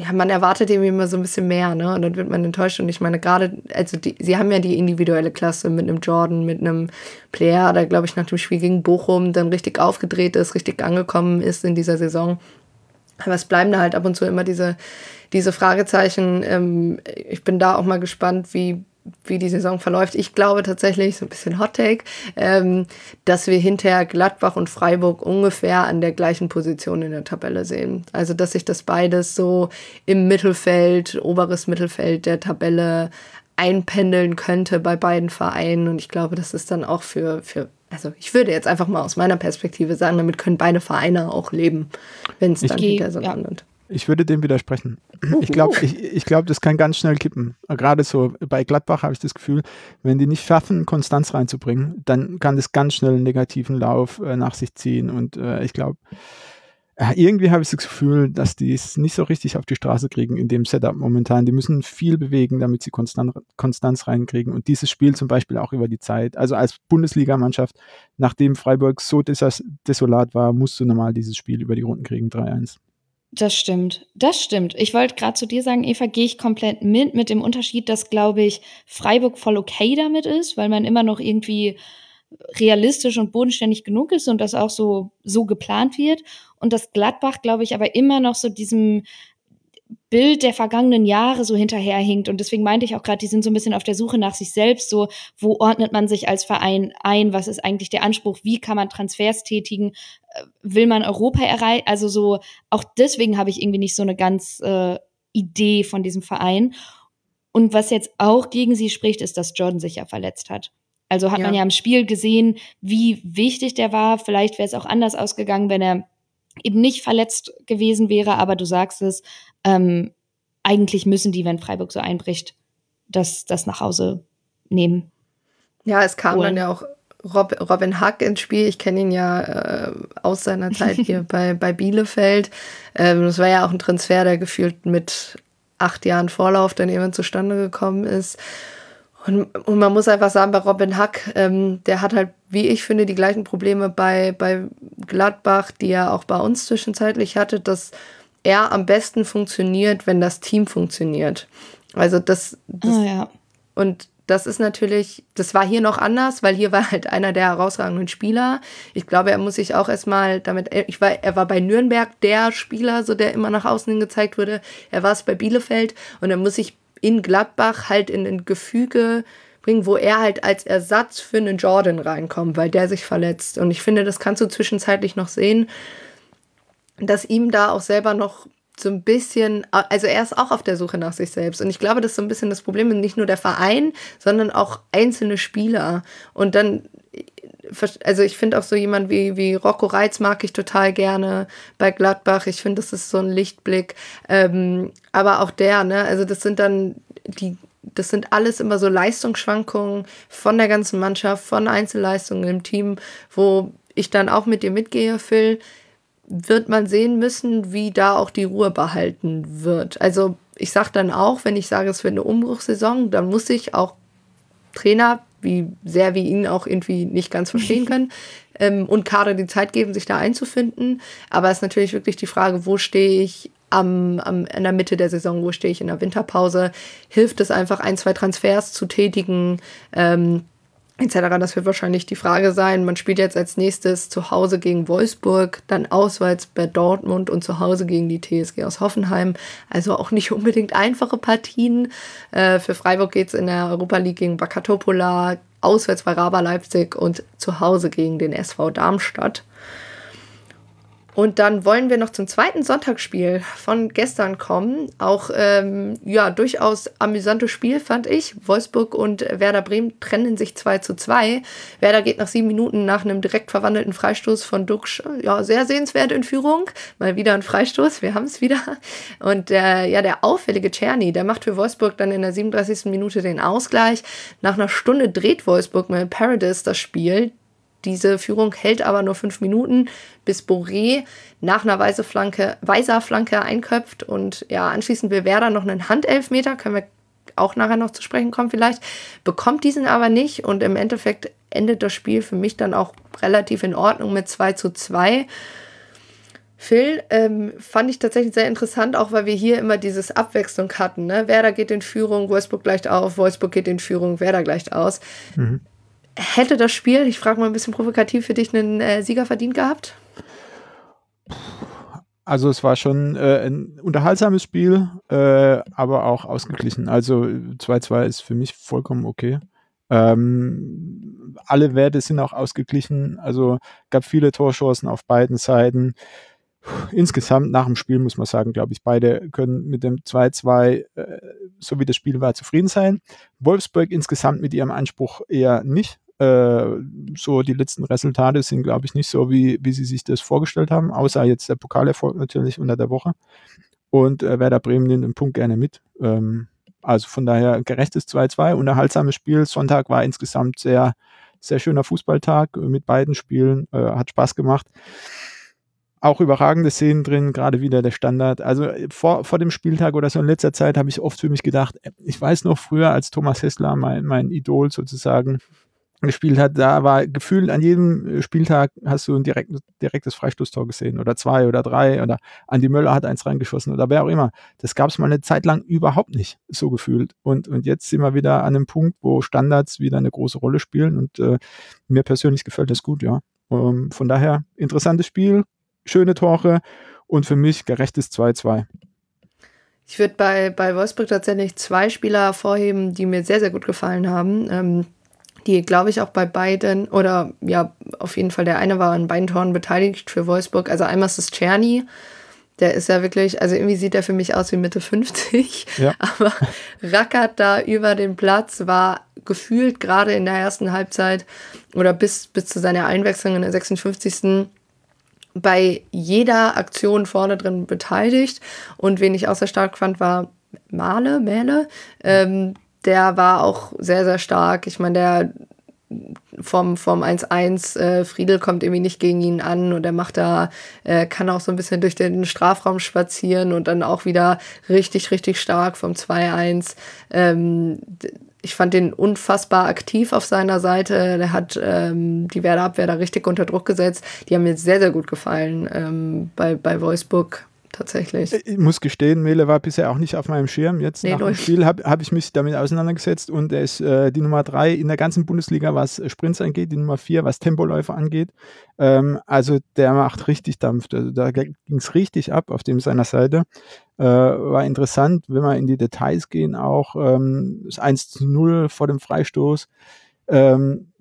ja, man erwartet irgendwie immer so ein bisschen mehr, ne? Und dann wird man enttäuscht. Und ich meine, gerade, also die, sie haben ja die individuelle Klasse mit einem Jordan, mit einem Player, der, glaube ich, nach dem Spiel gegen Bochum dann richtig aufgedreht ist, richtig angekommen ist in dieser Saison. Aber es bleiben da halt ab und zu immer diese, diese Fragezeichen. Ähm, ich bin da auch mal gespannt, wie, wie die Saison verläuft. Ich glaube tatsächlich, so ein bisschen Hot Take, ähm, dass wir hinterher Gladbach und Freiburg ungefähr an der gleichen Position in der Tabelle sehen. Also, dass sich das beides so im Mittelfeld, oberes Mittelfeld der Tabelle einpendeln könnte bei beiden Vereinen. Und ich glaube, das ist dann auch für, für also ich würde jetzt einfach mal aus meiner Perspektive sagen, damit können beide Vereine auch leben, wenn es dann gehe- hinterher so ja. landet. Ich würde dem widersprechen. Ich glaube, ich, ich glaub, das kann ganz schnell kippen. Gerade so bei Gladbach habe ich das Gefühl, wenn die nicht schaffen, Konstanz reinzubringen, dann kann das ganz schnell einen negativen Lauf äh, nach sich ziehen. Und äh, ich glaube, äh, irgendwie habe ich das Gefühl, dass die es nicht so richtig auf die Straße kriegen in dem Setup momentan. Die müssen viel bewegen, damit sie Konstan Konstanz reinkriegen. Und dieses Spiel zum Beispiel auch über die Zeit. Also als Bundesligamannschaft, nachdem Freiburg so desolat war, musst du normal dieses Spiel über die Runden kriegen, 3-1. Das stimmt. Das stimmt. Ich wollte gerade zu dir sagen, Eva, gehe ich komplett mit, mit dem Unterschied, dass, glaube ich, Freiburg voll okay damit ist, weil man immer noch irgendwie realistisch und bodenständig genug ist und das auch so, so geplant wird. Und dass Gladbach, glaube ich, aber immer noch so diesem Bild der vergangenen Jahre so hinterherhinkt. Und deswegen meinte ich auch gerade, die sind so ein bisschen auf der Suche nach sich selbst. So, wo ordnet man sich als Verein ein? Was ist eigentlich der Anspruch? Wie kann man Transfers tätigen? Äh, will man Europa erreichen? Also so, auch deswegen habe ich irgendwie nicht so eine ganz äh, Idee von diesem Verein. Und was jetzt auch gegen sie spricht, ist, dass Jordan sich ja verletzt hat. Also hat ja. man ja im Spiel gesehen, wie wichtig der war. Vielleicht wäre es auch anders ausgegangen, wenn er eben nicht verletzt gewesen wäre. Aber du sagst es, ähm, eigentlich müssen die, wenn Freiburg so einbricht, das, das nach Hause nehmen. Ja, es kam Holen. dann ja auch Rob, Robin Hack ins Spiel. Ich kenne ihn ja äh, aus seiner Zeit hier bei, bei Bielefeld. Ähm, das war ja auch ein Transfer, der gefühlt mit acht Jahren Vorlauf dann irgendwann zustande gekommen ist. Und, und man muss einfach sagen, bei Robin Hack, ähm, der hat halt, wie ich finde, die gleichen Probleme bei, bei Gladbach, die er auch bei uns zwischenzeitlich hatte, dass er am besten funktioniert, wenn das Team funktioniert. Also das, das oh, ja. und das ist natürlich, das war hier noch anders, weil hier war halt einer der herausragenden Spieler. Ich glaube, er muss sich auch erstmal damit, ich war, er war bei Nürnberg der Spieler, so der immer nach außen hin gezeigt wurde. Er war es bei Bielefeld und er muss sich in Gladbach halt in ein Gefüge bringen, wo er halt als Ersatz für einen Jordan reinkommt, weil der sich verletzt. Und ich finde, das kannst du zwischenzeitlich noch sehen, dass ihm da auch selber noch so ein bisschen, also er ist auch auf der Suche nach sich selbst. Und ich glaube, das ist so ein bisschen das Problem, nicht nur der Verein, sondern auch einzelne Spieler. Und dann also ich finde auch so jemand wie, wie Rocco Reitz mag ich total gerne bei Gladbach. Ich finde, das ist so ein Lichtblick. Ähm, aber auch der, ne, also das sind dann die, das sind alles immer so Leistungsschwankungen von der ganzen Mannschaft, von Einzelleistungen im Team, wo ich dann auch mit dir mitgehe, Phil, wird man sehen müssen, wie da auch die Ruhe behalten wird. Also ich sage dann auch, wenn ich sage, es wird eine Umbruchssaison, dann muss ich auch Trainer wie sehr wir ihn auch irgendwie nicht ganz verstehen können. ähm, und Kader die Zeit geben, sich da einzufinden. Aber es ist natürlich wirklich die Frage, wo stehe ich am, am, in der Mitte der Saison, wo stehe ich in der Winterpause? Hilft es einfach, ein, zwei Transfers zu tätigen? Ähm, etc. Das wird wahrscheinlich die Frage sein. Man spielt jetzt als nächstes zu Hause gegen Wolfsburg, dann auswärts bei Dortmund und zu Hause gegen die TSG aus Hoffenheim. Also auch nicht unbedingt einfache Partien. Äh, für Freiburg geht es in der Europa League gegen Bakatopola, auswärts bei Raba Leipzig und zu Hause gegen den SV Darmstadt. Und dann wollen wir noch zum zweiten Sonntagsspiel von gestern kommen. Auch ähm, ja, durchaus amüsantes Spiel, fand ich. Wolfsburg und Werder Bremen trennen sich 2 zu 2. Werder geht nach sieben Minuten nach einem direkt verwandelten Freistoß von Duxch ja, sehr sehenswert in Führung. Mal wieder ein Freistoß, wir haben es wieder. Und äh, ja, der auffällige Czerny, der macht für Wolfsburg dann in der 37. Minute den Ausgleich. Nach einer Stunde dreht Wolfsburg mit Paradise das Spiel. Diese Führung hält aber nur fünf Minuten, bis Boré nach einer weiße Flanke, weißer Flanke einköpft. Und ja, anschließend will Werder noch einen Handelfmeter, können wir auch nachher noch zu sprechen kommen vielleicht, bekommt diesen aber nicht. Und im Endeffekt endet das Spiel für mich dann auch relativ in Ordnung mit 2 zu 2. Phil, ähm, fand ich tatsächlich sehr interessant, auch weil wir hier immer dieses Abwechslung hatten. Ne? Werder geht in Führung, Wolfsburg gleicht auf, Wolfsburg geht in Führung, Werder gleicht aus. Mhm hätte das Spiel, ich frage mal ein bisschen provokativ, für dich einen äh, Sieger verdient gehabt? Also es war schon äh, ein unterhaltsames Spiel, äh, aber auch ausgeglichen. Also 2-2 ist für mich vollkommen okay. Ähm, alle Werte sind auch ausgeglichen. Also gab viele Torchancen auf beiden Seiten. Insgesamt nach dem Spiel muss man sagen, glaube ich, beide können mit dem 2-2, äh, so wie das Spiel war, zufrieden sein. Wolfsburg insgesamt mit ihrem Anspruch eher nicht. Äh, so die letzten Resultate sind, glaube ich, nicht so, wie, wie sie sich das vorgestellt haben, außer jetzt der Pokalerfolg natürlich unter der Woche. Und äh, Werder Bremen nimmt den Punkt gerne mit. Ähm, also von daher gerechtes 2-2, unterhaltsames Spiel. Sonntag war insgesamt sehr, sehr schöner Fußballtag mit beiden Spielen, äh, hat Spaß gemacht. Auch überragende Szenen drin, gerade wieder der Standard. Also vor, vor dem Spieltag oder so in letzter Zeit habe ich oft für mich gedacht, ich weiß noch früher, als Thomas Hessler, mein, mein Idol sozusagen, gespielt hat, da war gefühlt an jedem äh, Spieltag hast du ein direkt, direktes Freistoßtor gesehen oder zwei oder drei oder Andi Möller hat eins reingeschossen oder wer auch immer. Das gab es mal eine Zeit lang überhaupt nicht so gefühlt. Und, und jetzt sind wir wieder an einem Punkt, wo Standards wieder eine große Rolle spielen und äh, mir persönlich gefällt das gut, ja. Ähm, von daher interessantes Spiel, schöne Tore und für mich gerechtes 2-2. Ich würde bei, bei Wolfsburg tatsächlich zwei Spieler hervorheben, die mir sehr, sehr gut gefallen haben. Ähm, die, glaube ich, auch bei beiden, oder ja, auf jeden Fall der eine war an beiden Toren beteiligt für Wolfsburg. Also einmal ist es Czerny, der ist ja wirklich, also irgendwie sieht er für mich aus wie Mitte 50, ja. aber rackert da über den Platz, war gefühlt gerade in der ersten Halbzeit oder bis, bis zu seiner Einwechslung in der 56 bei jeder Aktion vorne drin beteiligt. Und wen ich auch sehr stark fand, war Male, Mähle. Ähm, der war auch sehr, sehr stark. Ich meine, der vom, vom 1-1, äh, Friedel kommt irgendwie nicht gegen ihn an und er macht da, äh, kann auch so ein bisschen durch den Strafraum spazieren und dann auch wieder richtig, richtig stark vom 2-1. Ähm, ich fand den unfassbar aktiv auf seiner Seite. Der hat ähm, die Werder-Abwehr da richtig unter Druck gesetzt. Die haben mir sehr, sehr gut gefallen ähm, bei, bei Wolfsburg tatsächlich. Ich muss gestehen, Mele war bisher auch nicht auf meinem Schirm. Jetzt nee, nach dem Spiel habe hab ich mich damit auseinandergesetzt und er ist äh, die Nummer drei in der ganzen Bundesliga, was Sprints angeht, die Nummer vier, was Tempoläufer angeht. Ähm, also der macht richtig Dampf. Also da ging es richtig ab auf dem seiner Seite. Äh, war interessant, wenn wir in die Details gehen, auch ähm, das 1 zu 0 vor dem Freistoß. Ähm,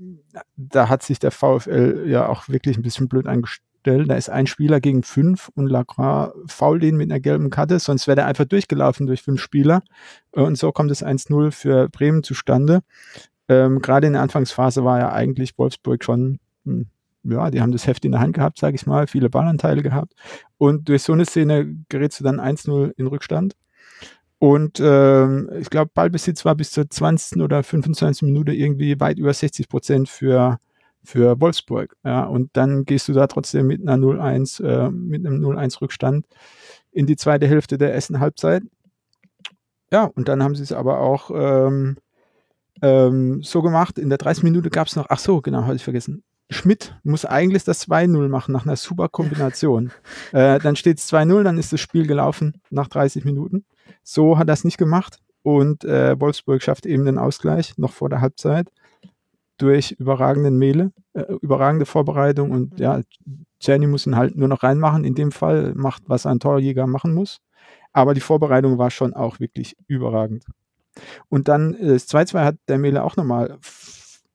da hat sich der VfL ja auch wirklich ein bisschen blöd angestellt stellen. Da ist ein Spieler gegen fünf und Lacroix fault ihn mit einer gelben Karte, sonst wäre er einfach durchgelaufen durch fünf Spieler. Äh, und so kommt es 1-0 für Bremen zustande. Ähm, Gerade in der Anfangsphase war ja eigentlich Wolfsburg schon, hm, ja, die haben das Heft in der Hand gehabt, sage ich mal, viele Ballanteile gehabt. Und durch so eine Szene gerätst du dann 1-0 in Rückstand. Und ähm, ich glaube, Ballbesitz war bis zur 20. oder 25. Minute irgendwie weit über 60 Prozent für für Wolfsburg. Ja, und dann gehst du da trotzdem mit einer 0-1, äh, mit einem 0-1 Rückstand in die zweite Hälfte der ersten Halbzeit. Ja, und dann haben sie es aber auch ähm, ähm, so gemacht. In der 30 Minute gab es noch, ach so, genau, hatte ich vergessen. Schmidt muss eigentlich das 2-0 machen nach einer super Kombination. äh, dann steht es 2-0, dann ist das Spiel gelaufen nach 30 Minuten. So hat er es nicht gemacht und äh, Wolfsburg schafft eben den Ausgleich noch vor der Halbzeit durch überragenden Mehle, äh, überragende Vorbereitung und ja, Jenny muss ihn halt nur noch reinmachen. In dem Fall macht, was ein Torjäger machen muss. Aber die Vorbereitung war schon auch wirklich überragend. Und dann äh, das 2-2 hat der Mehle auch nochmal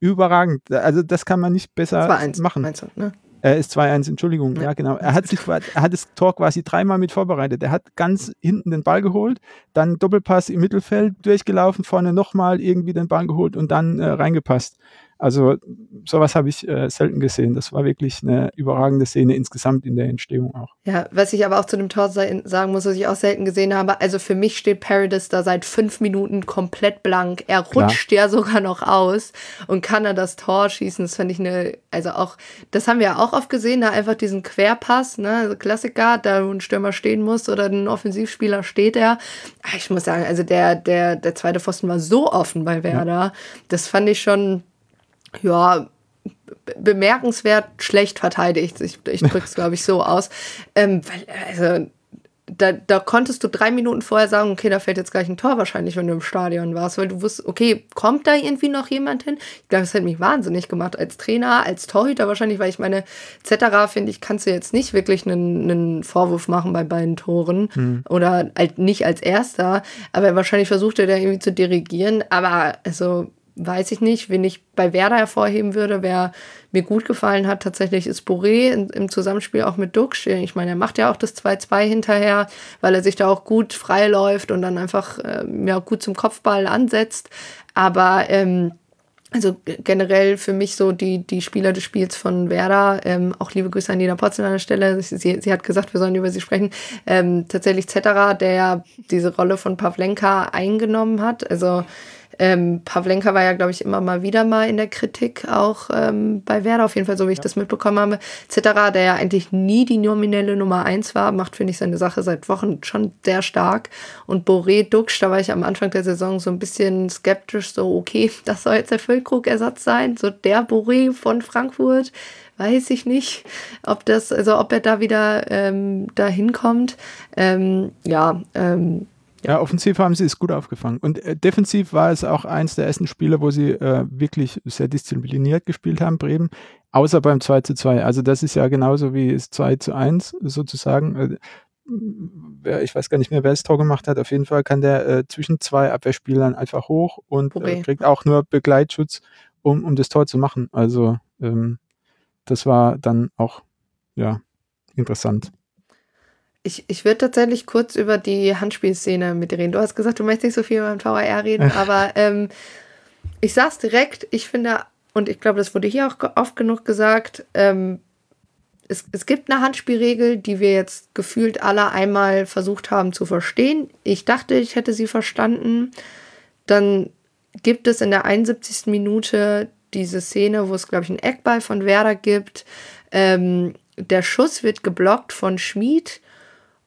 überragend. Also das kann man nicht besser machen. Ne? Er ist 2-1, Entschuldigung, ja, ja, genau. Er hat, sich, er hat das Tor quasi dreimal mit vorbereitet. Er hat ganz hinten den Ball geholt, dann Doppelpass im Mittelfeld durchgelaufen, vorne nochmal irgendwie den Ball geholt und dann äh, reingepasst. Also sowas habe ich äh, selten gesehen. Das war wirklich eine überragende Szene insgesamt in der Entstehung auch. Ja, was ich aber auch zu dem Tor sagen muss, was ich auch selten gesehen habe, also für mich steht Paradis da seit fünf Minuten komplett blank. Er rutscht Klar. ja sogar noch aus und kann er das Tor schießen. Das fand ich eine, also auch, das haben wir ja auch oft gesehen, da einfach diesen Querpass, ne, also Klassiker, da wo ein Stürmer stehen muss oder ein Offensivspieler steht er. Ah, ich muss sagen, also der, der, der zweite Pfosten war so offen bei Werder. Ja. Das fand ich schon ja, bemerkenswert schlecht verteidigt. Ich, ich drücke es, glaube ich, so aus. Ähm, weil, also, da, da konntest du drei Minuten vorher sagen, okay, da fällt jetzt gleich ein Tor wahrscheinlich, wenn du im Stadion warst, weil du wusstest, okay, kommt da irgendwie noch jemand hin? Ich glaube, das hätte mich wahnsinnig gemacht als Trainer, als Torhüter wahrscheinlich, weil ich meine, etc. finde ich, kannst du jetzt nicht wirklich einen, einen Vorwurf machen bei beiden Toren mhm. oder halt nicht als Erster, aber wahrscheinlich versucht er da irgendwie zu dirigieren, aber also weiß ich nicht. Wen ich bei Werder hervorheben würde, wer mir gut gefallen hat, tatsächlich ist Boré im Zusammenspiel auch mit Duxch. Ich meine, er macht ja auch das 2-2 hinterher, weil er sich da auch gut freiläuft und dann einfach äh, ja, gut zum Kopfball ansetzt. Aber ähm, also generell für mich so die, die Spieler des Spiels von Werder, ähm, auch liebe Grüße an Nina Potzel an der Stelle, sie, sie hat gesagt, wir sollen über sie sprechen, ähm, tatsächlich Zetterer, der ja diese Rolle von Pavlenka eingenommen hat, also ähm, Pavlenka war ja, glaube ich, immer mal wieder mal in der Kritik, auch ähm, bei Werder, auf jeden Fall, so wie ich ja. das mitbekommen habe. Zitterer, der ja eigentlich nie die nominelle Nummer eins war, macht, finde ich, seine Sache seit Wochen schon sehr stark. Und Boré Duxch, da war ich am Anfang der Saison so ein bisschen skeptisch, so, okay, das soll jetzt der Füllkrug-Ersatz sein, so der Boré von Frankfurt weiß ich nicht, ob das, also ob er da wieder ähm, dahin kommt. Ähm, ja, ähm, ja, offensiv haben sie es gut aufgefangen. Und äh, defensiv war es auch eins der ersten Spiele, wo sie äh, wirklich sehr diszipliniert gespielt haben, Bremen, außer beim 2 zu 2. Also das ist ja genauso wie es 2 zu 1 sozusagen. Äh, ich weiß gar nicht mehr, wer das Tor gemacht hat. Auf jeden Fall kann der äh, zwischen zwei Abwehrspielern einfach hoch und äh, kriegt auch nur Begleitschutz, um, um das Tor zu machen. Also ähm, das war dann auch ja interessant. Ich, ich würde tatsächlich kurz über die Handspielszene mit dir reden. Du hast gesagt, du möchtest nicht so viel über den VAR reden, aber ähm, ich sag's direkt, ich finde, und ich glaube, das wurde hier auch oft genug gesagt, ähm, es, es gibt eine Handspielregel, die wir jetzt gefühlt alle einmal versucht haben zu verstehen. Ich dachte, ich hätte sie verstanden. Dann gibt es in der 71. Minute diese Szene, wo es, glaube ich, einen Eckball von Werder gibt. Ähm, der Schuss wird geblockt von Schmid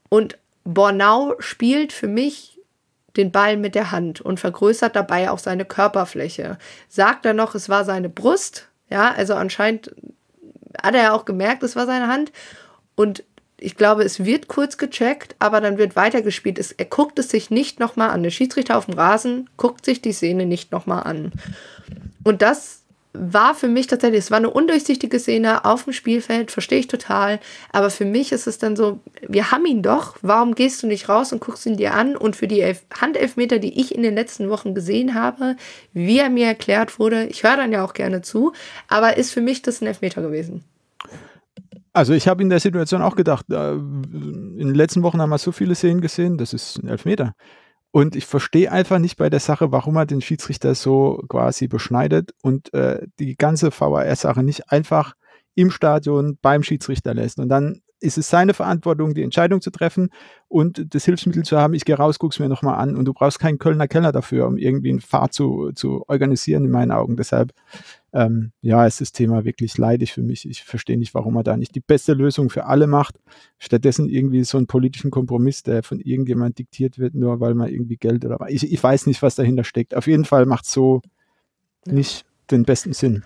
und Bornau spielt für mich den Ball mit der Hand und vergrößert dabei auch seine Körperfläche. Sagt er noch, es war seine Brust. Ja, also anscheinend hat er ja auch gemerkt, es war seine Hand. Und ich glaube, es wird kurz gecheckt, aber dann wird weitergespielt. Es, er guckt es sich nicht nochmal an. Der Schiedsrichter auf dem Rasen guckt sich die Szene nicht nochmal an. Und das war für mich tatsächlich, es war eine undurchsichtige Szene auf dem Spielfeld, verstehe ich total. Aber für mich ist es dann so, wir haben ihn doch, warum gehst du nicht raus und guckst ihn dir an? Und für die Elf Handelfmeter, die ich in den letzten Wochen gesehen habe, wie er mir erklärt wurde, ich höre dann ja auch gerne zu, aber ist für mich das ein Elfmeter gewesen. Also ich habe in der Situation auch gedacht, äh, in den letzten Wochen haben wir so viele Szenen gesehen, das ist ein Elfmeter. Und ich verstehe einfach nicht bei der Sache, warum er den Schiedsrichter so quasi beschneidet und äh, die ganze VAR-Sache nicht einfach im Stadion beim Schiedsrichter lässt. Und dann ist es seine Verantwortung, die Entscheidung zu treffen und das Hilfsmittel zu haben, ich gehe raus, guck's mir nochmal an. Und du brauchst keinen Kölner Keller dafür, um irgendwie einen Fahrt zu, zu organisieren, in meinen Augen. Deshalb, ähm, ja, ist das Thema wirklich leidig für mich. Ich verstehe nicht, warum er da nicht die beste Lösung für alle macht. Stattdessen irgendwie so einen politischen Kompromiss, der von irgendjemand diktiert wird, nur weil man irgendwie Geld oder ich, ich weiß nicht, was dahinter steckt. Auf jeden Fall macht so ja. nicht den besten Sinn.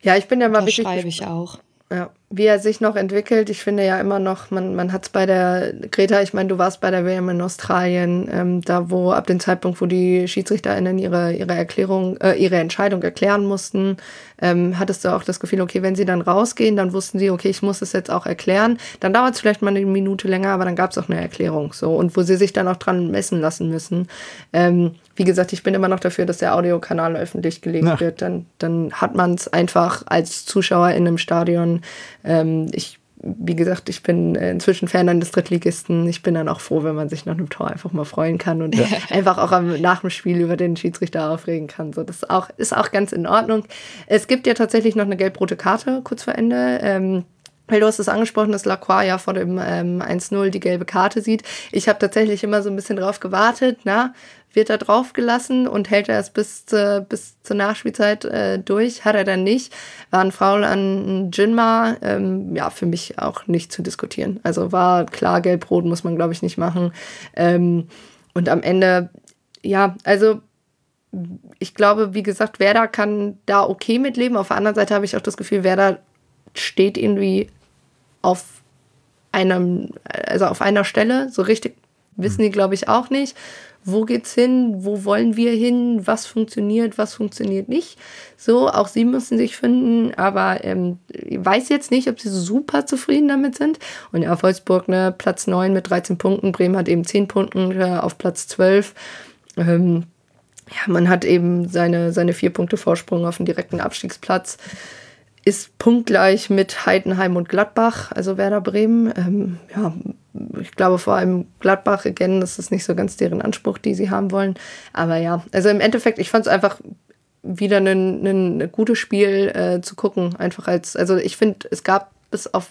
Ja, ich bin ja mal das wirklich. schreibe ich auch. Ja, wie er sich noch entwickelt, ich finde ja immer noch, man, man hat es bei der, Greta, ich meine, du warst bei der WM in Australien, ähm, da wo ab dem Zeitpunkt, wo die SchiedsrichterInnen ihre, ihre Erklärung, äh, ihre Entscheidung erklären mussten, ähm, hattest du auch das Gefühl, okay, wenn sie dann rausgehen, dann wussten sie, okay, ich muss es jetzt auch erklären. Dann dauert es vielleicht mal eine Minute länger, aber dann gab es auch eine Erklärung so und wo sie sich dann auch dran messen lassen müssen. Ähm, wie gesagt, ich bin immer noch dafür, dass der Audiokanal öffentlich gelegt ja. wird. Dann, dann hat man es einfach als Zuschauer in einem Stadion. Ähm, ich wie gesagt, ich bin inzwischen Fan eines Drittligisten. Ich bin dann auch froh, wenn man sich nach einem Tor einfach mal freuen kann und ja. einfach auch am, nach dem Spiel über den Schiedsrichter aufregen kann. So, das ist auch, ist auch ganz in Ordnung. Es gibt ja tatsächlich noch eine gelb-rote Karte kurz vor Ende. Ähm, weil du hast es angesprochen, dass Lacroix ja vor dem ähm, 1-0 die gelbe Karte sieht. Ich habe tatsächlich immer so ein bisschen drauf gewartet, na, wird er draufgelassen und hält er es bis, zu, bis zur Nachspielzeit äh, durch. Hat er dann nicht. War ein Foul an Jinma. Ähm, ja, für mich auch nicht zu diskutieren. Also war klar, gelb-rot muss man, glaube ich, nicht machen. Ähm, und am Ende, ja, also ich glaube, wie gesagt, Werder kann da okay mitleben. Auf der anderen Seite habe ich auch das Gefühl, Werder steht irgendwie auf einem, also auf einer Stelle. So richtig wissen die, glaube ich, auch nicht wo geht's hin, wo wollen wir hin, was funktioniert, was funktioniert nicht. So, auch sie müssen sich finden, aber ähm, ich weiß jetzt nicht, ob sie super zufrieden damit sind. Und ja, Wolfsburg, ne, Platz 9 mit 13 Punkten, Bremen hat eben 10 Punkte äh, auf Platz 12. Ähm, ja, man hat eben seine, seine vier Punkte Vorsprung auf den direkten Abstiegsplatz ist punktgleich mit Heidenheim und Gladbach, also Werder Bremen. Ähm, ja, ich glaube vor allem Gladbach again, das ist nicht so ganz deren Anspruch, die sie haben wollen. Aber ja, also im Endeffekt, ich fand es einfach wieder ein, gutes Spiel äh, zu gucken. Einfach als, also ich finde, es gab bis auf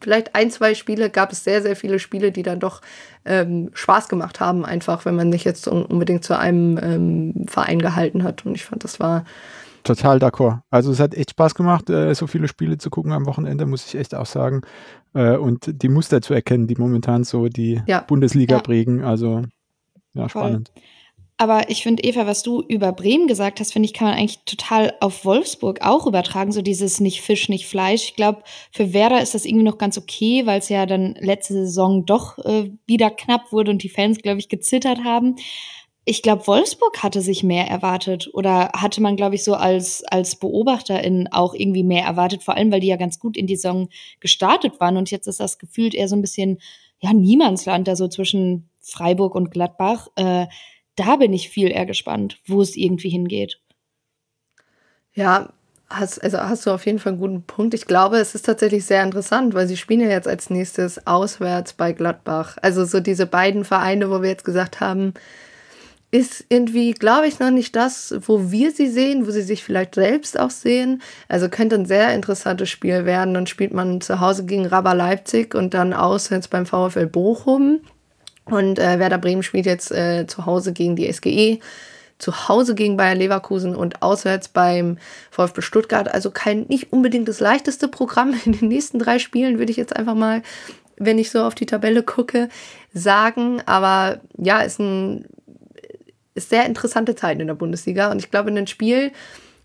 vielleicht ein, zwei Spiele, gab es sehr, sehr viele Spiele, die dann doch ähm, Spaß gemacht haben, einfach, wenn man sich jetzt unbedingt zu einem ähm, Verein gehalten hat. Und ich fand, das war Total d'accord. Also es hat echt Spaß gemacht, äh, so viele Spiele zu gucken am Wochenende, muss ich echt auch sagen. Äh, und die Muster zu erkennen, die momentan so die ja. Bundesliga ja. prägen. Also ja, spannend. Voll. Aber ich finde, Eva, was du über Bremen gesagt hast, finde ich, kann man eigentlich total auf Wolfsburg auch übertragen. So dieses nicht Fisch, nicht Fleisch. Ich glaube, für Werder ist das irgendwie noch ganz okay, weil es ja dann letzte Saison doch äh, wieder knapp wurde und die Fans, glaube ich, gezittert haben ich glaube, Wolfsburg hatte sich mehr erwartet oder hatte man, glaube ich, so als, als Beobachterin auch irgendwie mehr erwartet, vor allem, weil die ja ganz gut in die Saison gestartet waren und jetzt ist das gefühlt eher so ein bisschen ja, Niemandsland, also zwischen Freiburg und Gladbach. Äh, da bin ich viel eher gespannt, wo es irgendwie hingeht. Ja, hast, also hast du auf jeden Fall einen guten Punkt. Ich glaube, es ist tatsächlich sehr interessant, weil sie spielen ja jetzt als nächstes auswärts bei Gladbach. Also so diese beiden Vereine, wo wir jetzt gesagt haben, ist irgendwie, glaube ich, noch nicht das, wo wir sie sehen, wo sie sich vielleicht selbst auch sehen. Also könnte ein sehr interessantes Spiel werden. Dann spielt man zu Hause gegen Rabba Leipzig und dann auswärts beim VfL Bochum. Und äh, Werder Bremen spielt jetzt äh, zu Hause gegen die SGE, zu Hause gegen Bayer Leverkusen und auswärts beim VfB Stuttgart. Also kein nicht unbedingt das leichteste Programm in den nächsten drei Spielen, würde ich jetzt einfach mal, wenn ich so auf die Tabelle gucke, sagen. Aber ja, ist ein ist sehr interessante Zeit in der Bundesliga. Und ich glaube, in einem Spiel,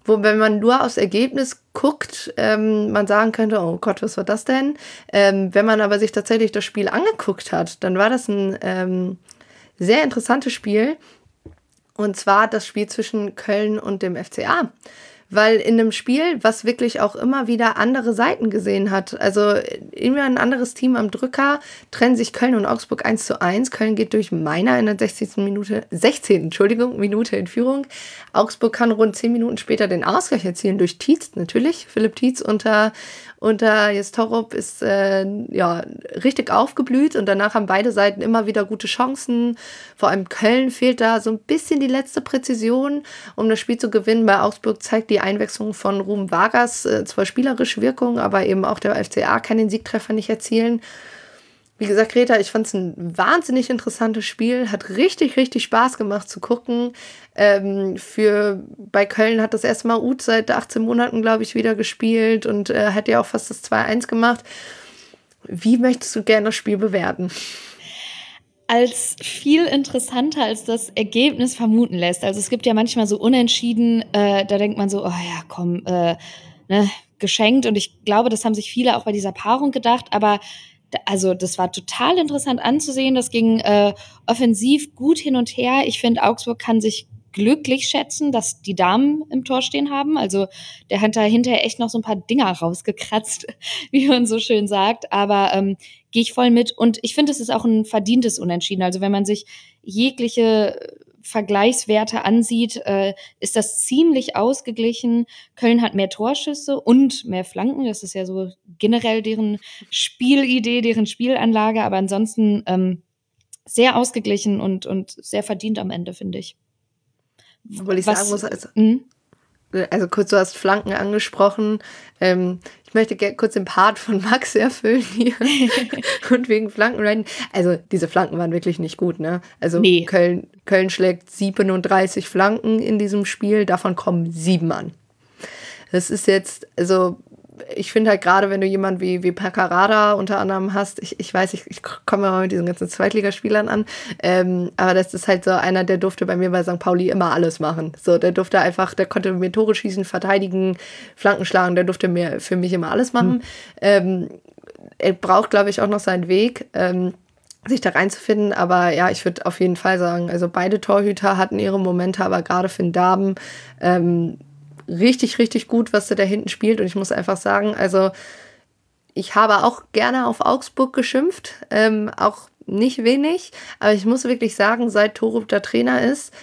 wo, wenn man nur aufs Ergebnis guckt, ähm, man sagen könnte, oh Gott, was war das denn? Ähm, wenn man aber sich tatsächlich das Spiel angeguckt hat, dann war das ein ähm, sehr interessantes Spiel. Und zwar das Spiel zwischen Köln und dem FCA weil in einem Spiel, was wirklich auch immer wieder andere Seiten gesehen hat, also immer ein anderes Team am Drücker, trennen sich Köln und Augsburg 1 zu 1. Köln geht durch Meiner in der 16. Minute, 16. Entschuldigung, Minute in Führung. Augsburg kann rund 10 Minuten später den Ausgleich erzielen durch Tietz, natürlich. Philipp Tietz unter, unter Jestorop ist äh, ja richtig aufgeblüht und danach haben beide Seiten immer wieder gute Chancen. Vor allem Köln fehlt da so ein bisschen die letzte Präzision, um das Spiel zu gewinnen. Bei Augsburg zeigt die Einwechslung von Ruben Vargas äh, zwar spielerische Wirkung, aber eben auch der FCA kann den Siegtreffer nicht erzielen. Wie gesagt, Greta, ich fand es ein wahnsinnig interessantes Spiel, hat richtig, richtig Spaß gemacht zu gucken. Ähm, für bei Köln hat das erste Mal Uth seit 18 Monaten, glaube ich, wieder gespielt und äh, hat ja auch fast das 2-1 gemacht. Wie möchtest du gerne das Spiel bewerten? als viel interessanter als das Ergebnis vermuten lässt. Also es gibt ja manchmal so Unentschieden, äh, da denkt man so, oh ja, komm, äh, ne, geschenkt. Und ich glaube, das haben sich viele auch bei dieser Paarung gedacht. Aber also das war total interessant anzusehen. Das ging äh, offensiv gut hin und her. Ich finde, Augsburg kann sich glücklich schätzen, dass die Damen im Tor stehen haben. Also der hat da hinterher echt noch so ein paar Dinger rausgekratzt, wie man so schön sagt. Aber ähm, gehe ich voll mit. Und ich finde, es ist auch ein verdientes Unentschieden. Also wenn man sich jegliche Vergleichswerte ansieht, äh, ist das ziemlich ausgeglichen. Köln hat mehr Torschüsse und mehr Flanken. Das ist ja so generell deren Spielidee, deren Spielanlage. Aber ansonsten ähm, sehr ausgeglichen und, und sehr verdient am Ende, finde ich. Obwohl ich Was, sagen muss, also, mh? Also kurz, du hast Flanken angesprochen. Ähm, ich möchte kurz den Part von Max erfüllen hier und wegen Flanken reden. Also diese Flanken waren wirklich nicht gut, ne? Also nee. Köln, Köln schlägt 37 Flanken in diesem Spiel, davon kommen sieben an. Das ist jetzt, also ich finde halt gerade, wenn du jemanden wie, wie Paccarada unter anderem hast, ich, ich weiß, ich, ich komme mal mit diesen ganzen Zweitligaspielern an, ähm, aber das ist halt so einer, der durfte bei mir bei St. Pauli immer alles machen. So, der durfte einfach, der konnte mir Tore schießen, verteidigen, Flanken schlagen, der durfte mir für mich immer alles machen. Mhm. Ähm, er braucht, glaube ich, auch noch seinen Weg. Ähm, sich da reinzufinden. Aber ja, ich würde auf jeden Fall sagen, also beide Torhüter hatten ihre Momente, aber gerade Finn Darben ähm, richtig, richtig gut, was er da hinten spielt. Und ich muss einfach sagen, also ich habe auch gerne auf Augsburg geschimpft, ähm, auch nicht wenig. Aber ich muss wirklich sagen, seit Torup der Trainer ist,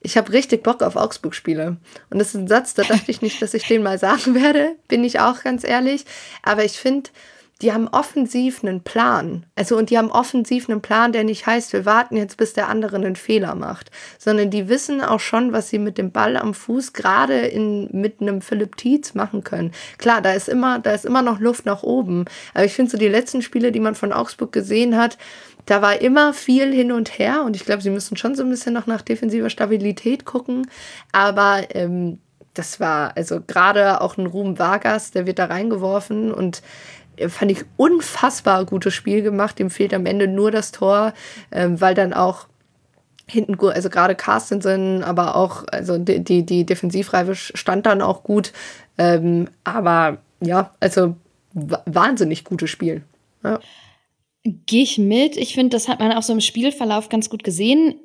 ich habe richtig Bock auf Augsburg-Spiele. Und das ist ein Satz, da dachte ich nicht, dass ich den mal sagen werde, bin ich auch ganz ehrlich. Aber ich finde, die haben offensiv einen Plan. Also, und die haben offensiv einen Plan, der nicht heißt, wir warten jetzt, bis der andere einen Fehler macht, sondern die wissen auch schon, was sie mit dem Ball am Fuß gerade mit einem Philipp Tietz machen können. Klar, da ist immer, da ist immer noch Luft nach oben. Aber ich finde so die letzten Spiele, die man von Augsburg gesehen hat, da war immer viel hin und her und ich glaube, sie müssen schon so ein bisschen noch nach defensiver Stabilität gucken. Aber ähm, das war also gerade auch ein Ruhm Vargas, der wird da reingeworfen und fand ich unfassbar gutes Spiel gemacht. Dem fehlt am Ende nur das Tor, ähm, weil dann auch hinten also gerade Carstensen, aber auch, also die, die, die Defensivreife stand dann auch gut. Ähm, aber ja, also wahnsinnig gutes Spiel. Ja. Gehe ich mit. Ich finde, das hat man auch so im Spielverlauf ganz gut gesehen.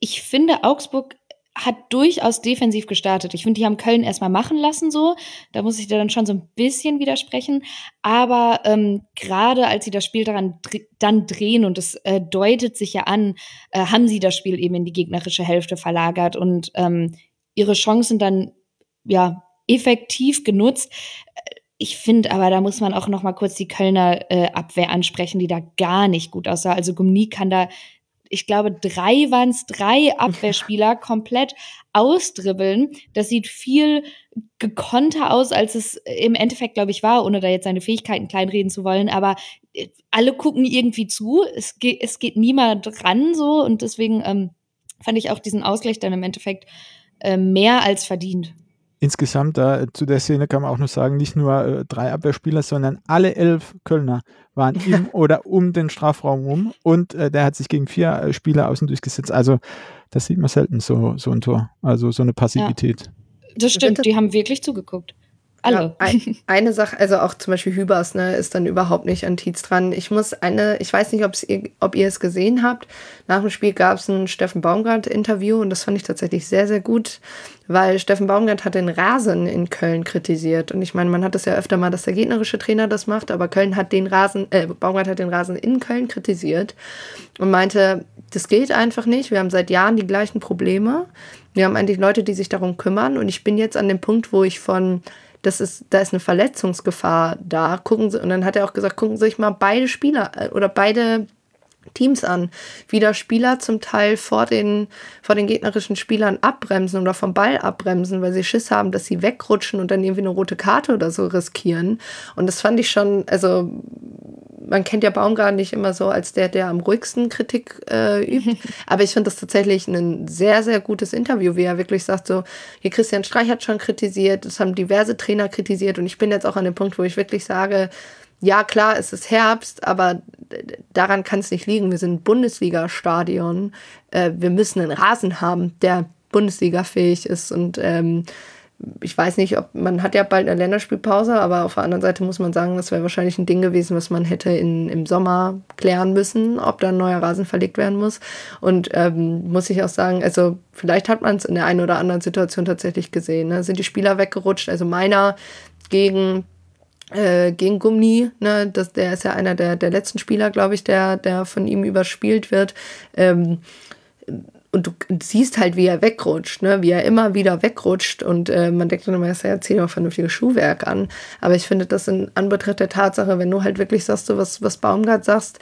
Ich finde, Augsburg hat durchaus defensiv gestartet. Ich finde, die haben Köln erstmal machen lassen so. Da muss ich dir dann schon so ein bisschen widersprechen. Aber ähm, gerade als sie das Spiel daran dann drehen und es äh, deutet sich ja an, äh, haben sie das Spiel eben in die gegnerische Hälfte verlagert und ähm, ihre Chancen dann ja effektiv genutzt. Ich finde aber, da muss man auch noch mal kurz die Kölner äh, Abwehr ansprechen, die da gar nicht gut aussah. Also Gumni kann da ich glaube, drei waren es, drei Abwehrspieler komplett ausdribbeln. Das sieht viel gekonter aus, als es im Endeffekt, glaube ich, war, ohne da jetzt seine Fähigkeiten kleinreden zu wollen. Aber äh, alle gucken irgendwie zu. Es geht, es geht niemand ran so. Und deswegen ähm, fand ich auch diesen Ausgleich dann im Endeffekt äh, mehr als verdient insgesamt äh, zu der Szene kann man auch nur sagen, nicht nur äh, drei Abwehrspieler, sondern alle elf Kölner waren im oder um den Strafraum rum und äh, der hat sich gegen vier äh, Spieler außen durchgesetzt. Also das sieht man selten, so, so ein Tor, also so eine Passivität. Ja. Das stimmt, die haben wirklich zugeguckt. Alle. Ja, ein, eine Sache, also auch zum Beispiel Hübers, ne, ist dann überhaupt nicht an Tietz dran. Ich muss eine, ich weiß nicht, ihr, ob ihr es gesehen habt. Nach dem Spiel gab es ein Steffen Baumgart-Interview und das fand ich tatsächlich sehr, sehr gut, weil Steffen Baumgart hat den Rasen in Köln kritisiert. Und ich meine, man hat das ja öfter mal, dass der gegnerische Trainer das macht, aber Köln hat den Rasen, äh, Baumgart hat den Rasen in Köln kritisiert und meinte, das geht einfach nicht. Wir haben seit Jahren die gleichen Probleme. Wir haben eigentlich Leute, die sich darum kümmern. Und ich bin jetzt an dem Punkt, wo ich von das ist, da ist eine Verletzungsgefahr da. Gucken Sie, und dann hat er auch gesagt, gucken Sie sich mal beide Spieler äh, oder beide Teams an, wie da Spieler zum Teil vor den, vor den gegnerischen Spielern abbremsen oder vom Ball abbremsen, weil sie Schiss haben, dass sie wegrutschen und dann irgendwie eine rote Karte oder so riskieren. Und das fand ich schon, also man kennt ja Baumgart nicht immer so als der, der am ruhigsten Kritik äh, übt. Aber ich finde das tatsächlich ein sehr, sehr gutes Interview, wie er wirklich sagt, so, hier Christian Streich hat schon kritisiert, das haben diverse Trainer kritisiert und ich bin jetzt auch an dem Punkt, wo ich wirklich sage, ja, klar, es ist Herbst, aber daran kann es nicht liegen. Wir sind ein Bundesliga-Stadion. Äh, wir müssen einen Rasen haben, der Bundesliga-fähig ist und ähm, ich weiß nicht, ob man hat ja bald eine Länderspielpause, aber auf der anderen Seite muss man sagen, das wäre wahrscheinlich ein Ding gewesen, was man hätte in, im Sommer klären müssen, ob da ein neuer Rasen verlegt werden muss. Und ähm, muss ich auch sagen, also vielleicht hat man es in der einen oder anderen Situation tatsächlich gesehen. Ne? Sind die Spieler weggerutscht? Also meiner gegen äh, gegen Gumni, ne, das, der ist ja einer der, der letzten Spieler, glaube ich, der, der von ihm überspielt wird. Ähm, und du siehst halt, wie er wegrutscht, ne? wie er immer wieder wegrutscht. Und äh, man denkt dann immer, er zieht auch vernünftiges Schuhwerk an. Aber ich finde das in Anbetracht der Tatsache, wenn du halt wirklich sagst, was, was Baumgart sagst,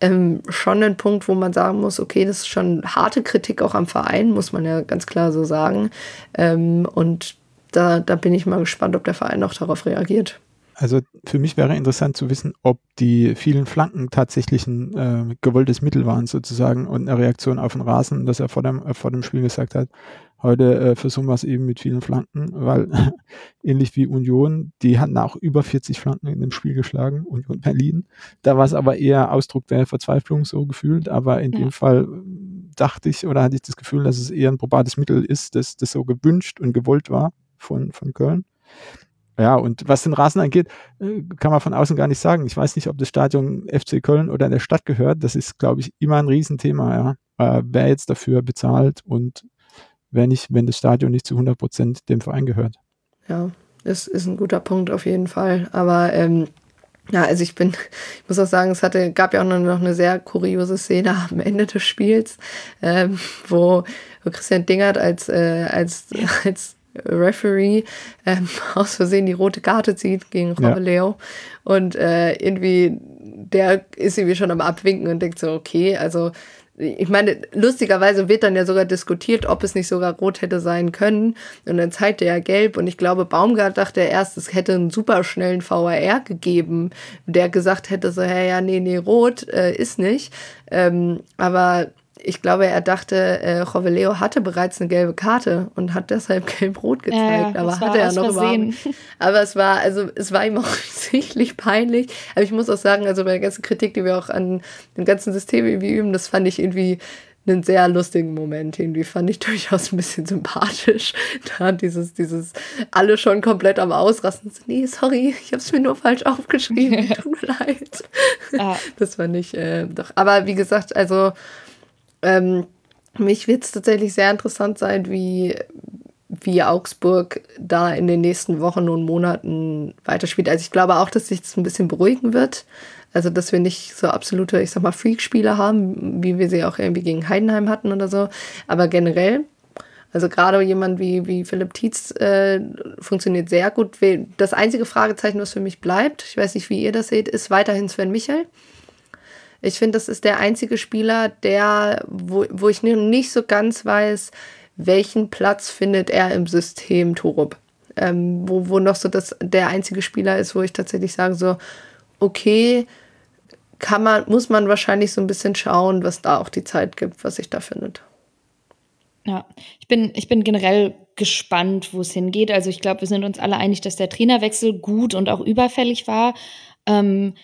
ähm, schon ein Punkt, wo man sagen muss, okay, das ist schon harte Kritik auch am Verein, muss man ja ganz klar so sagen. Ähm, und da, da bin ich mal gespannt, ob der Verein auch darauf reagiert. Also für mich wäre interessant zu wissen, ob die vielen Flanken tatsächlich ein äh, gewolltes Mittel waren sozusagen und eine Reaktion auf den Rasen, dass er vor dem, äh, vor dem Spiel gesagt hat, heute äh, versuchen wir es eben mit vielen Flanken, weil ähnlich wie Union, die hatten auch über 40 Flanken in dem Spiel geschlagen, Union Berlin. Da war es aber eher Ausdruck der Verzweiflung so gefühlt, aber in ja. dem Fall dachte ich oder hatte ich das Gefühl, dass es eher ein probates Mittel ist, dass das so gewünscht und gewollt war von, von Köln. Ja, und was den Rasen angeht, äh, kann man von außen gar nicht sagen. Ich weiß nicht, ob das Stadion FC Köln oder der Stadt gehört. Das ist, glaube ich, immer ein Riesenthema, ja. Äh, wer jetzt dafür bezahlt und wer nicht, wenn das Stadion nicht zu 100 Prozent dem Verein gehört. Ja, das ist ein guter Punkt auf jeden Fall. Aber ähm, ja, also ich bin, ich muss auch sagen, es hatte, gab ja auch noch eine sehr kuriose Szene am Ende des Spiels, ähm, wo, wo Christian Dingert als, äh, als, als Referee ähm, aus Versehen die rote Karte zieht gegen Robeleo. Ja. Und äh, irgendwie, der ist irgendwie schon am Abwinken und denkt so, okay, also ich meine, lustigerweise wird dann ja sogar diskutiert, ob es nicht sogar rot hätte sein können. Und dann zeigte er gelb. Und ich glaube, Baumgart dachte erst, es hätte einen super schnellen VAR gegeben, der gesagt hätte so, hey, ja, nee, nee, rot äh, ist nicht. Ähm, aber ich glaube, er dachte, äh, Roveleo hatte bereits eine gelbe Karte und hat deshalb gelb-rot gezeigt. Ja, aber hatte er noch überhaupt. Aber es war, also es war ihm auch sichtlich peinlich. Aber ich muss auch sagen, also bei der ganzen Kritik, die wir auch an dem ganzen System irgendwie üben, das fand ich irgendwie einen sehr lustigen Moment. Irgendwie fand ich durchaus ein bisschen sympathisch. Da dieses, dieses alle schon komplett am Ausrasten. Nee, sorry, ich habe es mir nur falsch aufgeschrieben. Tut mir leid. Ja. Das fand ich äh, doch. Aber wie gesagt, also ähm, mich wird es tatsächlich sehr interessant sein, wie, wie Augsburg da in den nächsten Wochen und Monaten weiterspielt. Also ich glaube auch, dass sich das ein bisschen beruhigen wird. Also dass wir nicht so absolute, ich sag mal, Freak-Spiele haben, wie wir sie auch irgendwie gegen Heidenheim hatten oder so. Aber generell, also gerade jemand wie, wie Philipp Tietz äh, funktioniert sehr gut. Das einzige Fragezeichen, was für mich bleibt, ich weiß nicht, wie ihr das seht, ist weiterhin Sven Michel. Ich finde, das ist der einzige Spieler, der, wo, wo ich nicht so ganz weiß, welchen Platz findet er im System Torup. Ähm, wo, wo noch so das, der einzige Spieler ist, wo ich tatsächlich sage, so, okay, kann man, muss man wahrscheinlich so ein bisschen schauen, was da auch die Zeit gibt, was sich da findet. Ja, ich bin, ich bin generell gespannt, wo es hingeht. Also ich glaube, wir sind uns alle einig, dass der Trainerwechsel gut und auch überfällig war. Ähm,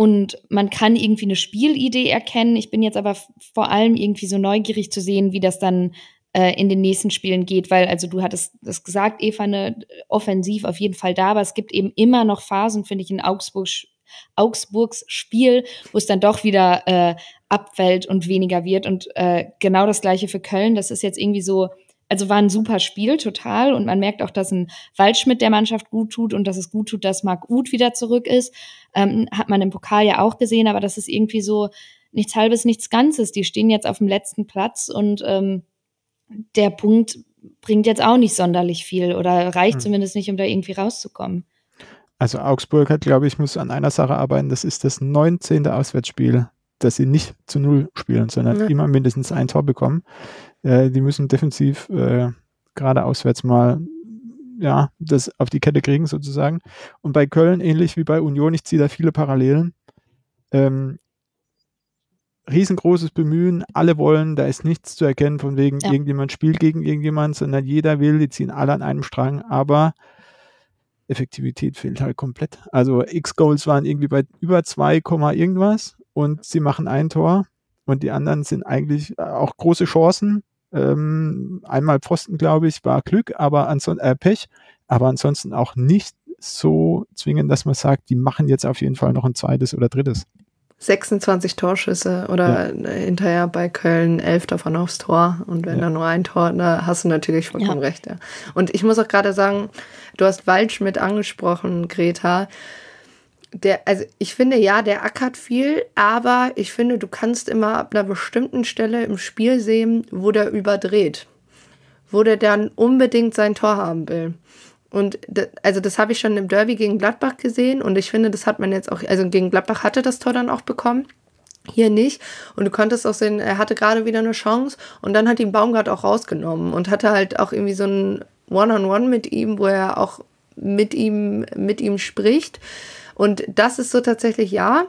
und man kann irgendwie eine Spielidee erkennen. Ich bin jetzt aber vor allem irgendwie so neugierig zu sehen, wie das dann äh, in den nächsten Spielen geht, weil, also du hattest das gesagt, Eva, eine offensiv auf jeden Fall da, aber es gibt eben immer noch Phasen, finde ich, in Augsburg, Augsburgs Spiel, wo es dann doch wieder äh, abfällt und weniger wird. Und äh, genau das gleiche für Köln. Das ist jetzt irgendwie so, also war ein super Spiel, total. Und man merkt auch, dass ein Waldschmidt der Mannschaft gut tut und dass es gut tut, dass Marc Uth wieder zurück ist. Ähm, hat man im Pokal ja auch gesehen, aber das ist irgendwie so nichts Halbes, nichts Ganzes. Die stehen jetzt auf dem letzten Platz und ähm, der Punkt bringt jetzt auch nicht sonderlich viel oder reicht hm. zumindest nicht, um da irgendwie rauszukommen. Also Augsburg hat, glaube ich, muss an einer Sache arbeiten. Das ist das 19. Auswärtsspiel, dass sie nicht zu Null spielen, sondern ja. immer mindestens ein Tor bekommen. Äh, die müssen defensiv äh, gerade auswärts mal ja, das auf die Kette kriegen sozusagen. Und bei Köln, ähnlich wie bei Union, ich ziehe da viele Parallelen. Ähm, riesengroßes Bemühen, alle wollen, da ist nichts zu erkennen von wegen, ja. irgendjemand spielt gegen irgendjemand, sondern jeder will, die ziehen alle an einem Strang, aber Effektivität fehlt halt komplett. Also X-Goals waren irgendwie bei über 2, irgendwas und sie machen ein Tor und die anderen sind eigentlich äh, auch große Chancen. Ähm, einmal Pfosten, glaube ich, war Glück, aber ansonsten äh, Pech, aber ansonsten auch nicht so zwingend, dass man sagt, die machen jetzt auf jeden Fall noch ein zweites oder drittes. 26 Torschüsse oder ja. hinterher bei Köln elf davon aufs Tor. Und wenn ja. da nur ein Tor, da hast du natürlich vollkommen ja. recht. Ja. Und ich muss auch gerade sagen, du hast Waldschmidt angesprochen, Greta. Der, also ich finde ja, der ackert viel, aber ich finde, du kannst immer ab einer bestimmten Stelle im Spiel sehen, wo der überdreht. Wo der dann unbedingt sein Tor haben will. Und also das habe ich schon im Derby gegen Gladbach gesehen und ich finde, das hat man jetzt auch, also gegen Gladbach hatte das Tor dann auch bekommen. Hier nicht. Und du konntest auch sehen, er hatte gerade wieder eine Chance und dann hat ihn Baumgart auch rausgenommen und hatte halt auch irgendwie so ein One-on-One -on -One mit ihm, wo er auch mit ihm, mit ihm spricht. Und das ist so tatsächlich, ja,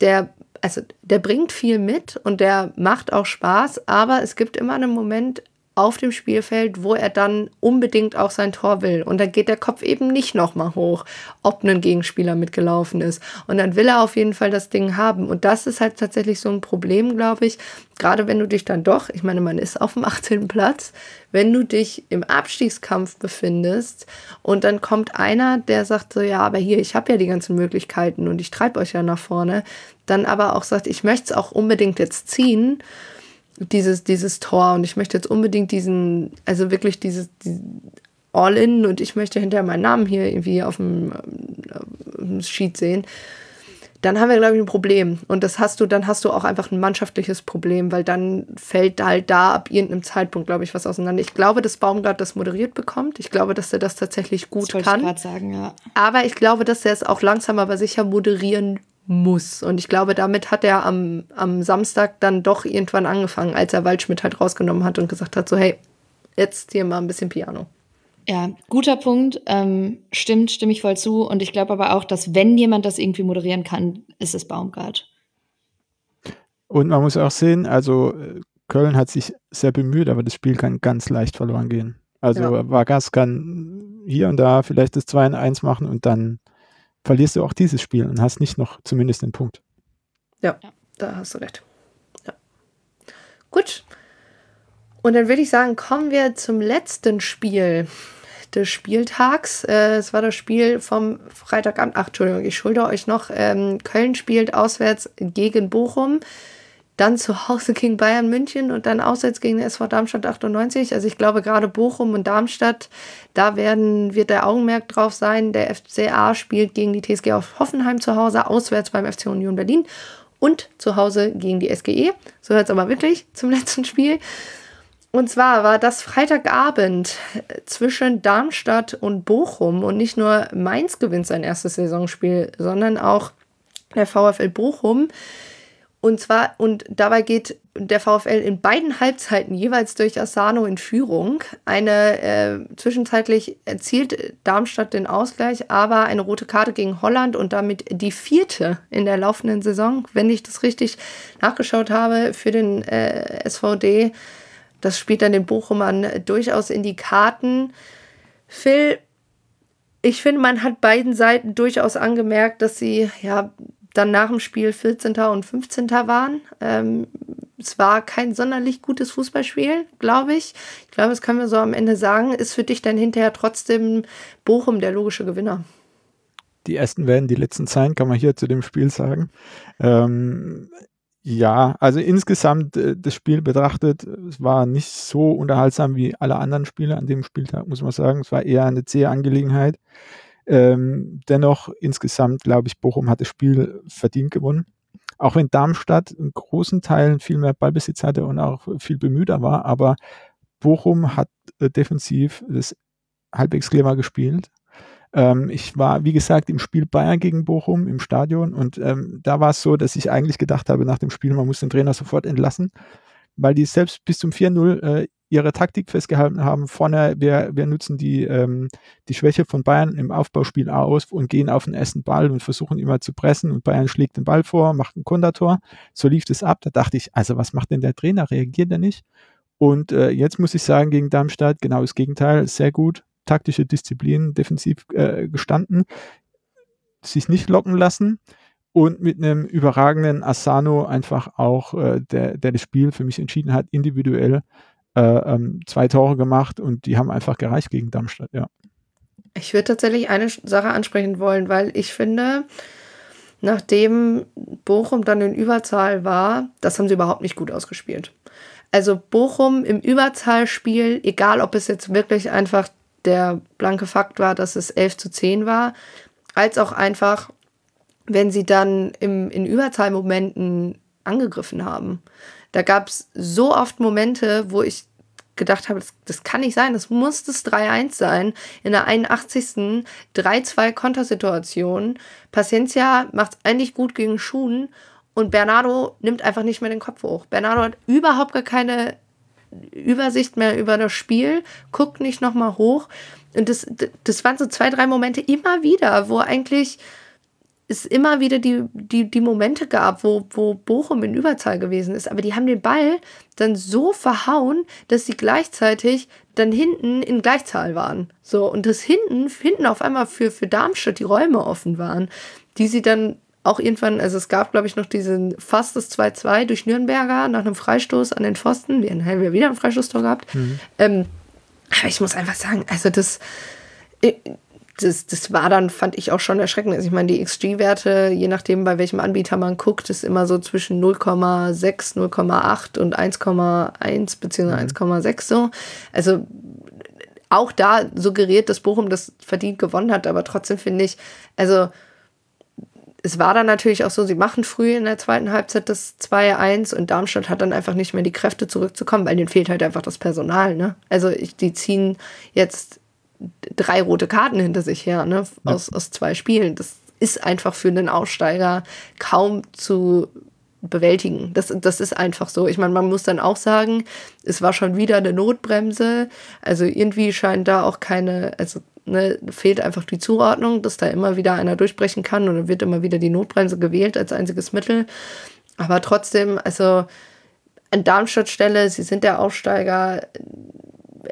der, also der bringt viel mit und der macht auch Spaß, aber es gibt immer einen Moment, auf dem Spielfeld, wo er dann unbedingt auch sein Tor will. Und dann geht der Kopf eben nicht nochmal hoch, ob ein Gegenspieler mitgelaufen ist. Und dann will er auf jeden Fall das Ding haben. Und das ist halt tatsächlich so ein Problem, glaube ich. Gerade wenn du dich dann doch, ich meine, man ist auf dem 18. Platz, wenn du dich im Abstiegskampf befindest und dann kommt einer, der sagt so, ja, aber hier, ich habe ja die ganzen Möglichkeiten und ich treibe euch ja nach vorne, dann aber auch sagt, ich möchte es auch unbedingt jetzt ziehen dieses, dieses Tor und ich möchte jetzt unbedingt diesen, also wirklich dieses, All-In und ich möchte hinterher meinen Namen hier irgendwie auf dem, auf dem Sheet sehen, dann haben wir, glaube ich, ein Problem. Und das hast du, dann hast du auch einfach ein mannschaftliches Problem, weil dann fällt halt da ab irgendeinem Zeitpunkt, glaube ich, was auseinander. Ich glaube, dass Baumgart das moderiert bekommt. Ich glaube, dass er das tatsächlich gut das kann. Ich sagen, ja. Aber ich glaube, dass er es auch langsam aber sicher moderieren muss. Und ich glaube, damit hat er am, am Samstag dann doch irgendwann angefangen, als er Waldschmidt halt rausgenommen hat und gesagt hat, so hey, jetzt hier mal ein bisschen Piano. Ja, guter Punkt. Ähm, stimmt, stimme ich voll zu. Und ich glaube aber auch, dass wenn jemand das irgendwie moderieren kann, ist es Baumgart. Und man muss auch sehen, also Köln hat sich sehr bemüht, aber das Spiel kann ganz leicht verloren gehen. Also ja. Vargas kann hier und da vielleicht das 2 in 1 machen und dann verlierst du auch dieses Spiel und hast nicht noch zumindest einen Punkt. Ja, ja. da hast du recht. Ja. Gut. Und dann würde ich sagen, kommen wir zum letzten Spiel des Spieltags. Äh, es war das Spiel vom Freitagabend. Ach, Entschuldigung, ich schulde euch noch. Ähm, Köln spielt auswärts gegen Bochum. Dann zu Hause gegen Bayern München und dann auswärts gegen den SV Darmstadt 98. Also ich glaube gerade Bochum und Darmstadt, da werden, wird der Augenmerk drauf sein. Der FCA spielt gegen die TSG auf Hoffenheim zu Hause, auswärts beim FC Union Berlin und zu Hause gegen die SGE. So hört es aber wirklich zum letzten Spiel. Und zwar war das Freitagabend zwischen Darmstadt und Bochum und nicht nur Mainz gewinnt sein erstes Saisonspiel, sondern auch der VfL Bochum. Und zwar, und dabei geht der VfL in beiden Halbzeiten jeweils durch Asano in Führung. Eine äh, zwischenzeitlich erzielt Darmstadt den Ausgleich, aber eine rote Karte gegen Holland und damit die vierte in der laufenden Saison, wenn ich das richtig nachgeschaut habe, für den äh, SVD das spielt dann den Bochumern durchaus in die Karten. Phil, ich finde, man hat beiden Seiten durchaus angemerkt, dass sie ja dann nach dem Spiel 14. und 15. waren. Ähm, es war kein sonderlich gutes Fußballspiel, glaube ich. Ich glaube, das können wir so am Ende sagen. Ist für dich dann hinterher trotzdem Bochum der logische Gewinner? Die ersten werden die letzten sein, kann man hier zu dem Spiel sagen. Ähm, ja, also insgesamt äh, das Spiel betrachtet, es war nicht so unterhaltsam wie alle anderen Spiele an dem Spieltag, muss man sagen. Es war eher eine zähe Angelegenheit. Ähm, dennoch, insgesamt glaube ich, Bochum hat das Spiel verdient gewonnen. Auch wenn Darmstadt in großen Teilen viel mehr Ballbesitz hatte und auch viel bemühter war, aber Bochum hat äh, defensiv das halbwegs clever gespielt ähm, ich war, wie gesagt, im Spiel Bayern gegen Bochum im Stadion und ähm, da war es so, dass ich eigentlich gedacht habe nach dem Spiel, man muss den Trainer sofort entlassen, weil die selbst bis zum 4-0 äh, ihre Taktik festgehalten haben. Vorne, wir, wir nutzen die, ähm, die Schwäche von Bayern im Aufbauspiel aus und gehen auf den ersten Ball und versuchen immer zu pressen und Bayern schlägt den Ball vor, macht ein Kontertor. So lief es ab. Da dachte ich, also was macht denn der Trainer? Reagiert er nicht? Und äh, jetzt muss ich sagen, gegen Darmstadt genau das Gegenteil, sehr gut taktische Disziplin defensiv äh, gestanden, sich nicht locken lassen und mit einem überragenden Asano einfach auch, äh, der, der das Spiel für mich entschieden hat, individuell äh, ähm, zwei Tore gemacht und die haben einfach gereicht gegen Darmstadt, ja. Ich würde tatsächlich eine Sache ansprechen wollen, weil ich finde, nachdem Bochum dann in Überzahl war, das haben sie überhaupt nicht gut ausgespielt. Also Bochum im Überzahlspiel, egal ob es jetzt wirklich einfach der blanke Fakt war, dass es 11 zu 10 war, als auch einfach, wenn sie dann im, in Überzahlmomenten angegriffen haben. Da gab es so oft Momente, wo ich gedacht habe, das, das kann nicht sein, das muss das 3-1 sein. In der 81. 3-2 Kontersituation. Paciencia macht es eigentlich gut gegen Schuhen und Bernardo nimmt einfach nicht mehr den Kopf hoch. Bernardo hat überhaupt gar keine Übersicht mehr über das Spiel, guckt nicht nochmal hoch. Und das, das waren so zwei, drei Momente immer wieder, wo eigentlich es immer wieder die, die, die Momente gab, wo, wo Bochum in Überzahl gewesen ist. Aber die haben den Ball dann so verhauen, dass sie gleichzeitig dann hinten in Gleichzahl waren. So, und das hinten, hinten auf einmal für, für Darmstadt die Räume offen waren, die sie dann auch irgendwann, also es gab, glaube ich, noch diesen fast das 2-2 durch Nürnberger nach einem Freistoß an den Pfosten. Wir haben ja wieder ein Freistoßtor gehabt. Mhm. Ähm, aber ich muss einfach sagen, also das, äh, das, das war dann, fand ich auch schon erschreckend. Also ich meine, die XG-Werte, je nachdem, bei welchem Anbieter man guckt, ist immer so zwischen 0,6, 0,8 und 1,1 bzw. 1,6 so. Also auch da suggeriert, dass Bochum das verdient gewonnen hat, aber trotzdem finde ich, also es war dann natürlich auch so, sie machen früh in der zweiten Halbzeit das 2-1 und Darmstadt hat dann einfach nicht mehr die Kräfte zurückzukommen, weil denen fehlt halt einfach das Personal. Ne? Also ich, die ziehen jetzt drei rote Karten hinter sich her, ne? aus, ja. aus zwei Spielen. Das ist einfach für einen Aussteiger kaum zu bewältigen. Das, das ist einfach so. Ich meine, man muss dann auch sagen, es war schon wieder eine Notbremse. Also irgendwie scheint da auch keine, also ne, fehlt einfach die Zuordnung, dass da immer wieder einer durchbrechen kann und dann wird immer wieder die Notbremse gewählt als einziges Mittel. Aber trotzdem, also an Darmstadt Stelle, sie sind der Aufsteiger,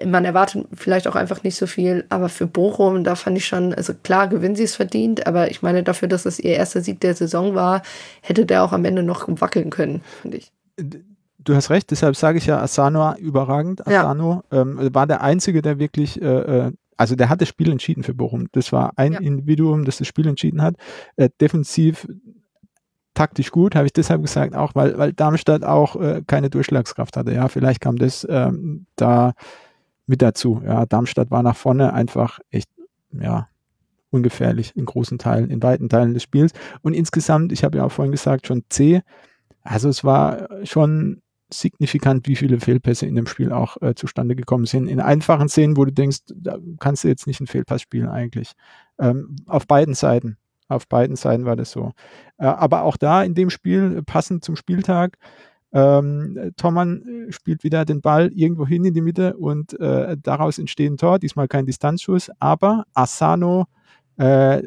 man erwartet vielleicht auch einfach nicht so viel, aber für Bochum, da fand ich schon, also klar, gewinnen sie es verdient, aber ich meine, dafür, dass es ihr erster Sieg der Saison war, hätte der auch am Ende noch wackeln können, finde ich. Du hast recht, deshalb sage ich ja, Asano überragend. Asano ja. ähm, war der Einzige, der wirklich äh, äh also der hat das Spiel entschieden für Bochum. Das war ein ja. Individuum, das das Spiel entschieden hat. Äh, defensiv taktisch gut, habe ich deshalb gesagt, auch weil, weil Darmstadt auch äh, keine Durchschlagskraft hatte. Ja, vielleicht kam das ähm, da mit dazu. Ja, Darmstadt war nach vorne einfach echt, ja, ungefährlich in großen Teilen, in weiten Teilen des Spiels. Und insgesamt, ich habe ja auch vorhin gesagt, schon C. Also es war schon signifikant, wie viele Fehlpässe in dem Spiel auch äh, zustande gekommen sind. In einfachen Szenen, wo du denkst, da kannst du jetzt nicht einen Fehlpass spielen eigentlich. Ähm, auf beiden Seiten. Auf beiden Seiten war das so. Äh, aber auch da in dem Spiel, passend zum Spieltag, ähm, Tormann äh, spielt wieder den Ball irgendwo hin in die Mitte und äh, daraus entsteht ein Tor, diesmal kein Distanzschuss, aber Asano äh,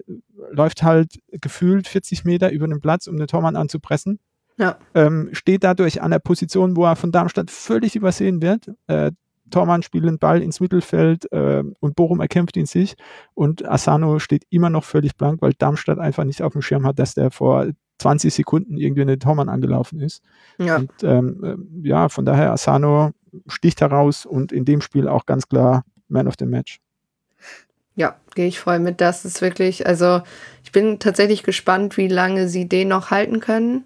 läuft halt gefühlt 40 Meter über den Platz, um den Tormann anzupressen. Ja. Ähm, steht dadurch an der Position, wo er von Darmstadt völlig übersehen wird. Äh, Tormann spielt den Ball ins Mittelfeld äh, und Bochum erkämpft ihn sich und Asano steht immer noch völlig blank, weil Darmstadt einfach nicht auf dem Schirm hat, dass der vor 20 Sekunden irgendwie in den Tormann angelaufen ist. Ja. Und ähm, äh, ja, von daher Asano sticht heraus und in dem Spiel auch ganz klar Man of the Match. Ja, gehe ich voll mit. Das ist wirklich, also ich bin tatsächlich gespannt, wie lange sie den noch halten können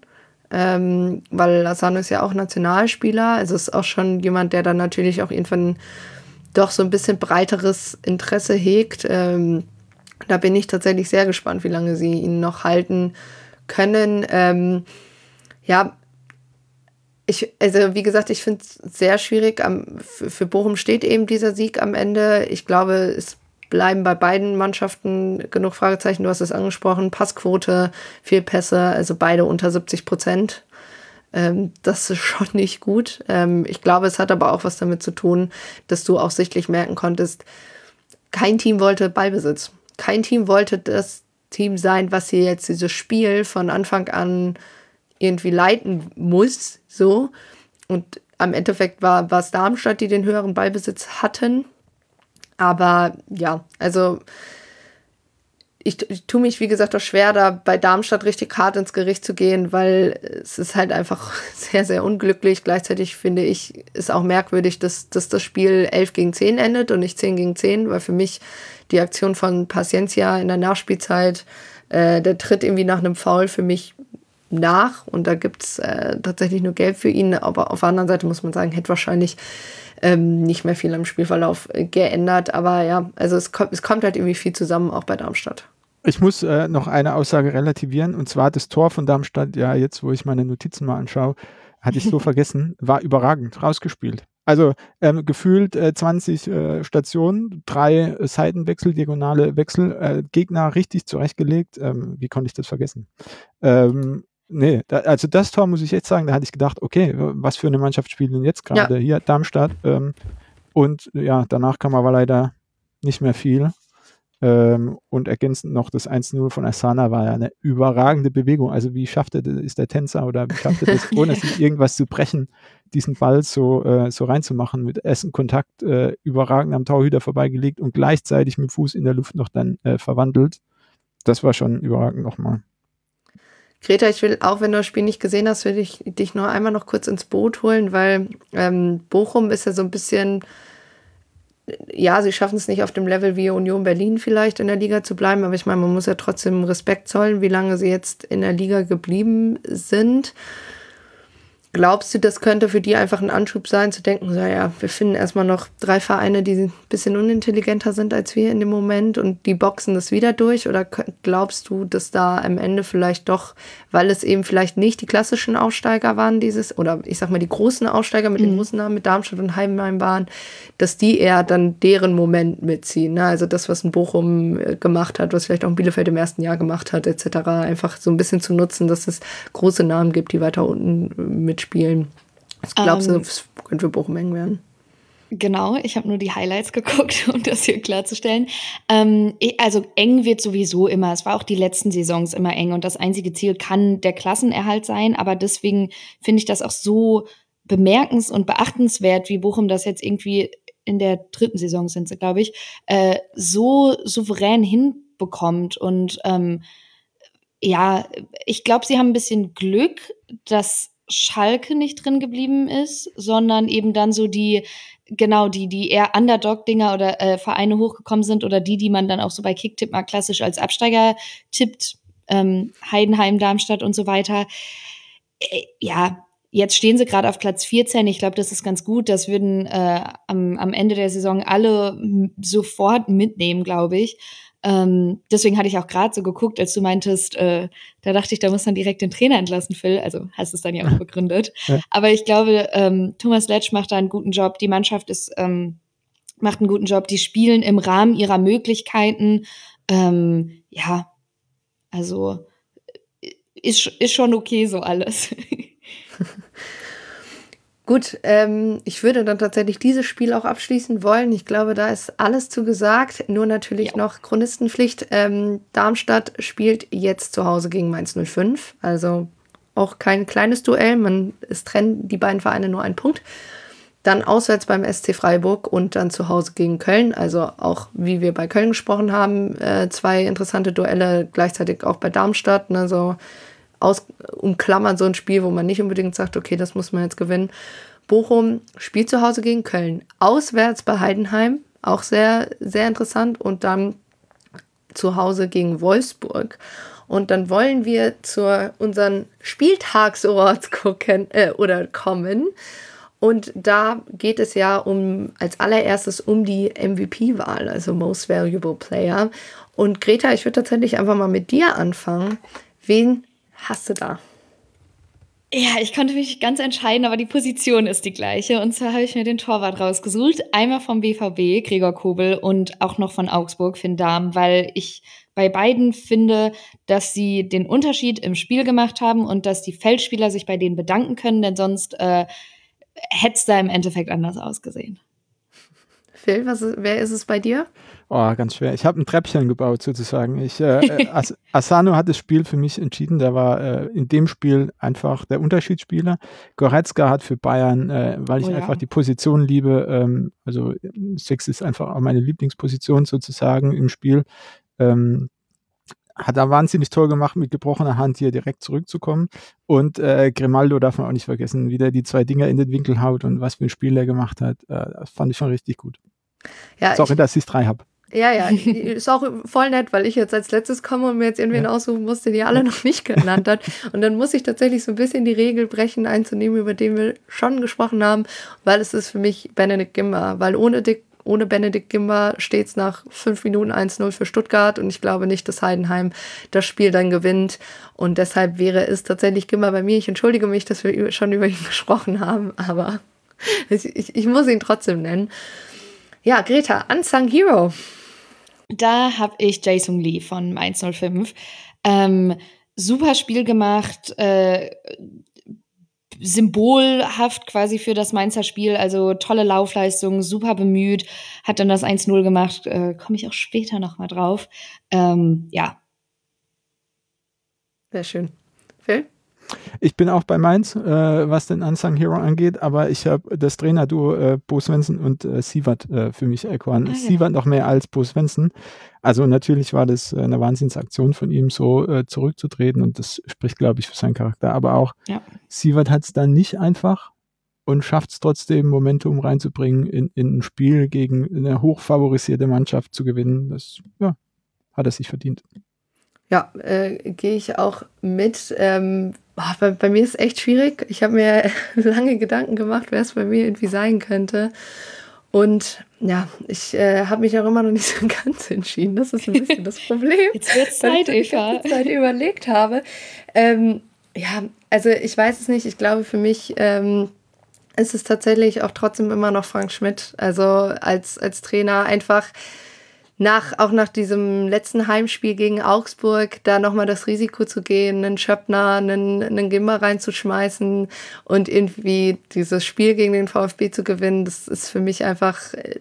ähm, weil Asano ist ja auch Nationalspieler, also ist auch schon jemand, der dann natürlich auch irgendwann doch so ein bisschen breiteres Interesse hegt. Ähm, da bin ich tatsächlich sehr gespannt, wie lange sie ihn noch halten können. Ähm, ja, ich, also wie gesagt, ich finde es sehr schwierig. Am, für, für Bochum steht eben dieser Sieg am Ende. Ich glaube, es bleiben bei beiden Mannschaften genug Fragezeichen. Du hast es angesprochen, Passquote, Fehlpässe, also beide unter 70 Prozent. Ähm, das ist schon nicht gut. Ähm, ich glaube, es hat aber auch was damit zu tun, dass du auch sichtlich merken konntest, kein Team wollte Ballbesitz. Kein Team wollte das Team sein, was hier jetzt dieses Spiel von Anfang an irgendwie leiten muss. So. Und am Endeffekt war, es Darmstadt, die den höheren Ballbesitz hatten. Aber ja, also ich, ich tue mich, wie gesagt, auch schwer, da bei Darmstadt richtig hart ins Gericht zu gehen, weil es ist halt einfach sehr, sehr unglücklich. Gleichzeitig finde ich es auch merkwürdig, dass, dass das Spiel 11 gegen 10 endet und nicht 10 gegen 10, weil für mich die Aktion von Paciencia in der Nachspielzeit, äh, der tritt irgendwie nach einem Foul für mich nach und da gibt's äh, tatsächlich nur Gelb für ihn. Aber auf der anderen Seite muss man sagen, hätte wahrscheinlich ähm, nicht mehr viel am Spielverlauf äh, geändert. Aber ja, also es kommt, es kommt halt irgendwie viel zusammen, auch bei Darmstadt. Ich muss äh, noch eine Aussage relativieren und zwar das Tor von Darmstadt, ja, jetzt, wo ich meine Notizen mal anschaue, hatte ich so vergessen, war überragend rausgespielt. Also ähm, gefühlt äh, 20 äh, Stationen, drei Seitenwechsel, diagonale Wechsel, äh, Gegner richtig zurechtgelegt. Ähm, wie konnte ich das vergessen? Ähm, Nee, da, also das Tor muss ich jetzt sagen, da hatte ich gedacht, okay, was für eine Mannschaft spielt denn jetzt gerade ja. hier Darmstadt? Ähm, und ja, danach kam aber leider nicht mehr viel. Ähm, und ergänzend noch das 1-0 von Asana war ja eine überragende Bewegung. Also wie schafft er, ist der Tänzer oder wie schafft er das, ohne sich irgendwas zu brechen, diesen Ball so, äh, so reinzumachen, mit Essen Kontakt äh, überragend am Torhüter vorbeigelegt und gleichzeitig mit Fuß in der Luft noch dann äh, verwandelt. Das war schon überragend nochmal. Greta, ich will, auch wenn du das Spiel nicht gesehen hast, will ich dich nur einmal noch kurz ins Boot holen, weil ähm, Bochum ist ja so ein bisschen, ja, sie schaffen es nicht auf dem Level wie Union Berlin vielleicht in der Liga zu bleiben, aber ich meine, man muss ja trotzdem Respekt zollen, wie lange sie jetzt in der Liga geblieben sind. Glaubst du, das könnte für die einfach ein Anschub sein, zu denken, so, ja, wir finden erstmal noch drei Vereine, die ein bisschen unintelligenter sind als wir in dem Moment und die boxen das wieder durch? Oder glaubst du, dass da am Ende vielleicht doch, weil es eben vielleicht nicht die klassischen Aussteiger waren, dieses, oder ich sag mal die großen Aussteiger mit mhm. den großen Namen, mit Darmstadt und Heidenheim waren, dass die eher dann deren Moment mitziehen? Ne? Also das, was ein Bochum äh, gemacht hat, was vielleicht auch ein Bielefeld im ersten Jahr gemacht hat, etc., einfach so ein bisschen zu nutzen, dass es große Namen gibt, die weiter unten mit mitspielen. Was glaubst du, ähm, das könnte für Bochum eng werden? Genau, ich habe nur die Highlights geguckt, um das hier klarzustellen. Ähm, also eng wird sowieso immer. Es war auch die letzten Saisons immer eng und das einzige Ziel kann der Klassenerhalt sein. Aber deswegen finde ich das auch so bemerkens- und beachtenswert, wie Bochum das jetzt irgendwie in der dritten Saison sind sie, glaube ich, äh, so souverän hinbekommt. Und ähm, ja, ich glaube, sie haben ein bisschen Glück, dass Schalke nicht drin geblieben ist, sondern eben dann so die, genau, die, die eher Underdog-Dinger oder äh, Vereine hochgekommen sind oder die, die man dann auch so bei Kicktipp mal klassisch als Absteiger tippt, ähm, Heidenheim, Darmstadt und so weiter. Äh, ja, jetzt stehen sie gerade auf Platz 14. Ich glaube, das ist ganz gut. Das würden äh, am, am Ende der Saison alle sofort mitnehmen, glaube ich. Ähm, deswegen hatte ich auch gerade so geguckt, als du meintest, äh, da dachte ich, da muss man direkt den Trainer entlassen, Phil. Also hast du es dann ja auch begründet. Ja. Aber ich glaube, ähm, Thomas Letsch macht da einen guten Job. Die Mannschaft ist, ähm, macht einen guten Job. Die spielen im Rahmen ihrer Möglichkeiten. Ähm, ja, also äh, ist, ist schon okay so alles. Gut, ähm, ich würde dann tatsächlich dieses Spiel auch abschließen wollen. Ich glaube, da ist alles zu gesagt. Nur natürlich ja. noch Chronistenpflicht. Ähm, Darmstadt spielt jetzt zu Hause gegen Mainz 05. Also auch kein kleines Duell. Man es trennen die beiden Vereine nur einen Punkt. Dann auswärts beim SC Freiburg und dann zu Hause gegen Köln. Also auch, wie wir bei Köln gesprochen haben, äh, zwei interessante Duelle gleichzeitig auch bei Darmstadt. Ne, so aus, umklammern so ein Spiel, wo man nicht unbedingt sagt, okay, das muss man jetzt gewinnen. Bochum spielt zu Hause gegen Köln, auswärts bei Heidenheim, auch sehr, sehr interessant und dann zu Hause gegen Wolfsburg. Und dann wollen wir zu unseren Spieltagsort gucken äh, oder kommen. Und da geht es ja um als allererstes um die MVP-Wahl, also Most Valuable Player. Und Greta, ich würde tatsächlich einfach mal mit dir anfangen. Wen hast du da? Ja, ich konnte mich ganz entscheiden, aber die Position ist die gleiche. Und zwar habe ich mir den Torwart rausgesucht. Einmal vom BVB, Gregor Kobel, und auch noch von Augsburg, Finn Dahm, weil ich bei beiden finde, dass sie den Unterschied im Spiel gemacht haben und dass die Feldspieler sich bei denen bedanken können, denn sonst äh, hätte es da im Endeffekt anders ausgesehen. Phil, was ist, wer ist es bei dir? Oh, ganz schwer. Ich habe ein Treppchen gebaut sozusagen. Ich, äh, äh As Asano hat das Spiel für mich entschieden. Der war äh, in dem Spiel einfach der Unterschiedsspieler. Goretzka hat für Bayern, äh, weil ich oh, ja. einfach die Position liebe, ähm, also Six ist einfach auch meine Lieblingsposition sozusagen im Spiel. Ähm, hat er wahnsinnig toll gemacht, mit gebrochener Hand hier direkt zurückzukommen. Und äh, Grimaldo darf man auch nicht vergessen, wie der die zwei Dinger in den Winkel haut und was für ein Spiel er gemacht hat. Äh, das fand ich schon richtig gut. Ja, Sorry, ich, dass ich es drei habe. Ja, ja, ist auch voll nett, weil ich jetzt als letztes komme und mir jetzt irgendwen ja. aussuchen musste, die alle noch nicht genannt hat. Und dann muss ich tatsächlich so ein bisschen die Regel brechen, einzunehmen, über den wir schon gesprochen haben, weil es ist für mich Benedikt Gimmer, weil ohne Dick ohne Benedikt Gimmer steht es nach fünf Minuten 1-0 für Stuttgart und ich glaube nicht, dass Heidenheim das Spiel dann gewinnt. Und deshalb wäre es tatsächlich Gimmer bei mir. Ich entschuldige mich, dass wir schon über ihn gesprochen haben, aber ich, ich, ich muss ihn trotzdem nennen. Ja, Greta, Unsung Hero. Da habe ich Jason Lee von 105. Ähm, super Spiel gemacht, äh, symbolhaft quasi für das Mainzer Spiel. Also tolle Laufleistung, super bemüht, hat dann das 1-0 gemacht. Äh, Komme ich auch später nochmal drauf. Ähm, ja. Sehr schön. Phil? Ich bin auch bei Mainz, äh, was den Unsung Hero angeht, aber ich habe das Trainerduo äh, Bo Svensson und äh, Sievert äh, für mich erkoren. Ah, ja. Sievert noch mehr als Bo Svensson. Also natürlich war das äh, eine Wahnsinnsaktion von ihm, so äh, zurückzutreten und das spricht, glaube ich, für seinen Charakter. Aber auch ja. Sievert hat es dann nicht einfach und schafft es trotzdem, Momentum reinzubringen, in, in ein Spiel gegen eine hochfavorisierte Mannschaft zu gewinnen. Das ja, hat er sich verdient. Ja, äh, gehe ich auch mit. Ähm, boah, bei, bei, mir ist es echt schwierig. Ich habe mir lange Gedanken gemacht, wer es bei mir irgendwie sein könnte. Und ja, ich äh, habe mich auch immer noch nicht so ganz entschieden. Das ist ein bisschen das Problem. Jetzt wird Zeit, Eva. Ich Zeit überlegt habe. Ähm, ja, also ich weiß es nicht. Ich glaube, für mich ähm, ist es tatsächlich auch trotzdem immer noch Frank Schmidt. Also als, als Trainer einfach nach, auch nach diesem letzten Heimspiel gegen Augsburg, da nochmal das Risiko zu gehen, einen Schöppner, einen, einen Gimmer reinzuschmeißen und irgendwie dieses Spiel gegen den VfB zu gewinnen, das ist für mich einfach, äh,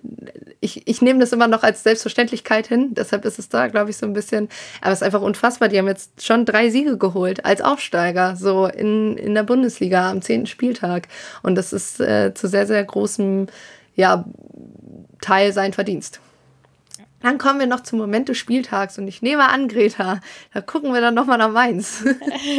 ich, ich nehme das immer noch als Selbstverständlichkeit hin, deshalb ist es da, glaube ich, so ein bisschen, aber es ist einfach unfassbar, die haben jetzt schon drei Siege geholt als Aufsteiger, so in, in der Bundesliga am zehnten Spieltag und das ist äh, zu sehr, sehr großem, ja, Teil sein Verdienst. Dann kommen wir noch zum Moment des Spieltags und ich nehme an, Greta, da gucken wir dann nochmal nach Mainz.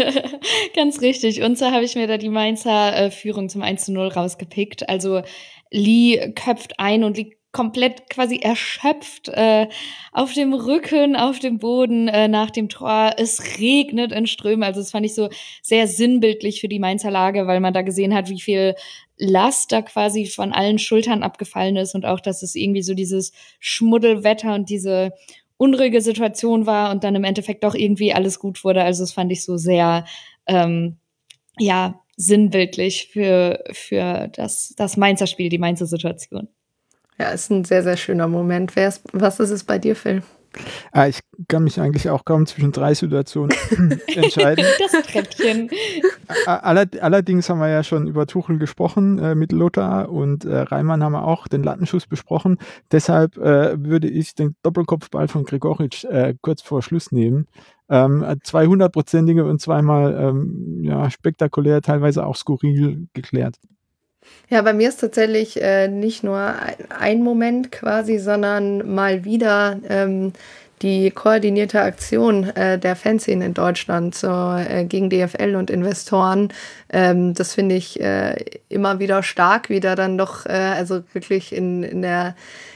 Ganz richtig. Und so habe ich mir da die Mainzer äh, Führung zum 1 zu 0 rausgepickt. Also Lee köpft ein und liegt komplett quasi erschöpft äh, auf dem Rücken, auf dem Boden äh, nach dem Tor. Es regnet in Strömen. Also das fand ich so sehr sinnbildlich für die Mainzer Lage, weil man da gesehen hat, wie viel Last da quasi von allen Schultern abgefallen ist und auch, dass es irgendwie so dieses Schmuddelwetter und diese unruhige Situation war und dann im Endeffekt doch irgendwie alles gut wurde. Also das fand ich so sehr, ähm, ja, sinnbildlich für, für das, das Mainzer Spiel, die Mainzer Situation. Ja, ist ein sehr, sehr schöner Moment. Was ist es bei dir, Phil? Ah, ich kann mich eigentlich auch kaum zwischen drei Situationen entscheiden. Das Treppchen. allerdings haben wir ja schon über Tuchel gesprochen äh, mit Lothar und äh, Reimann haben wir auch den Lattenschuss besprochen. Deshalb äh, würde ich den Doppelkopfball von Gregoritsch äh, kurz vor Schluss nehmen. Ähm, zwei hundertprozentige und zweimal ähm, ja, spektakulär, teilweise auch skurril geklärt. Ja, bei mir ist tatsächlich äh, nicht nur ein Moment quasi, sondern mal wieder ähm, die koordinierte Aktion äh, der Fanszene in Deutschland so, äh, gegen DFL und Investoren. Ähm, das finde ich äh, immer wieder stark, wieder dann doch, äh, also wirklich in, in, der,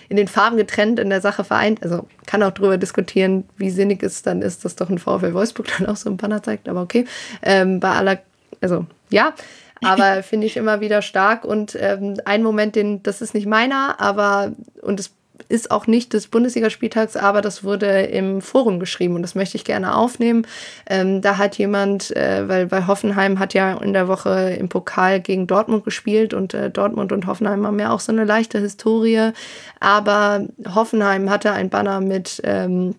in den Farben getrennt, in der Sache vereint. Also kann auch darüber diskutieren, wie sinnig es dann ist, dass doch ein VfL Wolfsburg dann auch so ein Banner zeigt, aber okay. Ähm, bei aller, also ja, aber finde ich immer wieder stark. Und ähm, ein Moment, den, das ist nicht meiner, aber und es ist auch nicht des Bundesligaspieltags, aber das wurde im Forum geschrieben und das möchte ich gerne aufnehmen. Ähm, da hat jemand, äh, weil, weil Hoffenheim hat ja in der Woche im Pokal gegen Dortmund gespielt und äh, Dortmund und Hoffenheim haben ja auch so eine leichte Historie, aber Hoffenheim hatte ein Banner mit ähm,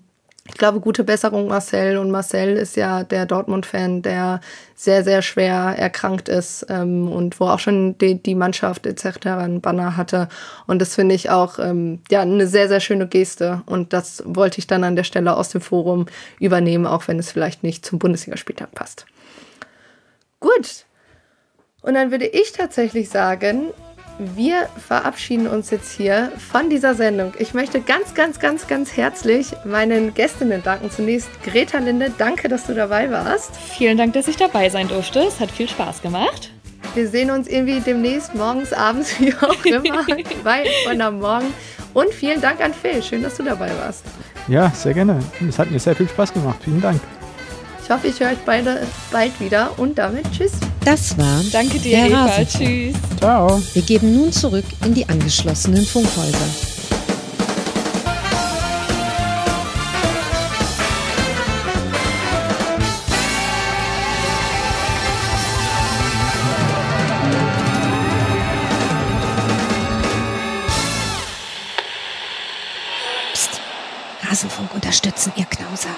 ich glaube, gute Besserung Marcel. Und Marcel ist ja der Dortmund-Fan, der sehr, sehr schwer erkrankt ist ähm, und wo auch schon die, die Mannschaft etc. einen Banner hatte. Und das finde ich auch ähm, ja, eine sehr, sehr schöne Geste. Und das wollte ich dann an der Stelle aus dem Forum übernehmen, auch wenn es vielleicht nicht zum Bundesligaspieltag passt. Gut. Und dann würde ich tatsächlich sagen, wir verabschieden uns jetzt hier von dieser Sendung. Ich möchte ganz, ganz, ganz, ganz herzlich meinen Gästinnen danken. Zunächst Greta Linde, danke, dass du dabei warst. Vielen Dank, dass ich dabei sein durfte. Es hat viel Spaß gemacht. Wir sehen uns irgendwie demnächst morgens, abends, wie auch immer, bei und am Morgen. Und vielen Dank an Phil. Schön, dass du dabei warst. Ja, sehr gerne. Es hat mir sehr viel Spaß gemacht. Vielen Dank. Ich hoffe, ich höre euch beide bald wieder und damit tschüss. Das war Danke dir, der Eva. Rasenfunk. Tschüss. Ciao. Wir geben nun zurück in die angeschlossenen Funkhäuser. Psst. Rasenfunk unterstützen, ihr Knauser.